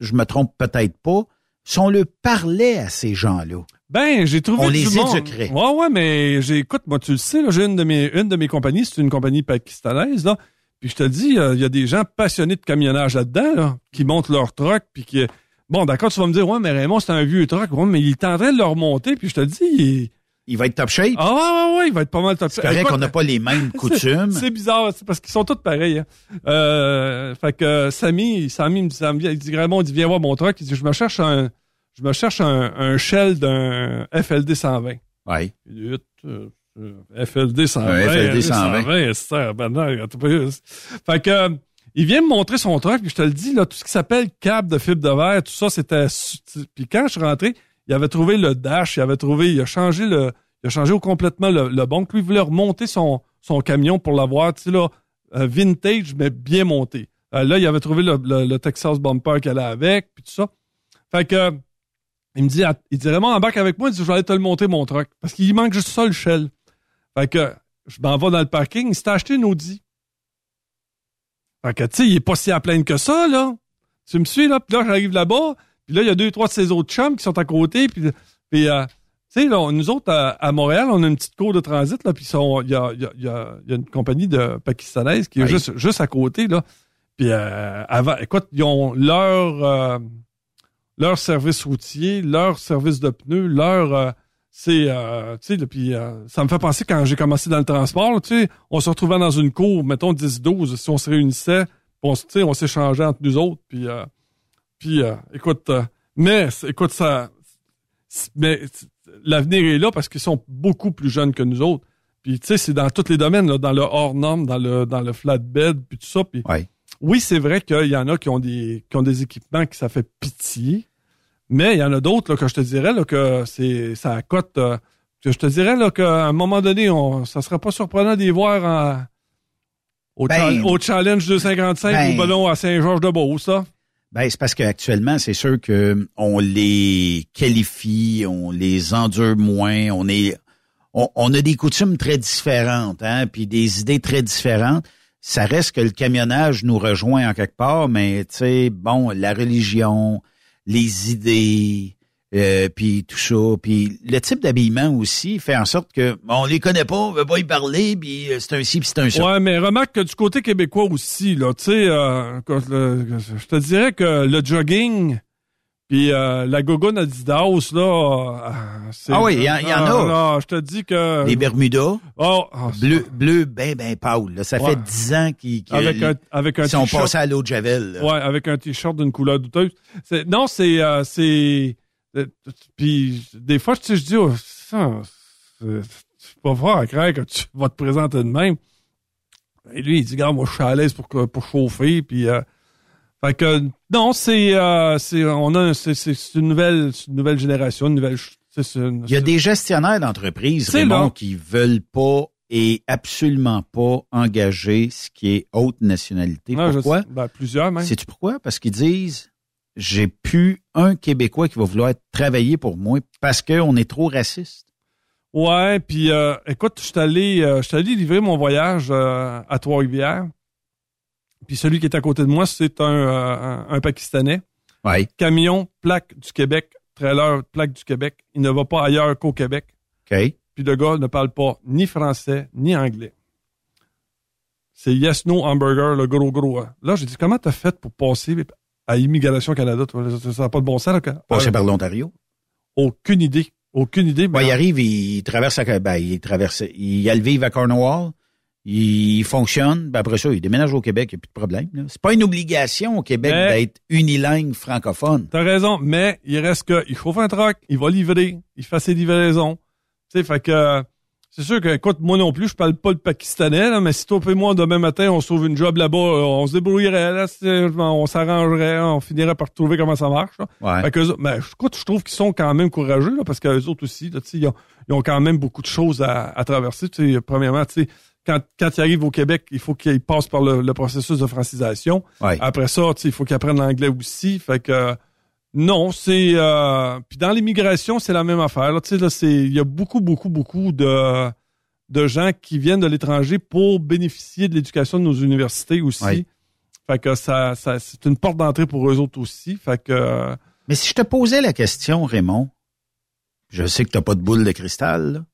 je me trompe peut-être pas. Si on le parlait à ces gens-là, Ben, j'ai trouvé On du les monde. éduquerait. Ouais, ouais, mais j'ai, écoute, moi, tu le sais, j'ai une de mes, une de mes compagnies, c'est une compagnie pakistanaise, là. Puis je te dis, euh, il y a des gens passionnés de camionnage là-dedans, là, qui montent leur truck, puis qui, bon, d'accord, tu vas me dire, ouais, mais Raymond, c'est un vieux truck, ouais, mais il est en train de le remonter, puis je te dis, il, il va être top shape. ah, ouais, ouais, ouais, il va être pas mal top C'est correct qu'on n'a pas les mêmes coutumes. C'est bizarre, c'est parce qu'ils sont tous pareils. Hein. Euh, fait que euh, Samy, Samy me dit, Samy, il dit Raymond, il dit viens voir mon truck. Il dit je me cherche un, je me cherche un, un shell d'un FLD 120. Ouais. Il dit, Vite, euh, euh, FLD 120. Un FLD 120. 120, c'est ça, ben non, t'as pas eu- Fait que euh, il vient me montrer son truck, puis je te le dis là, tout ce qui s'appelle câble de fibre de verre, tout ça, c'était. Puis quand je suis rentré, il avait trouvé le dash, il avait trouvé, il a changé le, il a changé complètement le, le bon. Lui il voulait remonter son, son camion pour l'avoir, tu sais là, euh, vintage mais bien monté. Euh, là, il avait trouvé le, Texas Bumper qu'elle a avec, puis tout ça. Fait que, il me dit, il dit, Raymond, embarque avec moi, il dit, je vais aller te le monter, mon truck. Parce qu'il manque juste ça, le shell. Fait que, je m'en vais dans le parking, il s'est acheté une Audi. Fait que, tu sais, il est pas si à plaindre que ça, là. Tu me suis, là? Puis là, j'arrive là-bas, puis là, il y a deux, trois de ses autres chums qui sont à côté, puis, puis euh, tu sais, nous autres, à, à Montréal, on a une petite cour de transit, là, puis il y a, y, a, y, a, il y a une compagnie de pakistanaise qui est Oui. juste, juste à côté, là. Puis, euh, avant, écoute, ils ont leur, euh, leur service routier, leur service de pneus, leur... euh, c'est, tu sais, puis ça me fait penser quand j'ai commencé dans le transport, tu sais, on se retrouvait dans une cour, mettons 10-12, si on se réunissait, on, on s'échangeait entre nous autres, puis, euh, puis euh, écoute, euh, mais, écoute, ça, mais l'avenir est là parce qu'ils sont beaucoup plus jeunes que nous autres. Puis, tu sais, c'est dans tous les domaines, là, dans le hors-norme, dans le, dans le flatbed, puis tout ça. Puis, oui, c'est vrai qu'il y en a qui ont des, qui ont des équipements qui ça fait pitié. Mais il y en a d'autres là, que je te dirais là, que c'est ça cote. euh, que je te dirais là, qu'à un moment donné, on, ça serait pas surprenant d'y voir en- au, Ben, cha- au Challenge 255 ben, ou ballon à Saint-Georges-de-Beauce, ça. Ben, c'est parce qu'actuellement, c'est sûr que on les qualifie, on les endure moins, on est, on, on a des coutumes très différentes, hein, puis des idées très différentes. Ça reste que le camionnage nous rejoint en quelque part, mais tu sais, bon, la religion, les idées, euh, puis tout ça, puis le type d'habillement aussi fait en sorte que on les connaît pas, on veut pas y parler, puis euh, c'est un ci, puis c'est un ça. Ouais, mais remarque que du côté québécois aussi, là, tu sais, euh, je te dirais que le jogging puis euh, la gogoune Adidas, là, euh, c'est... Ah oui, il y y en a. Ah, là, je te dis que... Les Bermudas, Oh, ah, bleu, bleu, ben, ben, pâle. là. Ça Ouais. fait dix ans qu'ils avec un, avec un sont passés à l'eau de Javel. là. Ouais, avec un t-shirt d'une couleur douteuse. Non, c'est, c'est, euh, puis des fois, tu sais, je dis, oh, ça, c'est pas fort à craindre que tu vas te présenter de même. Et lui, il dit, regarde, moi, je suis à l'aise pour, pour chauffer, puis, euh, fait que, non, c'est, euh, c'est, on a, c'est, c'est une nouvelle, une nouvelle génération, une nouvelle, c'est- une- Il y a des gestionnaires d'entreprises, Raymond, qui veulent pas et absolument pas engager ce qui est haute nationalité. Je pourquoi? sais. Ben, plusieurs, même. Sais-tu pourquoi? Parce qu'ils disent, j'ai plus un Québécois qui va vouloir travailler pour moi parce qu'on est trop raciste. Ouais, puis euh, écoute, je suis allé, euh, je suis allé livrer mon voyage euh, à Trois-Rivières. Puis celui qui est à côté de moi, c'est un, un, un Pakistanais. Ouais. Camion, plaque du Québec, trailer, plaque du Québec. Il ne va pas ailleurs qu'au Québec. OK. Puis le gars ne parle pas ni français ni anglais. C'est Yes No Hamburger, le gros gros. hein. Là, j'ai dit, comment t'as fait pour passer? À Immigration Canada? Ça n'a pas de bon sens. Là, Passer Euh, par l'Ontario. Aucune idée. Aucune idée. Ben, il arrive, il traverse, à- ben, il traverse, il a le vivre à Cornwall, il fonctionne, ben après ça, il déménage au Québec, il n'y a plus de problème. C'est pas une obligation au Québec d'être unilingue francophone. T'as raison, mais il reste que il chauffe un truck, il va livrer, il fait ses livraisons. Tu sais, fait que c'est sûr que, écoute, moi non plus, je parle pas le pakistanais, là, mais si toi et moi, demain matin, on sauve une job là-bas, euh, on se débrouillerait, là, on s'arrangerait, on finirait par trouver comment ça marche. là. Ouais. Fait que, mais, écoute, je trouve qu'ils sont quand même courageux, là, parce qu'eux autres aussi, là, ils ont, ils ont quand même beaucoup de choses à, à traverser. Premièrement, tu sais, quand, quand ils arrivent au Québec, il faut qu'ils passent par le, le processus de francisation. Ouais. Après ça, il faut qu'ils apprennent l'anglais aussi. Fait que non, c'est euh, puis dans l'immigration, c'est la même affaire. Là, tu sais, là, c'est il y a beaucoup, beaucoup, beaucoup de de gens qui viennent de l'étranger pour bénéficier de l'éducation de nos universités aussi. Fait que ça, ça c'est une porte d'entrée pour eux autres aussi. Fait que Mais si je te posais la question, Raymond, je sais que tu n'as pas de boule de cristal, là,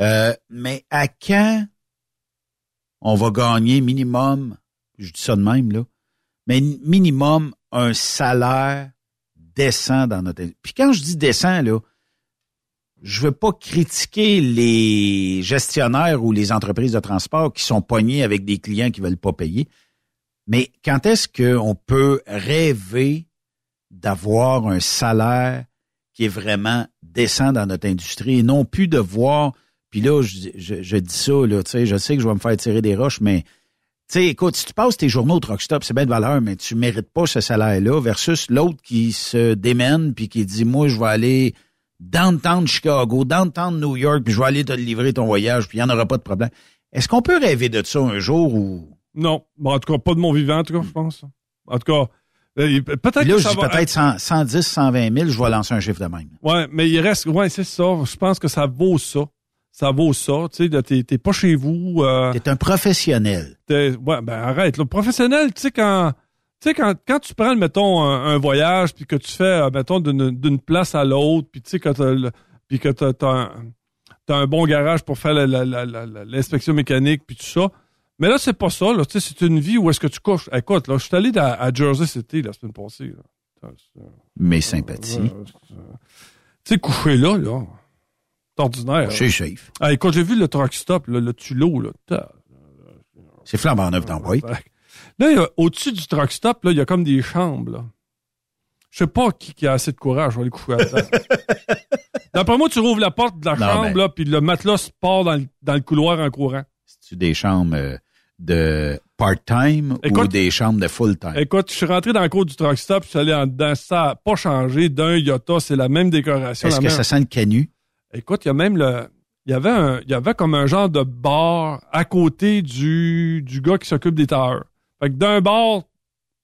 euh, mais à quand on va gagner minimum, je dis ça de même, là, mais minimum un salaire décent dans notre... Puis quand je dis décent, là, je veux pas critiquer les gestionnaires ou les entreprises de transport qui sont pognés avec des clients qui veulent pas payer. Mais quand est-ce qu'on peut rêver d'avoir un salaire qui est vraiment décent dans notre industrie et non plus de voir, puis là, je, je, je dis ça, là, tu sais, je sais que je vais me faire tirer des roches, mais tu sais, écoute, si tu passes tes journaux au truck stop, c'est bien de valeur, mais tu mérites pas ce salaire-là versus l'autre qui se démène puis qui dit, moi, je vais aller downtown Chicago, downtown New York, puis je vais aller te livrer ton voyage, puis il n'y en aura pas de problème. Est-ce qu'on peut rêver de ça un jour où Non. Bon, en tout cas, pas de mon vivant, en tout cas, je pense. En tout cas, euh, peut-être là, que je ça dis va... peut-être 100 110, 120 000, je vais lancer un chiffre de même. Ouais, mais il reste... Ouais, c'est ça. Je pense que ça vaut ça. Ça vaut ça. Tu sais, t'es t'es pas chez vous. Euh, T'es un professionnel. t'es- ouais, ben arrête. Le professionnel, tu sais, quand... Tu sais, quand, quand tu prends, mettons, un, un voyage, puis que tu fais, euh, mettons, d'une d'une place à l'autre, puis tu sais, que t'as puis que t'as t'as un, t'as un bon garage pour faire la- l'inspection mécanique, puis tout ça. Mais là, c'est pas ça. Là. Tu sais, c'est une vie où est-ce que tu couches. Écoute, là, je suis allé à, à Jersey City la semaine passée. là. Mes sympathies. Tu sais, coucher là, là, c'est ordinaire. C'est safe. Ah, écoute, j'ai vu le truck stop, là, le Tulot, là. C'est flambant neuf dans White. Là, au-dessus du truck stop, là, il y a comme des chambres, là. Je sais pas qui, qui a assez de courage, je vais aller coucher. D'après moi, tu rouvres la porte de la Non, chambre, là, puis le matelas part dans le, dans le couloir en courant. C'est-tu des chambres euh, de part-time ou des chambres de full-time? Écoute, je suis rentré dans le cours du truck stop, je suis allé en dedans, ça n'a pas changé d'un iota, c'est la même décoration. Est-ce que même- ça sent le canu? Écoute, il y a même le. Il y avait un, il y avait comme un genre de bar à côté du, du gars qui s'occupe des tailleurs. Fait que d'un bar,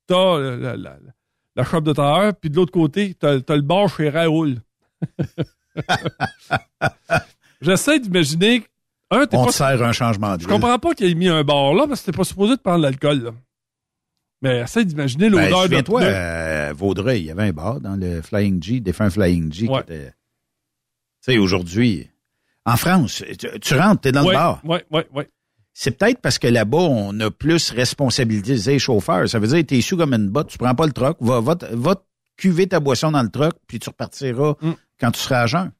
t'as la, la, shop de tailleurs, puis de l'autre côté, t'as, t'as le bar chez Raoul. J'essaie d'imaginer. Un, On pas, te sert un changement de je comprends pas qu'il ait mis un bar là, parce que t'es pas supposé de prendre de l'alcool, là. Mais essaie d'imaginer Ben, l'odeur de Souviens-toi, pneus. à Vaudreuil, il y avait un bar dans le Flying G, défunt Flying G. qui était- sais, aujourd'hui, en France, tu, tu rentres, t'es dans ouais, le bar. Ouais, ouais, ouais. C'est peut-être parce que là-bas, on a plus responsabilisé les chauffeurs. Ça veut dire, t'es sous comme une botte, tu prends pas le truck, va, va, va cuver ta boisson dans le truck, puis tu repartiras Mm. quand tu seras à jeun.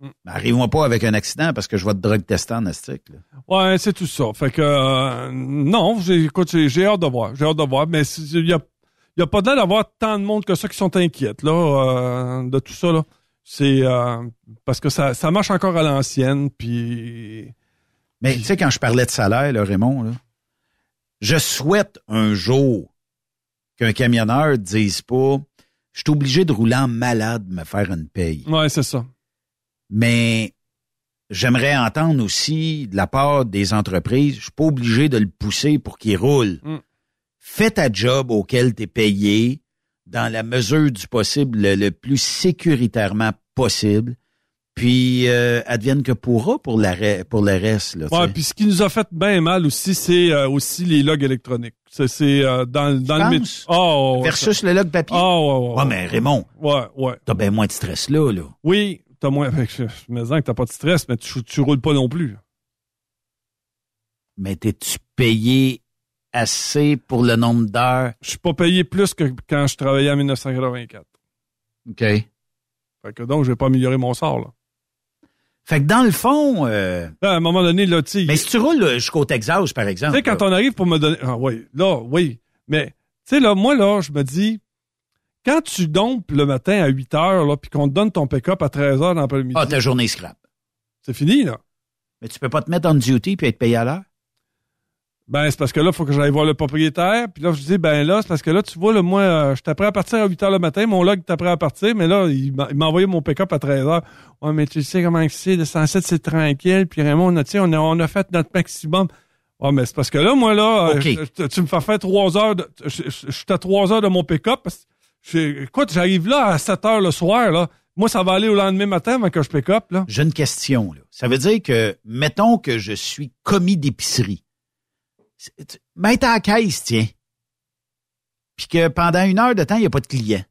Ben, Arrive-moi pas avec un accident parce que je vais te drug tester en astique. Ouais, c'est tout ça. Fait que euh, non, j'ai, écoute, j'ai, hâte de voir. J'ai hâte de voir. Mais il y a, y a pas l'air d'avoir tant de monde que ça qui sont inquiètes là, euh, de tout ça. Là. C'est euh, parce que ça, ça marche encore à l'ancienne. Puis Mais tu sais, quand je parlais de salaire, là, Raymond, là, je souhaite un jour qu'un camionneur dise pas je suis obligé de rouler en malade me faire une paye. ouais, c'est ça. Mais j'aimerais entendre aussi de la part des entreprises, je suis pas obligé de le pousser pour qu'il roule. Mm. Fais ta job auquel tu es payé dans la mesure du possible, le, le plus sécuritairement possible. Puis euh, advienne que pourra pour, la, pour le reste. Là, tu Ouais, puis ce qui nous a fait bien mal aussi, c'est euh, aussi les logs électroniques. C'est, c'est euh, dans, dans le mythe. Oh, ouais, Versus le log papier? Ah ouais, ouais, Ouais, ouais. mais Raymond, Ouais, ouais. t'as bien moins de stress là. là. Oui, t'as moins. Mais que t'as pas de stress, mais tu, tu roules pas non plus. Mais t'es-tu payé assez pour le nombre d'heures? Je suis pas payé plus que quand je travaillais en 1984. OK. Fait que donc, je vais pas améliorer mon sort, là. Fait que dans le fond, euh, Là, à un moment donné, là, tu mais si tu roules euh, jusqu'au Texas, par Tu exemple. sais, quand là, on arrive pour me donner. Ah oui, là, oui. Mais, tu sais, là, moi, là, je me dis, quand tu dompes le matin à 8 heures, là, puis qu'on te donne ton pick-up à 13 heures dans l'après-midi, Ah, ta journée scrap. c'est fini, là. Mais tu peux pas te mettre en duty puis être payé à l'heure? Ben, c'est parce que là, il faut que j'aille voir le propriétaire. Puis là, je dis, ben là, c'est parce que là, tu vois, là, moi, euh, je t'apprends à partir à 8 heures le matin. Mon log t'apprend à partir. Mais là, il m'a envoyé mon pick-up à 13 heures. Ouais, mais tu sais comment c'est, le 107, c'est tranquille. Puis Raymond, on a, on a, on a fait notre maximum. Ouais, mais c'est parce que là, moi, là, euh, OK. je- tu me fais faire 3 heures. De, je, je- je suis à 3 heures de mon pick-up. Écoute, j'arrive là à 7 heures le soir, là. Moi, ça va aller au lendemain matin avant que je pick-up, là. J'ai une question, là. Ça veut dire que, mettons que je suis commis d'épicerie. Mets la caisse, tiens. Puis que pendant une heure de temps, il n'y a pas de client.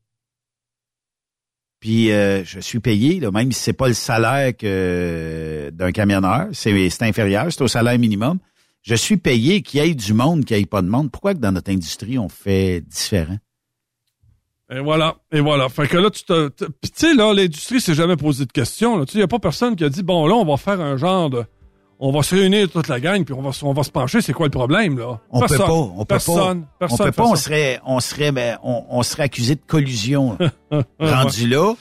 Puis euh, je suis payé, là, même si c'est pas le salaire que d'un camionneur, c'est inférieur, c'est au salaire minimum. Je suis payé qu'il y ait du monde, qu'il n'y ait pas de monde. Pourquoi que dans notre industrie, on fait différent? Et voilà, et voilà. Fait que là, tu te. tu sais, là, l'industrie s'est jamais posé de questions. il n'y a pas personne qui a dit bon, là, on va faire un genre de. On va se réunir toute la gang, puis on va, se- on va se pencher, c'est quoi le problème, là? On personne, peut pas, on peut personne, pas. Personne, on peut pas, on serait, on serait, ben, on, on serait accusé de collusion rendu là.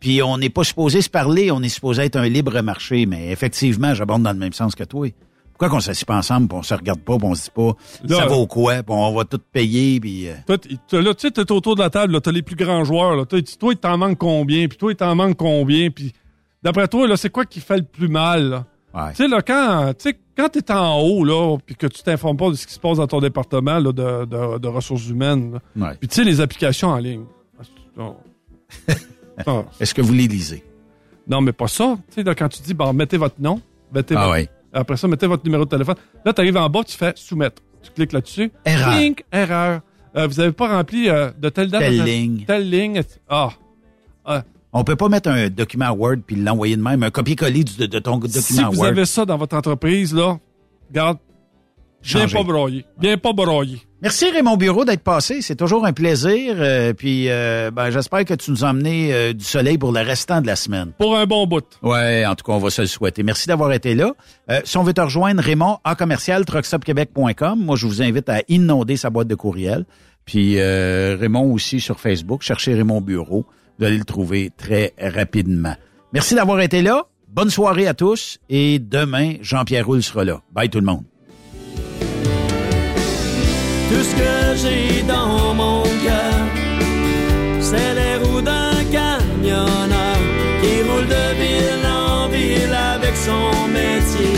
Puis on n'est pas supposé se parler, on est supposé être un libre marché. Mais effectivement, j'abonde dans le même sens que toi. Pourquoi qu'on s'assied pas ensemble, puis on se regarde pas, puis on se dit pas Là, ça vaut quoi, puis on va tout payer, puis euh, là, tu sais, t'es autour de la table, là, t'as les plus grands joueurs, là. Toi, toi, il t'en manque combien, puis toi, il t'en manque combien, puis d'après toi, là, c'est quoi qui fait le plus mal, là? Ouais. Tu sais, là, quand, tu t'es en haut, là, puis que tu t'informes pas de ce qui se passe dans ton département, là, de, de, de ressources humaines. Ouais. puis tu sais, les applications en ligne. Ah. Est-ce que vous les lisez? Non, mais pas ça. Tu sais, quand tu dis, bon, mettez votre nom, mettez Ah votre- ouais. Après ça, mettez votre numéro de téléphone. Là, tu arrives en bas, tu fais soumettre. Tu cliques là-dessus. Erreur. Clink, erreur. Euh, vous n'avez pas rempli euh, de telle date. Telle ligne. Telle ligne. Ah. Ah. On peut pas mettre un document Word puis l'envoyer de même, un copier-coller de, de ton Si document vous Word. avez ça dans votre entreprise, là, regarde, viens pas broyer. Viens pas broyer. Merci Raymond Bureau d'être passé. C'est toujours un plaisir. euh, puis euh, ben, j'espère que tu nous as amené euh, du soleil pour le restant de la semaine. Pour un bon bout. Ouais, en tout cas, on va se le souhaiter. Merci d'avoir été là. Si on veut te rejoindre, Raymond, à commercial, truckstopquebec.com. Moi, je vous invite à inonder sa boîte de courriel. Puis Raymond aussi sur Facebook. Cherchez Raymond Bureau. Vous allez le trouver très rapidement. Merci d'avoir été là. Bonne soirée à tous. Et demain, Jean-Pierre Roule sera là. Bye tout le monde. Tout ce que j'ai dans mon cœur, c'est les roues d'un camionneur qui roule de ville en ville avec son métier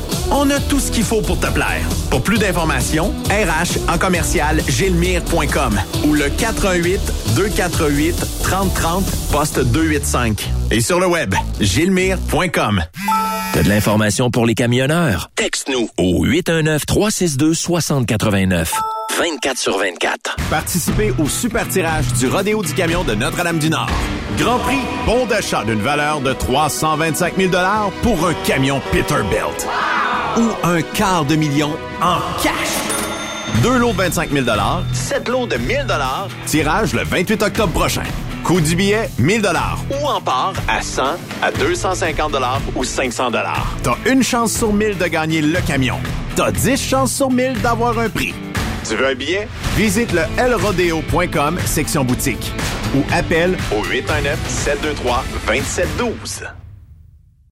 On a tout ce qu'il faut pour te plaire. Pour plus d'informations, RH en commercial gilmire.com ou le 418 248 3030 poste 285. Et sur le web, gilmire.com. T'as de l'information pour les camionneurs? Texte-nous au 819-362-6089. 24 sur 24. Participez au super tirage du Rodéo du Camion de Notre-Dame-du-Nord. Grand prix, bon d'achat d'une valeur de 325 000 pour un camion Peterbilt. Ou un quart de million en cash. Deux lots de 25 000 sept lots de 1000 tirage le 28 octobre prochain. Coût du billet, 1000 ou en part à 100, à 250 ou 500 T'as une chance sur 1000 de gagner le camion. T'as 10 chances sur 1000 d'avoir un prix. Tu veux un billet? Visite le lrodeo.com, section boutique. Ou appelle au 819-723-2712.